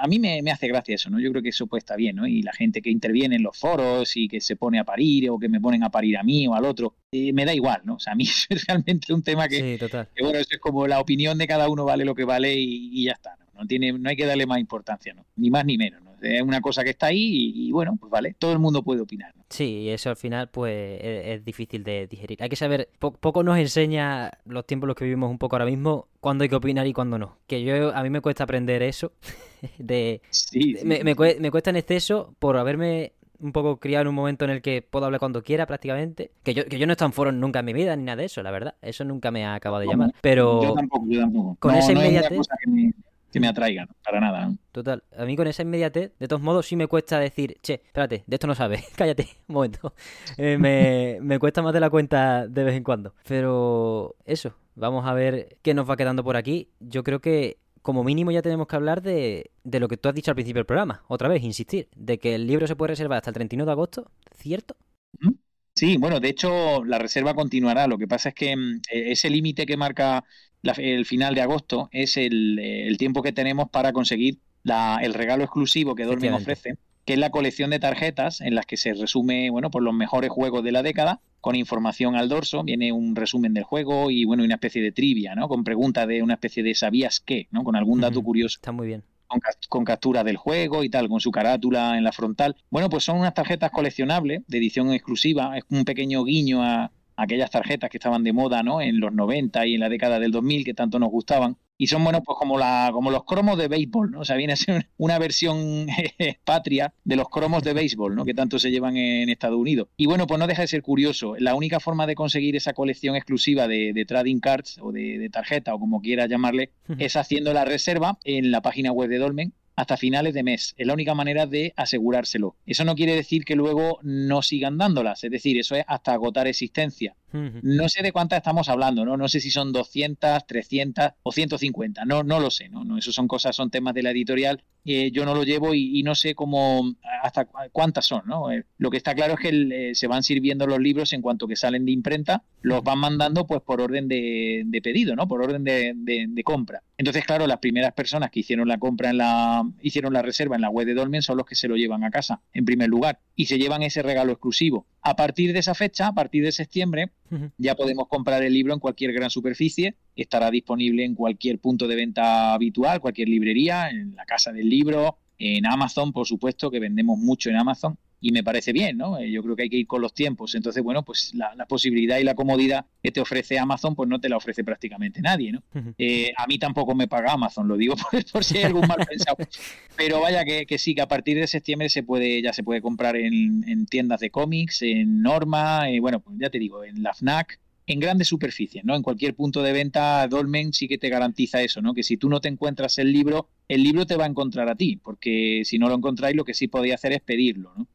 a mí me, hace gracia eso, ¿no? Yo creo que eso pues está bien, ¿no? Y la gente que interviene en los foros y que se pone a parir o que me ponen a parir a mí o al otro, eh, me da igual, ¿no? O sea, a mí es realmente un tema que, que, bueno, eso es como la opinión de cada uno vale lo que vale y, ya está, ¿no? No, tiene, no hay que darle más importancia, ¿no? Ni más ni menos, ¿no? Es una cosa que está ahí y, bueno, pues vale, todo el mundo puede opinar. Sí, y eso al final pues es, difícil de digerir. Hay que saber, poco nos enseña los tiempos en los que vivimos un poco ahora mismo, cuándo hay que opinar y cuándo no. Que yo a mí me cuesta aprender eso, de... Sí, me, me, cuesta en exceso por haberme un poco criado en un momento en el que puedo hablar cuando quiera prácticamente. Que yo, que yo no he estado en foros nunca en mi vida ni nada de eso, la verdad. Eso nunca me ha acabado de llamar. Pero... Yo tampoco, yo tampoco. Con esa inmediatez que me atraigan, para nada. Total, a mí con esa inmediatez, de todos modos, sí me cuesta decir, che, espérate, de esto no sabes, cállate, un momento. Eh, me, me cuesta más de la cuenta de vez en cuando. Pero eso, vamos a ver qué nos va quedando por aquí. Yo creo que como mínimo ya tenemos que hablar de, de, lo que tú has dicho al principio del programa. Otra vez, insistir, de que el libro se puede reservar hasta el 31 de agosto, ¿cierto? Sí, bueno, de hecho la reserva continuará. Lo que pasa es que mm, e, ese límite que marca el final de agosto es el, tiempo que tenemos para conseguir el regalo exclusivo que Dolmen ofrece, que es la colección de tarjetas en las que se resume, bueno, por los mejores juegos de la década, con información al dorso, viene un resumen del juego y, bueno, una especie de trivia, ¿no? Con preguntas de una especie de ¿sabías qué? ¿no? Con algún dato curioso. Está muy bien. Con, con, captura del juego y tal, con su carátula en la frontal. Bueno, pues son unas tarjetas coleccionables de edición exclusiva, es un pequeño guiño a, aquellas tarjetas que estaban de moda ¿no? en los 90 y en la década del 2000 que tanto nos gustaban. Y son, bueno, pues como, la, como los cromos de béisbol, ¿no? O sea, viene a ser una versión patria de los cromos de béisbol, ¿no? Que tanto se llevan en Estados Unidos. Y bueno, pues no deja de ser curioso. La única forma de conseguir esa colección exclusiva de, trading cards o de, de tarjeta o como quiera llamarle es haciendo la reserva en la página web de Dolmen hasta finales de mes. Es la única manera de asegurárselo. Eso no quiere decir que luego no sigan dándolas, es decir, eso es hasta agotar existencia. No sé de cuántas estamos hablando, ¿no? No sé si son 200, 300 o 150, no, no lo sé, ¿no? no eso son cosas, son temas de la editorial. Eh, yo no lo llevo y, no sé cómo, hasta cuántas son, ¿no? Eh, lo que está claro es que eh, se van sirviendo los libros en cuanto que salen de imprenta, los van mandando pues por orden de, pedido, ¿no? Por orden de, de, compra. Entonces, claro, las primeras personas que hicieron la compra en la, hicieron la reserva en la web de Dolmen son los que se lo llevan a casa, en primer lugar, y se llevan ese regalo exclusivo. A partir de esa fecha, a partir de septiembre, ya podemos comprar el libro en cualquier gran superficie, estará disponible en cualquier punto de venta habitual, cualquier librería, en la casa del libro, en Amazon, por supuesto, que vendemos mucho en Amazon y me parece bien, ¿no? Eh, yo creo que hay que ir con los tiempos. Entonces, bueno, pues la, posibilidad y la comodidad que te ofrece Amazon, pues no te la ofrece prácticamente nadie, ¿no? Eh, a mí tampoco me paga Amazon, lo digo por, si hay algún mal pensado. Pero vaya que, sí, que a partir de septiembre se puede, ya se puede comprar en, tiendas de cómics, en Norma, eh, bueno, pues ya te digo, en la FNAC, en grandes superficies, ¿no? En cualquier punto de venta, Dolmen sí que te garantiza eso, ¿no? Que si tú no te encuentras el libro, el libro te va a encontrar a ti, porque si no lo encontráis, lo que sí podéis hacer es pedirlo, ¿no?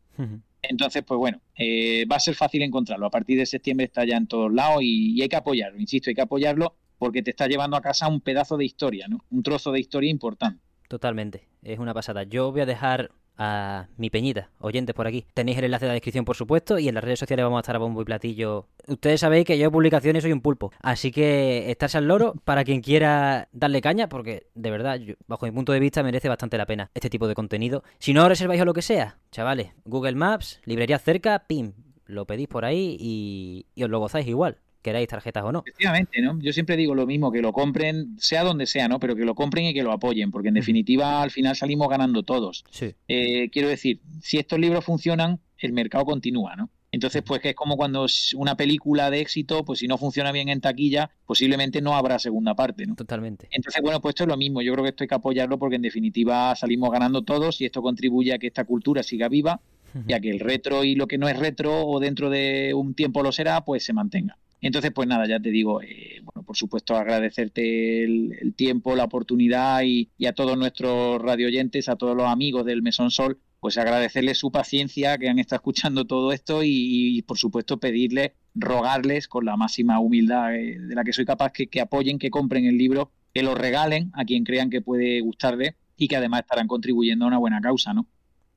Entonces, pues bueno, eh, va a ser fácil encontrarlo. A partir de septiembre está ya en todos lados y, hay que apoyarlo, insisto, hay que apoyarlo porque te está llevando a casa un pedazo de historia, ¿no? Un trozo de historia importante. Totalmente, es una pasada. Yo voy a dejar a mi peñita, oyentes por aquí. Tenéis el enlace de la descripción, por supuesto, y en las redes sociales vamos a estar a bombo y platillo. Ustedes sabéis que yo publicaciones soy un pulpo, así que estarse al loro para quien quiera darle caña, porque de verdad, bajo mi punto de vista, merece bastante la pena este tipo de contenido. Si no reserváis o lo que sea, chavales, Google Maps, librería cerca, pim, lo pedís por ahí y, y os lo gozáis igual queráis tarjetas o no. Efectivamente, ¿no? Yo siempre digo lo mismo, que lo compren, sea donde sea, ¿no? Pero que lo compren y que lo apoyen, porque en definitiva al final salimos ganando todos. Sí. Eh, quiero decir, si estos libros funcionan, el mercado continúa, ¿no? Entonces, pues que es como cuando una película de éxito, pues si no funciona bien en taquilla, posiblemente no habrá segunda parte, ¿no? Totalmente. Entonces, bueno, pues esto es lo mismo. Yo creo que esto hay que apoyarlo porque en definitiva salimos ganando todos y esto contribuye a que esta cultura siga viva y a que el retro y lo que no es retro o dentro de un tiempo lo será, pues se mantenga. Entonces, pues nada, ya te digo, eh, bueno, por supuesto agradecerte el, tiempo, la oportunidad y, a todos nuestros radioyentes, a todos los amigos del Mesón Sol, pues agradecerles su paciencia, que han estado escuchando todo esto y, por supuesto pedirles, rogarles con la máxima humildad eh, de la que soy capaz que, que apoyen, que compren el libro, que lo regalen a quien crean que puede gustarle y que además estarán contribuyendo a una buena causa, ¿no?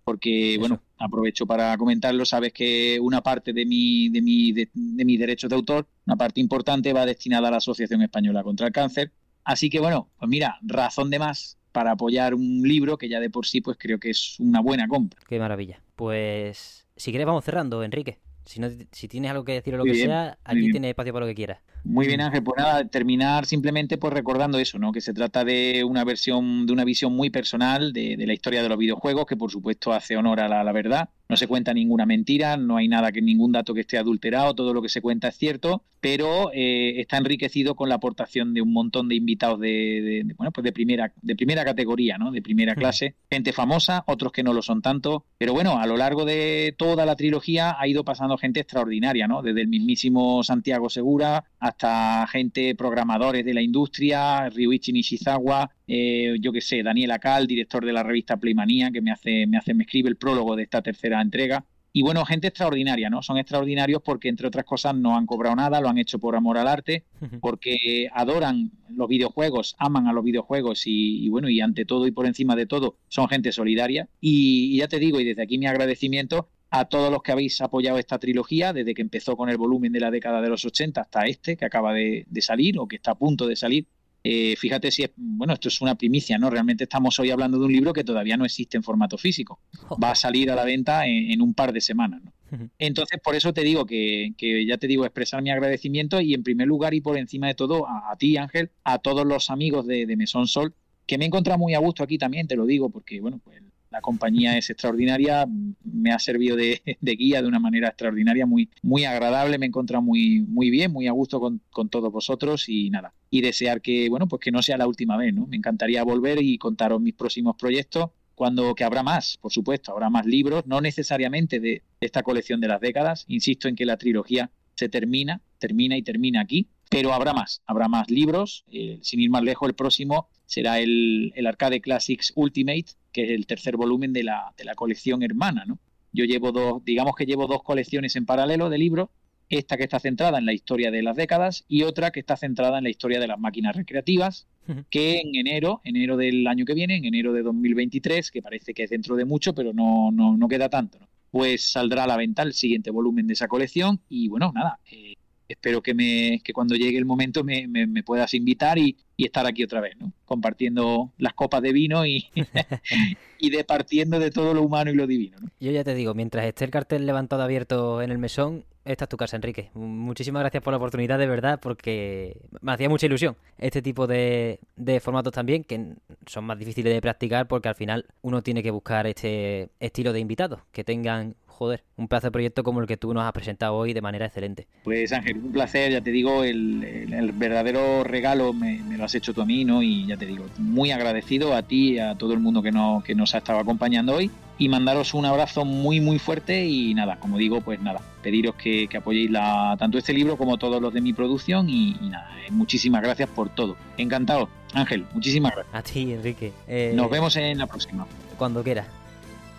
porque, bueno, aprovecho para comentarlo, sabes que una parte de, mi, de, mi, de, mis derechos de autor, una parte importante va destinada a la Asociación Española contra el Cáncer. Así que, bueno, pues mira, razón de más para apoyar un libro que ya de por sí, pues creo que es una buena compra. Qué maravilla. Pues, si quieres, vamos cerrando, Enrique. Si, no, si tienes algo que decir o lo que sea, aquí tienes espacio para lo que quieras. Muy bien, Ángel. Pues nada, terminar simplemente pues recordando eso, ¿no? Que se trata de una versión, de una visión muy personal de, la historia de los videojuegos, que por supuesto hace honor a la verdad no se cuenta ninguna mentira, no hay nada que ningún dato que esté adulterado, todo lo que se cuenta es cierto, pero eh, está enriquecido con la aportación de un montón de invitados de, bueno pues de primera de primera categoría, ¿no? De primera clase, gente famosa, otros que no lo son tanto, pero bueno, a lo largo de toda la trilogía ha ido pasando gente extraordinaria, ¿no? Desde el mismísimo Santiago Segura hasta gente programadores de la industria, Ryuichi Nishizawa, eh, yo que sé, Daniel Acal, director de la revista Playmanía, que me hace, me hace, me escribe el prólogo de esta tercera entrega. Y bueno, gente extraordinaria, ¿no? Son extraordinarios porque, entre otras cosas, no han cobrado nada, lo han hecho por amor al arte, porque adoran los videojuegos, aman a los videojuegos y, bueno, y ante todo y por encima de todo, son gente solidaria. Y, ya te digo, y desde aquí mi agradecimiento a todos los que habéis apoyado esta trilogía, desde que empezó con el volumen de la década de los 80 hasta este, que acaba de salir o que está a punto de salir. Eh, fíjate si es, bueno, esto es una primicia, ¿no? Realmente estamos hoy hablando de un libro que todavía no existe en formato físico. Va a salir a la venta en, un par de semanas, ¿no? Entonces, por eso te digo que, ya te digo, expresar mi agradecimiento y en primer lugar y por encima de todo a, ti, Ángel, a todos los amigos de, de Mesón Sol, que me he encontrado muy a gusto aquí también, te lo digo, porque, bueno, pues la compañía es extraordinaria, me ha servido de, guía de una manera extraordinaria, muy, muy agradable, me he encontrado muy, muy bien, muy a gusto con, todos vosotros y nada. Y desear que, bueno, pues que no sea la última vez, ¿no? Me encantaría volver y contaros mis próximos proyectos cuando que habrá más, por supuesto, habrá más libros, no necesariamente de esta colección de las décadas, insisto en que la trilogía se termina, termina y termina aquí, pero habrá más, habrá más libros, eh, sin ir más lejos, el próximo será el, el Arcade Classics Ultimate, que es el tercer volumen de la, de la colección hermana, ¿no? Yo llevo dos, digamos que llevo dos colecciones en paralelo de libros, esta que está centrada en la historia de las décadas y otra que está centrada en la historia de las máquinas recreativas, que en enero, enero del año que viene, en enero de 2023, que parece que es dentro de mucho, pero no, no, no queda tanto, ¿no? pues saldrá a la venta el siguiente volumen de esa colección y bueno, nada, eh, espero que, me, que cuando llegue el momento me, me, puedas invitar y, y, estar aquí otra vez, ¿no? Compartiendo las copas de vino y, y departiendo de todo lo humano y lo divino, ¿no? Yo ya te digo, mientras esté el cartel levantado abierto en el mesón, esta es tu casa, Enrique. Muchísimas gracias por la oportunidad, de verdad, porque me hacía mucha ilusión este tipo de, de, formatos también, que son más difíciles de practicar porque al final uno tiene que buscar este estilo de invitados, que tengan joder, un de proyecto como el que tú nos has presentado hoy de manera excelente. Pues Ángel, un placer, ya te digo, el, verdadero regalo me, lo has hecho tú a mí, ¿no? Y ya te digo, muy agradecido a ti y a todo el mundo que, no, que nos ha estado acompañando hoy y mandaros un abrazo muy muy fuerte y nada, como digo, pues nada, pediros que, apoyéis la, tanto este libro como todos los de mi producción y, nada, eh, muchísimas gracias por todo. Encantado. Ángel, muchísimas gracias. A ti, Enrique. Eh, nos vemos en la próxima. Cuando quieras.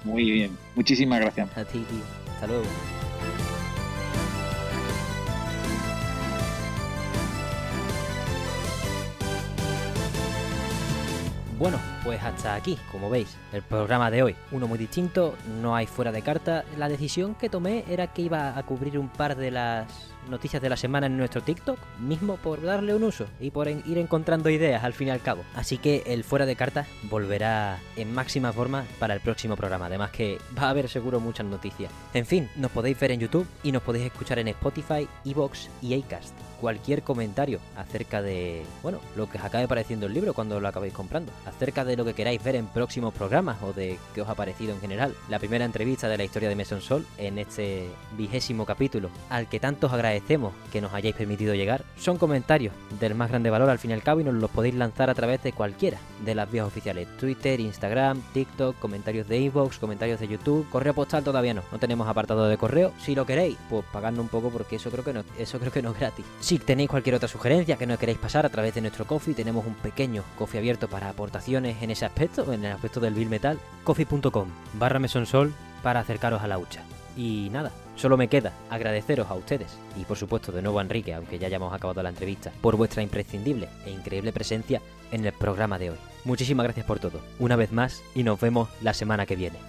Muy bien, muchísimas gracias. A ti, tío. Hasta luego. Bueno, pues hasta aquí, como veis, el programa de hoy. Uno muy distinto, no hay fuera de carta. La decisión que tomé era que iba a cubrir un par de las noticias de la semana en nuestro TikTok, mismo por darle un uso y por ir encontrando ideas al fin y al cabo. Así que el fuera de cartas volverá en máxima forma para el próximo programa, además que va a haber seguro muchas noticias. En fin, nos podéis ver en YouTube y nos podéis escuchar en Spotify, Evox y Acast cualquier comentario acerca de, bueno, lo que os acabe pareciendo el libro cuando lo acabéis comprando, acerca de lo que queráis ver en próximos programas o de qué os ha parecido en general. La primera entrevista de la historia de Meson Sol en este vigésimo capítulo, al que tanto os agradecemos que nos hayáis permitido llegar, son comentarios del más grande valor al fin y al cabo y nos los podéis lanzar a través de cualquiera de las vías oficiales, Twitter, Instagram, TikTok, comentarios de Inbox, comentarios de YouTube, correo postal todavía no, no tenemos apartado de correo, si lo queréis, pues pagadnos un poco porque eso creo que no, eso creo que no es gratis. Si tenéis cualquier otra sugerencia que no queréis pasar a través de nuestro coffee, tenemos un pequeño coffee abierto para aportaciones en ese aspecto, en el aspecto del Bill Metal, coffee.com barra mesonsol para acercaros a la hucha. Y nada, solo me queda agradeceros a ustedes y por supuesto de nuevo a Enrique, aunque ya hayamos acabado la entrevista, por vuestra imprescindible e increíble presencia en el programa de hoy. Muchísimas gracias por todo, una vez más, y nos vemos la semana que viene.